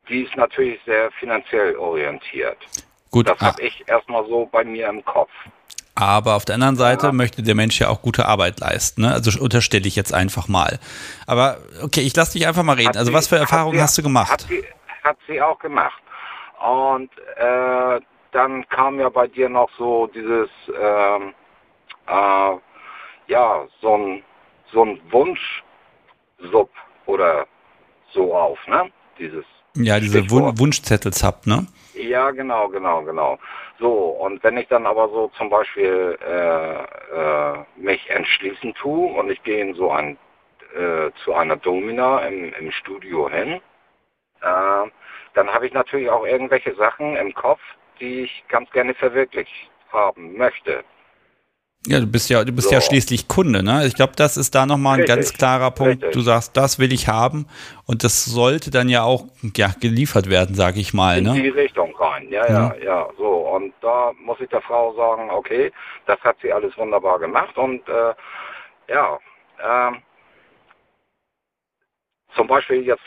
die ist natürlich sehr finanziell orientiert. Gut. Das habe ich erstmal so bei mir im Kopf. Aber auf der anderen Seite ja. möchte der Mensch ja auch gute Arbeit leisten. Ne? Also unterstelle ich jetzt einfach mal. Aber okay, ich lasse dich einfach mal reden. Hat also was für Erfahrungen hast du gemacht? Hat sie, hat sie auch gemacht. Und äh, dann kam ja bei dir noch so dieses, ähm, äh, ja, so ein so ein Wunsch-Sub oder so auf, ne? Dieses. Ja, diese Wun Wunschzettels-Sub, ne? Ja, genau, genau, genau. So, und wenn ich dann aber so zum Beispiel äh, äh, mich entschließen tue und ich gehe in so ein, äh, zu einer Domina im, im Studio hin, äh, dann habe ich natürlich auch irgendwelche Sachen im Kopf, die ich ganz gerne verwirklicht haben möchte. Ja, du bist ja, du bist so. ja schließlich Kunde, ne? Ich glaube, das ist da nochmal ein Richtig. ganz klarer Punkt. Richtig. Du sagst, das will ich haben und das sollte dann ja auch ja, geliefert werden, sage ich mal, ne? In die Richtung rein, ja, ja, ja, ja, so. Und da muss ich der Frau sagen, okay, das hat sie alles wunderbar gemacht und äh, ja, ähm, zum Beispiel jetzt,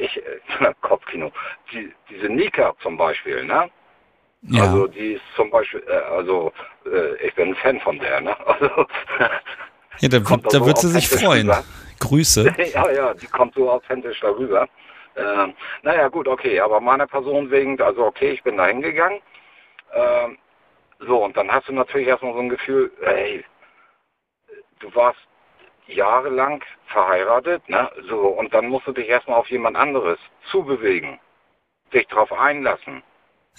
ich, Kopfkino, die, diese Nika zum Beispiel, ne? Ja. Also die ist zum Beispiel, äh, also äh, ich bin ein Fan von der, ne? Also, ja, da, da so wird sie sich freuen. Rüber. Grüße. ja, ja, die kommt so authentisch darüber. Ähm, naja, gut, okay, aber meiner Person wegen, also okay, ich bin da hingegangen. Ähm, so, und dann hast du natürlich erstmal so ein Gefühl, ey, du warst jahrelang verheiratet, ne? So, und dann musst du dich erstmal auf jemand anderes zubewegen, dich darauf einlassen.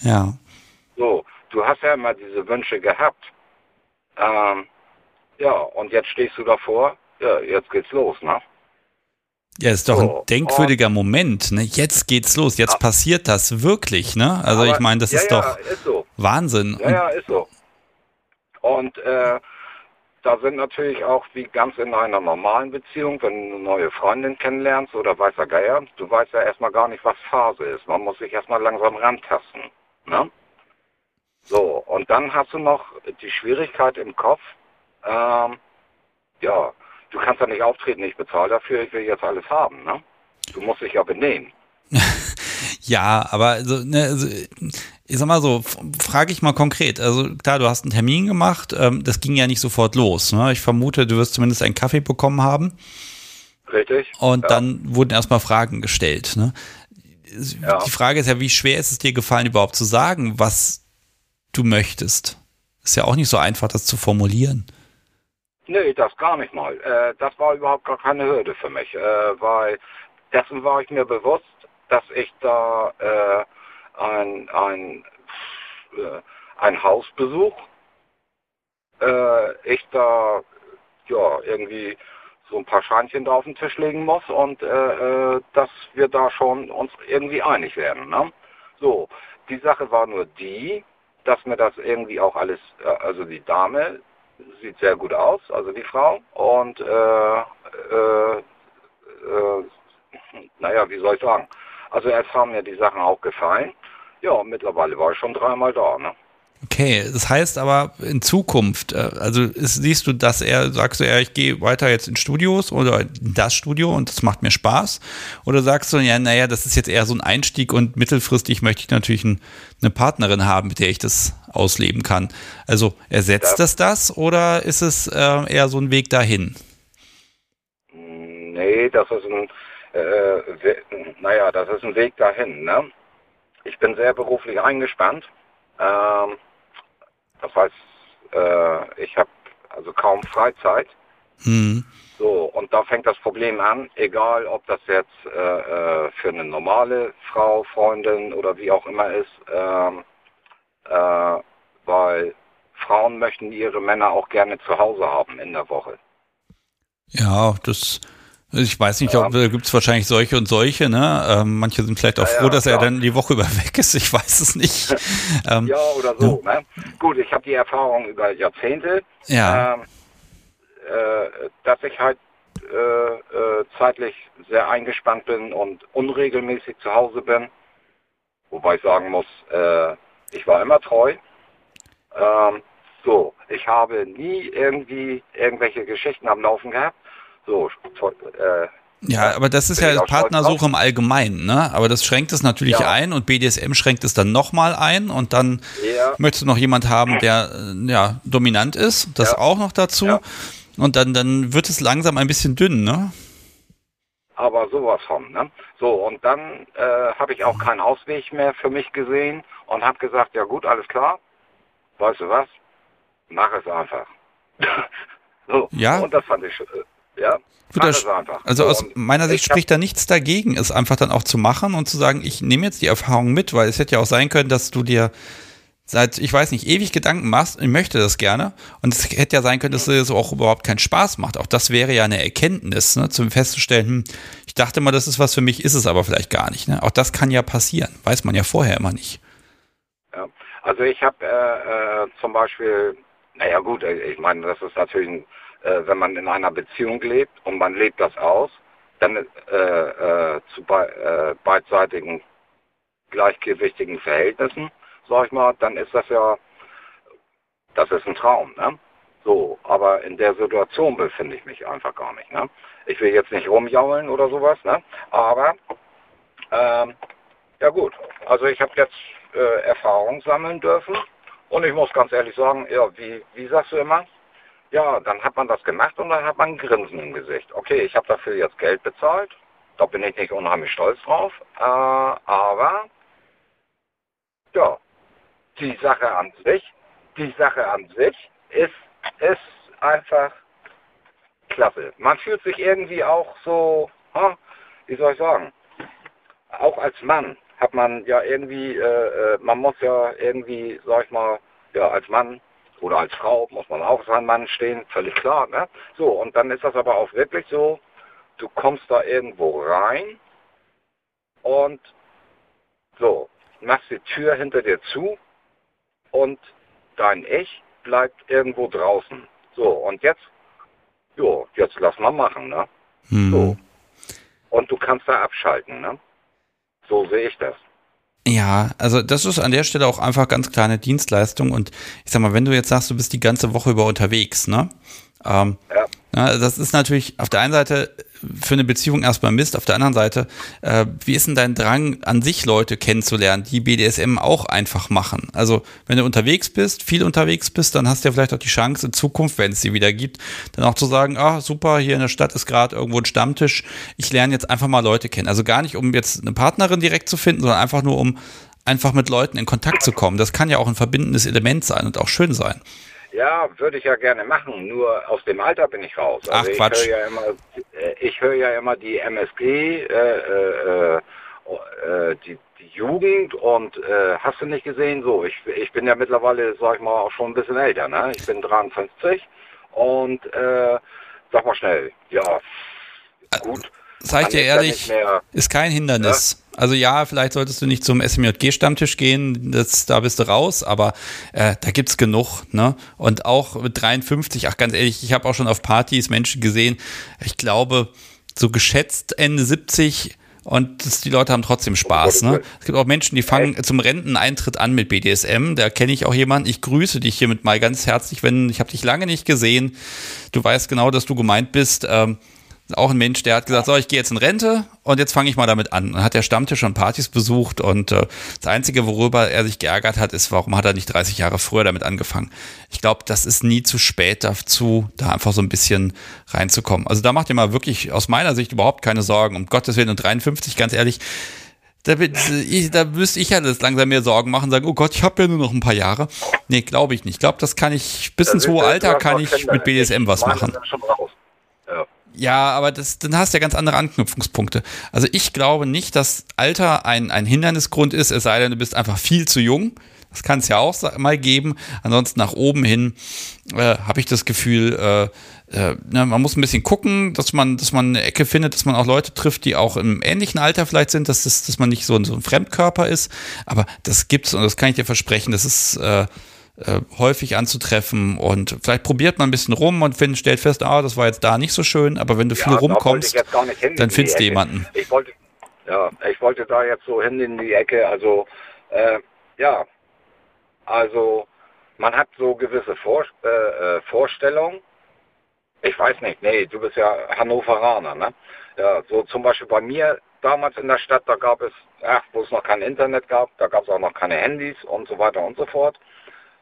Ja. So, du hast ja immer diese Wünsche gehabt. Ähm, ja, und jetzt stehst du davor, ja, jetzt geht's los, ne? Ja, ist doch so, ein denkwürdiger Moment, ne? Jetzt geht's los, jetzt ja. passiert das wirklich, ne? Also Aber, ich meine, das ja, ist doch ist so. Wahnsinn. Ja, ja, ist so. Und äh, da sind natürlich auch wie ganz in einer normalen Beziehung, wenn du eine neue Freundin kennenlernst oder weißer Geier, du weißt ja erstmal gar nicht, was Phase ist. Man muss sich erstmal langsam rantasten. Ne? So, und dann hast du noch die Schwierigkeit im Kopf, ähm, ja, du kannst ja nicht auftreten, ich bezahle dafür, ich will jetzt alles haben, ne? Du musst dich ja benehmen. ja, aber also, ne, also, ich sag mal so, frage ich mal konkret. Also klar, du hast einen Termin gemacht, ähm, das ging ja nicht sofort los. Ne? Ich vermute, du wirst zumindest einen Kaffee bekommen haben. Richtig. Und ja. dann wurden erstmal Fragen gestellt. Ne? Ja. Die Frage ist ja, wie schwer ist es dir gefallen, überhaupt zu sagen, was du möchtest. Ist ja auch nicht so einfach, das zu formulieren. Nee, das gar nicht mal. Äh, das war überhaupt gar keine Hürde für mich, äh, weil dessen war ich mir bewusst, dass ich da äh, ein, ein, äh, ein Hausbesuch ich da ja irgendwie so ein paar Scheinchen da auf den Tisch legen muss und dass wir da schon uns irgendwie einig werden. Ne? So, die Sache war nur die, dass mir das irgendwie auch alles, äh, also die Dame sieht sehr gut aus, also die Frau und äh, äh, äh, naja, wie soll ich sagen, also erst haben mir die Sachen auch gefallen. Ja, mittlerweile war ich schon dreimal da. Ne? Okay, das heißt aber in Zukunft, äh, also ist, siehst du, dass er, sagst du, ja, ich gehe weiter jetzt in Studios oder in das Studio und das macht mir Spaß? Oder sagst du, ja, naja, das ist jetzt eher so ein Einstieg und mittelfristig möchte ich natürlich ein, eine Partnerin haben, mit der ich das ausleben kann? Also ersetzt das das, das oder ist es äh, eher so ein Weg dahin? Nee, das ist ein, äh, naja, das ist ein Weg dahin. Ne? Ich bin sehr beruflich eingespannt. Ähm, das heißt, äh, ich habe also kaum Freizeit. Mhm. So, und da fängt das Problem an, egal ob das jetzt äh, äh, für eine normale Frau, Freundin oder wie auch immer ist, ähm, äh, weil Frauen möchten ihre Männer auch gerne zu Hause haben in der Woche. Ja, das ich weiß nicht, da gibt es wahrscheinlich solche und solche, ne? Ähm, manche sind vielleicht auch ja, froh, dass ja, er dann die Woche über weg ist. Ich weiß es nicht. ähm, ja, oder so. Ne? Gut, ich habe die Erfahrung über Jahrzehnte, ja. Ähm, äh, dass ich halt äh, äh, zeitlich sehr eingespannt bin und unregelmäßig zu Hause bin. Wobei ich sagen muss, äh, ich war immer treu. Ähm, so, ich habe nie irgendwie irgendwelche Geschichten am Laufen gehabt. So, äh, ja, aber das ist ja Partnersuche im Allgemeinen, ne? Aber das schränkt es natürlich ja. ein und BDSM schränkt es dann nochmal ein und dann ja. möchtest du noch jemand haben, der äh, ja dominant ist, das ja. auch noch dazu. Und dann, dann wird es langsam ein bisschen dünn, ne? Aber sowas von, ne? So, und dann äh, habe ich auch keinen Ausweg mehr für mich gesehen und habe gesagt, ja gut, alles klar, weißt du was, mach es einfach. so, ja. Und das fand ich, äh, ja, das, also aus meiner Sicht spricht da nichts dagegen, es einfach dann auch zu machen und zu sagen, ich nehme jetzt die Erfahrung mit, weil es hätte ja auch sein können, dass du dir seit, ich weiß nicht, ewig Gedanken machst, ich möchte das gerne. Und es hätte ja sein können, dass es auch überhaupt keinen Spaß macht. Auch das wäre ja eine Erkenntnis, ne, zum festzustellen, hm, ich dachte mal, das ist was für mich, ist es aber vielleicht gar nicht. Ne? Auch das kann ja passieren, weiß man ja vorher immer nicht. Ja, also ich habe äh, äh, zum Beispiel, naja gut, ich meine, das ist natürlich ein äh, wenn man in einer Beziehung lebt und man lebt das aus, dann äh, äh, zu be äh, beidseitigen gleichgewichtigen Verhältnissen, sag ich mal, dann ist das ja, das ist ein Traum, ne? So, aber in der Situation befinde ich mich einfach gar nicht, ne? Ich will jetzt nicht rumjaulen oder sowas, ne? Aber, ähm, ja gut, also ich habe jetzt äh, Erfahrung sammeln dürfen und ich muss ganz ehrlich sagen, ja, wie, wie sagst du immer, ja, dann hat man das gemacht und dann hat man ein Grinsen im Gesicht. Okay, ich habe dafür jetzt Geld bezahlt. Da bin ich nicht unheimlich stolz drauf. Äh, aber ja, die Sache an sich, die Sache an sich ist, ist einfach klasse. Man fühlt sich irgendwie auch so, ha, wie soll ich sagen, auch als Mann hat man ja irgendwie, äh, äh man muss ja irgendwie, sag ich mal, ja, als Mann oder als Frau muss man auch sein Mann stehen, völlig klar. Ne? So, und dann ist das aber auch wirklich so, du kommst da irgendwo rein und so, machst die Tür hinter dir zu und dein Ich bleibt irgendwo draußen. So, und jetzt, jo, jetzt lass mal machen, ne? Hm. So. Und du kannst da abschalten, ne? So sehe ich das. Ja, also das ist an der Stelle auch einfach ganz kleine Dienstleistung und ich sag mal, wenn du jetzt sagst, du bist die ganze Woche über unterwegs, ne? Ähm, ja. Na, das ist natürlich auf der einen Seite für eine Beziehung erstmal Mist, auf der anderen Seite, äh, wie ist denn dein Drang an sich Leute kennenzulernen, die BDSM auch einfach machen? Also wenn du unterwegs bist, viel unterwegs bist, dann hast du ja vielleicht auch die Chance in Zukunft, wenn es sie wieder gibt, dann auch zu sagen, ah super, hier in der Stadt ist gerade irgendwo ein Stammtisch, ich lerne jetzt einfach mal Leute kennen. Also gar nicht, um jetzt eine Partnerin direkt zu finden, sondern einfach nur, um einfach mit Leuten in Kontakt zu kommen. Das kann ja auch ein verbindendes Element sein und auch schön sein. Ja, würde ich ja gerne machen, nur aus dem Alter bin ich raus. Also Ach, Quatsch. Ich höre ja immer, äh, ich höre ja immer die MSG, äh, äh, äh, die, die Jugend und äh, hast du nicht gesehen, so, ich, ich bin ja mittlerweile, sag ich mal, auch schon ein bisschen älter, ne? Ich bin 53 und äh, sag mal schnell, ja, gut. Sag ich dir ehrlich, ist kein Hindernis. Ja? Also ja, vielleicht solltest du nicht zum SMJG-Stammtisch gehen, das, da bist du raus, aber äh, da gibt's genug. Ne? Und auch mit 53, ach ganz ehrlich, ich habe auch schon auf Partys Menschen gesehen, ich glaube, so geschätzt Ende 70 und das, die Leute haben trotzdem Spaß. Ne? Es gibt auch Menschen, die fangen zum Renteneintritt an mit BDSM. Da kenne ich auch jemanden. Ich grüße dich hiermit mal ganz herzlich, wenn ich habe dich lange nicht gesehen. Du weißt genau, dass du gemeint bist. Ähm, auch ein Mensch, der hat gesagt, so, ich gehe jetzt in Rente und jetzt fange ich mal damit an. Und hat der Stammtisch und Partys besucht und äh, das Einzige, worüber er sich geärgert hat, ist, warum hat er nicht 30 Jahre früher damit angefangen? Ich glaube, das ist nie zu spät dazu, da einfach so ein bisschen reinzukommen. Also da macht ihr mal wirklich aus meiner Sicht überhaupt keine Sorgen. Um Gottes Willen und 53, ganz ehrlich, da, da müsste ich ja das langsam mehr Sorgen machen, sagen, oh Gott, ich habe ja nur noch ein paar Jahre. Nee, glaube ich nicht. Ich glaube, das kann ich, bis ins hohe Alter kann ich mit BDSM was machen. Ja. Ja, aber das, dann hast du ja ganz andere Anknüpfungspunkte. Also ich glaube nicht, dass Alter ein, ein Hindernisgrund ist, es sei denn, du bist einfach viel zu jung. Das kann es ja auch mal geben. Ansonsten nach oben hin äh, habe ich das Gefühl, äh, äh, ne, man muss ein bisschen gucken, dass man, dass man eine Ecke findet, dass man auch Leute trifft, die auch im ähnlichen Alter vielleicht sind, dass, das, dass man nicht so ein, so ein Fremdkörper ist. Aber das gibt's und das kann ich dir versprechen. Das ist äh, häufig anzutreffen und vielleicht probiert man ein bisschen rum und find, stellt fest, ah, das war jetzt da nicht so schön, aber wenn du ja, viel rumkommst, dann findest du jemanden. Ich wollte, ja, ich wollte da jetzt so hin in die Ecke, also äh, ja, also man hat so gewisse Vor äh, äh, Vorstellungen. Ich weiß nicht, nee, du bist ja Hannoveraner, ne? Ja, so zum Beispiel bei mir damals in der Stadt, da gab es, ach, wo es noch kein Internet gab, da gab es auch noch keine Handys und so weiter und so fort.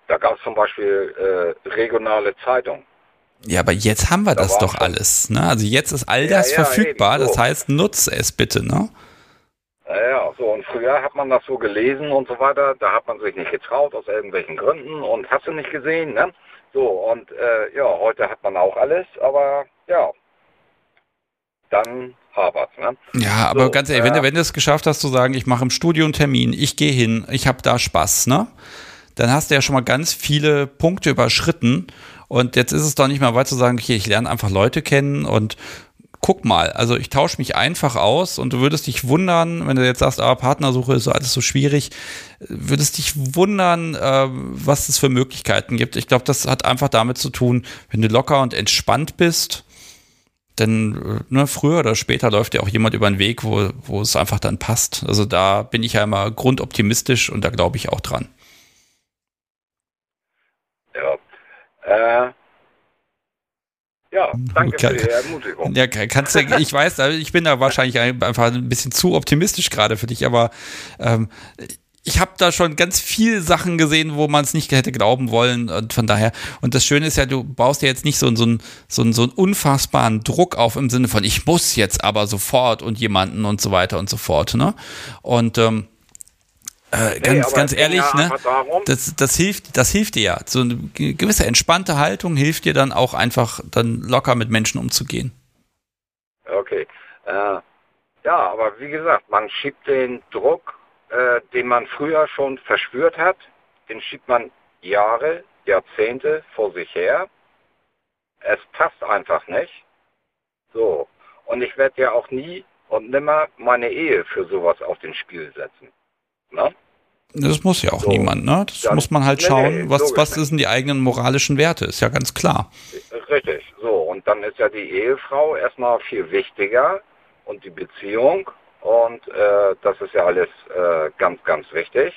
Da gab es zum Beispiel äh, regionale Zeitungen. Ja, aber jetzt haben wir da das doch alles. Ne? Also jetzt ist all das ja, ja, verfügbar. Eben, so. Das heißt, nutze es bitte. Ne? Ja, so und früher hat man das so gelesen und so weiter. Da hat man sich nicht getraut aus irgendwelchen Gründen und hast du nicht gesehen. Ne? So und äh, ja, heute hat man auch alles, aber ja, dann hapert. Ne? Ja, aber so, ganz ehrlich, äh, wenn, du, wenn du es geschafft hast zu sagen, ich mache im Studio einen Termin, ich gehe hin, ich habe da Spaß, ne? Dann hast du ja schon mal ganz viele Punkte überschritten. Und jetzt ist es doch nicht mehr weit zu sagen, okay, ich lerne einfach Leute kennen und guck mal, also ich tausche mich einfach aus und du würdest dich wundern, wenn du jetzt sagst, ah, Partnersuche ist so alles so schwierig, würdest dich wundern, äh, was es für Möglichkeiten gibt. Ich glaube, das hat einfach damit zu tun, wenn du locker und entspannt bist, denn ne, früher oder später läuft ja auch jemand über den Weg, wo, wo es einfach dann passt. Also da bin ich ja immer grundoptimistisch und da glaube ich auch dran. Äh, ja, danke für die Ermutigung. Ja, kannst du, ich weiß, ich bin da wahrscheinlich einfach ein bisschen zu optimistisch gerade für dich, aber ähm, ich habe da schon ganz viele Sachen gesehen, wo man es nicht hätte glauben wollen und von daher und das Schöne ist ja, du baust ja jetzt nicht so, so, so, so einen unfassbaren Druck auf im Sinne von ich muss jetzt aber sofort und jemanden und so weiter und so fort, ne? Und ähm, äh, ganz, nee, ganz ehrlich, ne? Das, das hilft, das hilft dir ja. So eine gewisse entspannte Haltung hilft dir dann auch einfach dann locker mit Menschen umzugehen. Okay. Äh, ja, aber wie gesagt, man schiebt den Druck, äh, den man früher schon verspürt hat, den schiebt man Jahre, Jahrzehnte vor sich her. Es passt einfach nicht. So. Und ich werde ja auch nie und nimmer meine Ehe für sowas auf den Spiel setzen. Na? Das muss ja auch so, niemand, ne? Das muss man halt schauen, nee, was, was sind die eigenen moralischen Werte, ist ja ganz klar. Richtig, so. Und dann ist ja die Ehefrau erstmal viel wichtiger und die Beziehung. Und äh, das ist ja alles äh, ganz, ganz wichtig.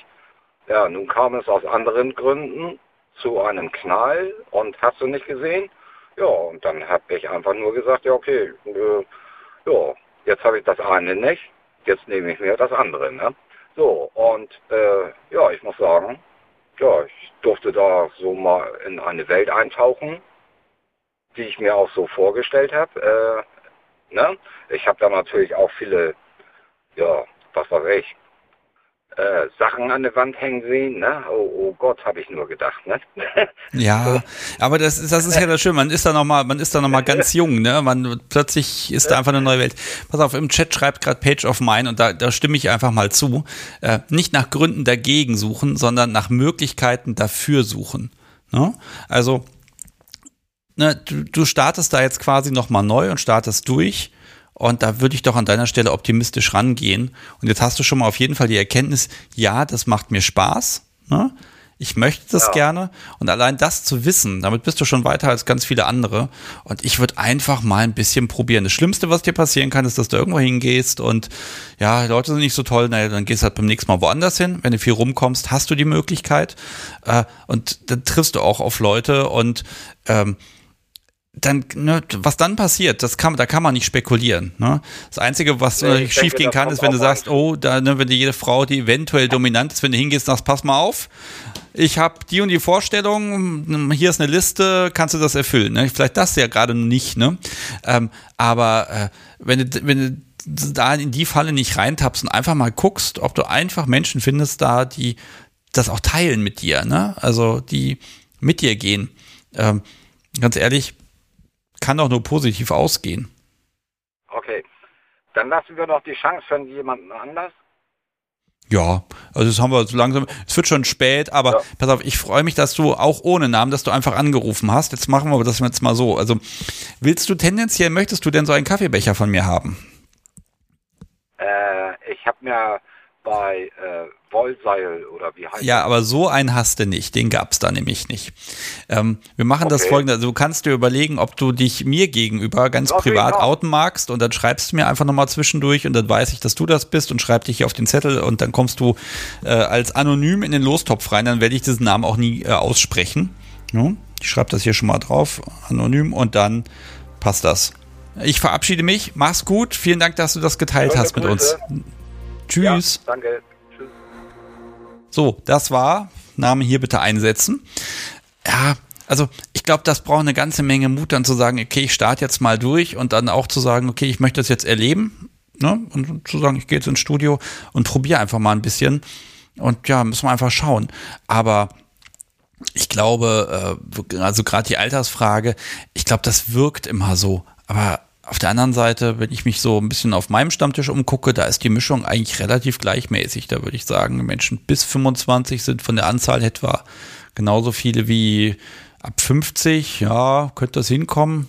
Ja, nun kam es aus anderen Gründen zu einem Knall und hast du nicht gesehen? Ja, und dann habe ich einfach nur gesagt, ja, okay, äh, ja, jetzt habe ich das eine nicht, jetzt nehme ich mir das andere, ne? So, und äh, ja, ich muss sagen, ja, ich durfte da so mal in eine Welt eintauchen, die ich mir auch so vorgestellt habe. Äh, ne? Ich habe da natürlich auch viele, ja, was weiß ich, äh, Sachen an der Wand hängen sehen. Ne? Oh, oh Gott, habe ich nur gedacht. Ne? ja, aber das ist, das ist ja das Schöne. Man ist da noch mal, man ist da noch mal ganz jung. Ne? Man plötzlich ist da einfach eine neue Welt. Pass auf, im Chat schreibt gerade Page of Mine und da, da stimme ich einfach mal zu. Äh, nicht nach Gründen dagegen suchen, sondern nach Möglichkeiten dafür suchen. Ne? Also ne, du, du startest da jetzt quasi noch mal neu und startest durch und da würde ich doch an deiner Stelle optimistisch rangehen. Und jetzt hast du schon mal auf jeden Fall die Erkenntnis, ja, das macht mir Spaß. Ne? Ich möchte das ja. gerne. Und allein das zu wissen, damit bist du schon weiter als ganz viele andere. Und ich würde einfach mal ein bisschen probieren. Das Schlimmste, was dir passieren kann, ist, dass du irgendwo hingehst und ja, Leute sind nicht so toll, naja, dann gehst du halt beim nächsten Mal woanders hin. Wenn du viel rumkommst, hast du die Möglichkeit. Äh, und dann triffst du auch auf Leute und ähm, dann, ne, was dann passiert, das kann, da kann man nicht spekulieren. Ne? Das Einzige, was nee, natürlich schief gehen kann, ist, wenn du sagst, oh, da, ne, wenn dir jede Frau, die eventuell dominant ist, wenn du hingehst, sagst, pass mal auf, ich habe die und die Vorstellung, hier ist eine Liste, kannst du das erfüllen? Ne? Vielleicht das ja gerade nicht, ne? Ähm, aber äh, wenn du, wenn du da in die Falle nicht reintappst und einfach mal guckst, ob du einfach Menschen findest da, die das auch teilen mit dir, ne? Also die mit dir gehen. Ähm, ganz ehrlich, kann doch nur positiv ausgehen. Okay. Dann lassen wir noch die Chance für jemanden anders. Ja, also das haben wir so langsam. Es wird schon spät, aber ja. pass auf, ich freue mich, dass du auch ohne Namen, dass du einfach angerufen hast. Jetzt machen wir das jetzt mal so. Also willst du tendenziell, möchtest du denn so einen Kaffeebecher von mir haben? Äh, ich habe mir bei äh, Wollseil oder wie heißt Ja, das? aber so einen hast du nicht. Den gab es da nämlich nicht. Ähm, wir machen okay. das folgende. Also du kannst dir überlegen, ob du dich mir gegenüber ganz okay, privat ja. outen magst und dann schreibst du mir einfach nochmal zwischendurch und dann weiß ich, dass du das bist und schreib dich hier auf den Zettel und dann kommst du äh, als anonym in den Lostopf rein. Dann werde ich diesen Namen auch nie äh, aussprechen. Ja? Ich schreibe das hier schon mal drauf, anonym und dann passt das. Ich verabschiede mich. Mach's gut. Vielen Dank, dass du das geteilt Schöne hast mit Grüße. uns. Tschüss. Ja, danke. So, das war. Name hier bitte einsetzen. Ja, also ich glaube, das braucht eine ganze Menge Mut, dann zu sagen, okay, ich starte jetzt mal durch und dann auch zu sagen, okay, ich möchte das jetzt erleben. Ne? Und zu sagen, ich gehe jetzt ins Studio und probiere einfach mal ein bisschen. Und ja, müssen wir einfach schauen. Aber ich glaube, äh, also gerade die Altersfrage, ich glaube, das wirkt immer so. Aber auf der anderen Seite, wenn ich mich so ein bisschen auf meinem Stammtisch umgucke, da ist die Mischung eigentlich relativ gleichmäßig. Da würde ich sagen, Menschen bis 25 sind von der Anzahl etwa genauso viele wie ab 50. Ja, könnte das hinkommen?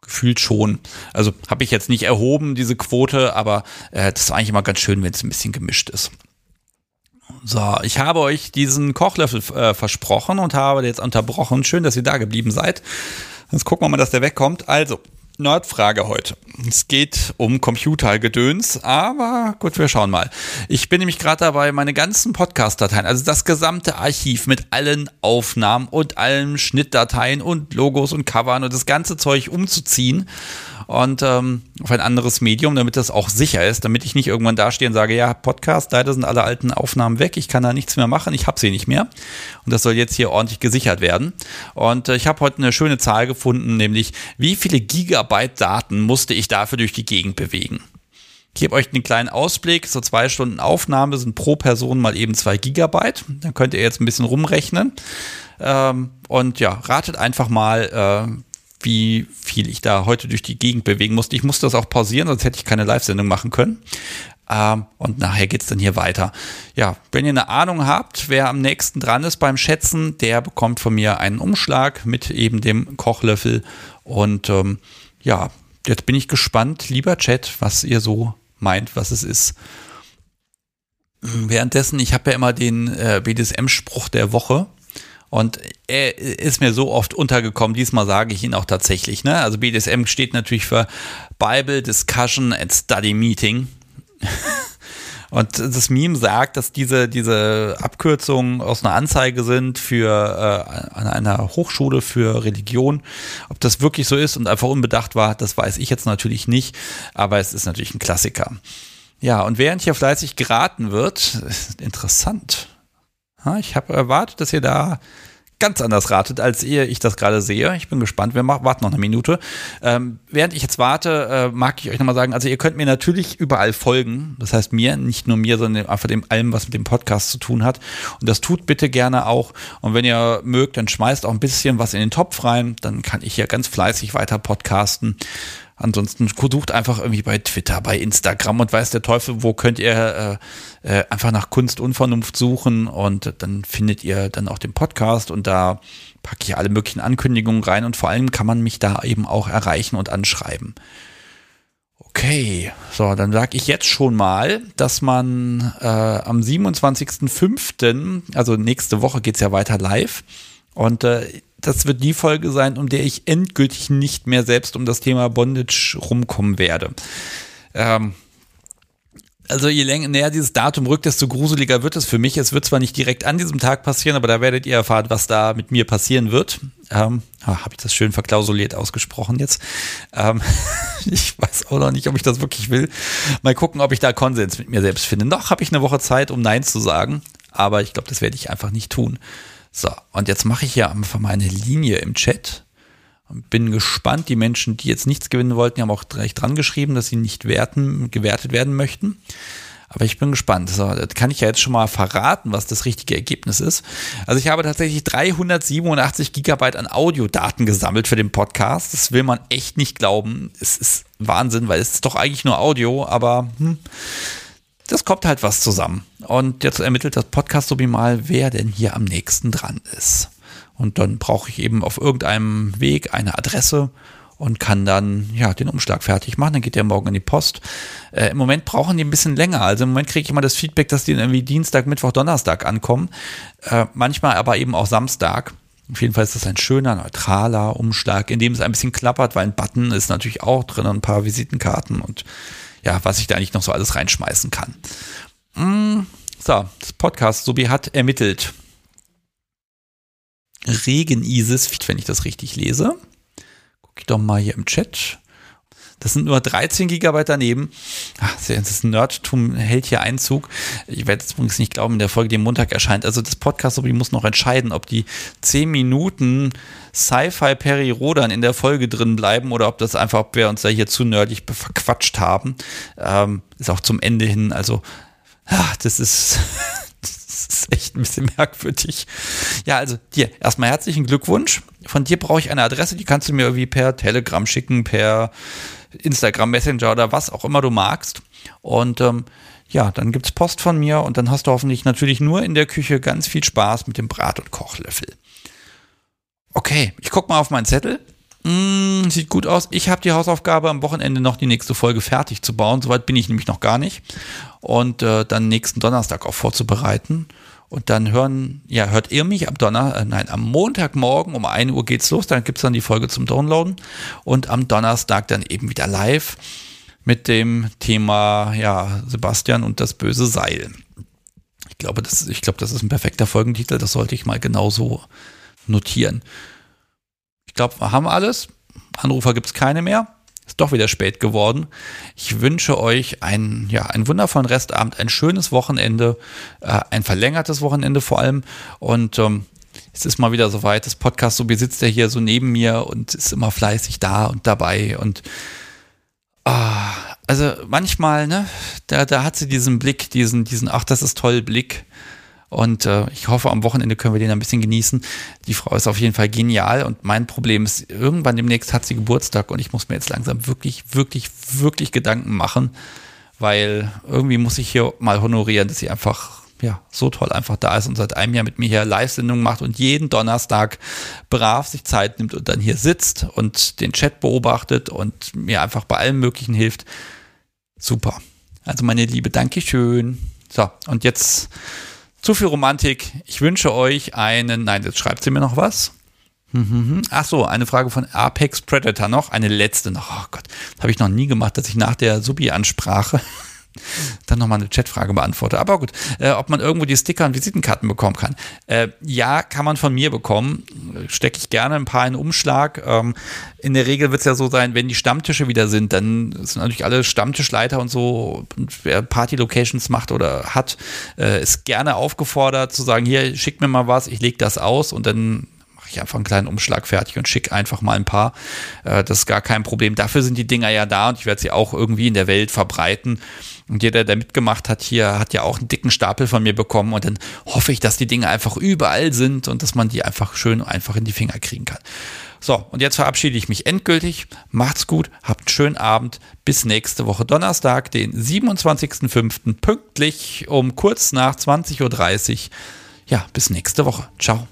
Gefühlt schon. Also habe ich jetzt nicht erhoben, diese Quote, aber äh, das ist eigentlich immer ganz schön, wenn es ein bisschen gemischt ist. So, ich habe euch diesen Kochlöffel äh, versprochen und habe jetzt unterbrochen. Schön, dass ihr da geblieben seid. Jetzt gucken wir mal, dass der wegkommt. Also, Nerdfrage heute. Es geht um Computergedöns, aber gut, wir schauen mal. Ich bin nämlich gerade dabei, meine ganzen Podcast-Dateien, also das gesamte Archiv mit allen Aufnahmen und allen Schnittdateien und Logos und Covern und das ganze Zeug umzuziehen und ähm, auf ein anderes Medium, damit das auch sicher ist, damit ich nicht irgendwann dastehe und sage, ja, Podcast, leider sind alle alten Aufnahmen weg, ich kann da nichts mehr machen, ich habe sie nicht mehr. Und das soll jetzt hier ordentlich gesichert werden. Und äh, ich habe heute eine schöne Zahl gefunden, nämlich wie viele Gigabyte Daten musste ich dafür durch die Gegend bewegen. Ich gebe euch einen kleinen Ausblick. So zwei Stunden Aufnahme sind pro Person mal eben zwei Gigabyte. Dann könnt ihr jetzt ein bisschen rumrechnen. Ähm, und ja, ratet einfach mal, äh, wie viel ich da heute durch die Gegend bewegen musste. Ich musste das auch pausieren, sonst hätte ich keine Live-Sendung machen können. Ähm, und nachher geht's dann hier weiter. Ja, wenn ihr eine Ahnung habt, wer am nächsten dran ist beim Schätzen, der bekommt von mir einen Umschlag mit eben dem Kochlöffel. Und ähm, ja, jetzt bin ich gespannt, lieber Chat, was ihr so meint, was es ist. Währenddessen, ich habe ja immer den äh, BDSM-Spruch der Woche. Und er ist mir so oft untergekommen, diesmal sage ich ihn auch tatsächlich. Ne? Also BDSM steht natürlich für Bible Discussion and Study Meeting. Und das Meme sagt, dass diese, diese Abkürzungen aus einer Anzeige sind für äh, an einer Hochschule für Religion. Ob das wirklich so ist und einfach unbedacht war, das weiß ich jetzt natürlich nicht, aber es ist natürlich ein Klassiker. Ja, und während hier fleißig geraten wird, interessant, ich habe erwartet, dass ihr da ganz anders ratet, als ihr ich das gerade sehe. Ich bin gespannt. Wir machen, warten noch eine Minute. Ähm, während ich jetzt warte, äh, mag ich euch nochmal sagen, also ihr könnt mir natürlich überall folgen. Das heißt mir, nicht nur mir, sondern einfach dem allem, was mit dem Podcast zu tun hat. Und das tut bitte gerne auch. Und wenn ihr mögt, dann schmeißt auch ein bisschen was in den Topf rein. Dann kann ich hier ganz fleißig weiter podcasten. Ansonsten sucht einfach irgendwie bei Twitter, bei Instagram und weiß der Teufel, wo könnt ihr äh, äh, einfach nach Kunst und Vernunft suchen und dann findet ihr dann auch den Podcast und da packe ich alle möglichen Ankündigungen rein und vor allem kann man mich da eben auch erreichen und anschreiben. Okay, so, dann sage ich jetzt schon mal, dass man äh, am 27.05., also nächste Woche geht's ja weiter live und äh, das wird die Folge sein, um der ich endgültig nicht mehr selbst um das Thema Bondage rumkommen werde. Ähm, also je länger näher dieses Datum rückt, desto gruseliger wird es für mich. Es wird zwar nicht direkt an diesem Tag passieren, aber da werdet ihr erfahren, was da mit mir passieren wird. Ähm, ah, Habe ich das schön verklausuliert ausgesprochen jetzt. Ähm, ich weiß auch noch nicht, ob ich das wirklich will. Mal gucken, ob ich da Konsens mit mir selbst finde. Noch habe ich eine Woche Zeit, um Nein zu sagen, aber ich glaube, das werde ich einfach nicht tun. So, und jetzt mache ich hier einfach mal eine Linie im Chat. Bin gespannt. Die Menschen, die jetzt nichts gewinnen wollten, die haben auch gleich dran geschrieben, dass sie nicht werten, gewertet werden möchten. Aber ich bin gespannt. So, das kann ich ja jetzt schon mal verraten, was das richtige Ergebnis ist. Also ich habe tatsächlich 387 Gigabyte an Audiodaten gesammelt für den Podcast. Das will man echt nicht glauben. Es ist Wahnsinn, weil es ist doch eigentlich nur Audio, aber hm, das kommt halt was zusammen. Und jetzt ermittelt das Podcast so mal, wer denn hier am nächsten dran ist. Und dann brauche ich eben auf irgendeinem Weg eine Adresse und kann dann ja den Umschlag fertig machen. Dann geht der morgen in die Post. Äh, Im Moment brauchen die ein bisschen länger. Also im Moment kriege ich immer das Feedback, dass die irgendwie Dienstag, Mittwoch, Donnerstag ankommen. Äh, manchmal aber eben auch Samstag. Auf jeden Fall ist das ein schöner, neutraler Umschlag, in dem es ein bisschen klappert, weil ein Button ist natürlich auch drin, ein paar Visitenkarten und ja, was ich da eigentlich noch so alles reinschmeißen kann. Mm, so, das Podcast Sobi hat ermittelt. Regen-Isis, wenn ich das richtig lese. Gucke ich doch mal hier im Chat. Das sind nur 13 Gigabyte daneben. Ach, das Nerdtum hält hier Einzug. Ich werde jetzt übrigens nicht glauben, in der Folge, die am Montag erscheint. Also das Podcast, ich muss noch entscheiden, ob die 10 Minuten Sci-Fi Perry Rodan in der Folge drin bleiben oder ob das einfach, ob wir uns da hier zu nerdig verquatscht haben. Ähm, ist auch zum Ende hin, also ach, das ist das ist echt ein bisschen merkwürdig. Ja, also dir erstmal herzlichen Glückwunsch. Von dir brauche ich eine Adresse, die kannst du mir irgendwie per Telegram schicken, per Instagram Messenger oder was auch immer du magst. Und ähm, ja, dann gibt es Post von mir und dann hast du hoffentlich natürlich nur in der Küche ganz viel Spaß mit dem Brat- und Kochlöffel. Okay, ich gucke mal auf meinen Zettel. Mm, sieht gut aus. Ich habe die Hausaufgabe, am Wochenende noch die nächste Folge fertig zu bauen. Soweit bin ich nämlich noch gar nicht. Und äh, dann nächsten Donnerstag auch vorzubereiten. Und dann hören, ja, hört ihr mich am Donner, äh, nein, am Montagmorgen um 1 Uhr geht's los, dann gibt's dann die Folge zum Downloaden und am Donnerstag dann eben wieder live mit dem Thema, ja, Sebastian und das böse Seil. Ich glaube, das, ich glaube, das ist ein perfekter Folgentitel, das sollte ich mal genauso notieren. Ich glaube, wir haben alles. Anrufer gibt's keine mehr. Ist doch wieder spät geworden. Ich wünsche euch einen, ja, einen wundervollen Restabend, ein schönes Wochenende, äh, ein verlängertes Wochenende vor allem. Und ähm, es ist mal wieder soweit. Das Podcast, so besitzt er hier so neben mir und ist immer fleißig da und dabei. Und ah, also manchmal, ne, da, da hat sie diesen Blick, diesen, diesen, ach, das ist toll Blick. Und äh, ich hoffe, am Wochenende können wir den ein bisschen genießen. Die Frau ist auf jeden Fall genial. Und mein Problem ist, irgendwann demnächst hat sie Geburtstag und ich muss mir jetzt langsam wirklich, wirklich, wirklich Gedanken machen, weil irgendwie muss ich hier mal honorieren, dass sie einfach ja, so toll einfach da ist und seit einem Jahr mit mir hier Live-Sendungen macht und jeden Donnerstag brav sich Zeit nimmt und dann hier sitzt und den Chat beobachtet und mir einfach bei allem Möglichen hilft. Super. Also meine Liebe, Dankeschön. So, und jetzt zu viel Romantik. Ich wünsche euch einen. Nein, jetzt schreibt sie mir noch was. Ach so, eine Frage von Apex Predator noch. Eine letzte noch. Oh Gott, habe ich noch nie gemacht, dass ich nach der Subi-Ansprache dann nochmal eine Chatfrage beantworte. Aber gut, äh, ob man irgendwo die Sticker und Visitenkarten bekommen kann. Äh, ja, kann man von mir bekommen. stecke ich gerne ein paar in Umschlag. Ähm, in der Regel wird es ja so sein, wenn die Stammtische wieder sind, dann sind natürlich alle Stammtischleiter und so, wer Party-Locations macht oder hat, äh, ist gerne aufgefordert zu sagen, hier, schick mir mal was, ich lege das aus und dann mache ich einfach einen kleinen Umschlag fertig und schicke einfach mal ein paar. Äh, das ist gar kein Problem. Dafür sind die Dinger ja da und ich werde sie auch irgendwie in der Welt verbreiten. Und jeder, der mitgemacht hat hier, hat ja auch einen dicken Stapel von mir bekommen. Und dann hoffe ich, dass die Dinge einfach überall sind und dass man die einfach schön einfach in die Finger kriegen kann. So, und jetzt verabschiede ich mich endgültig. Macht's gut, habt einen schönen Abend. Bis nächste Woche Donnerstag, den 27.05. pünktlich um kurz nach 20.30 Uhr. Ja, bis nächste Woche. Ciao.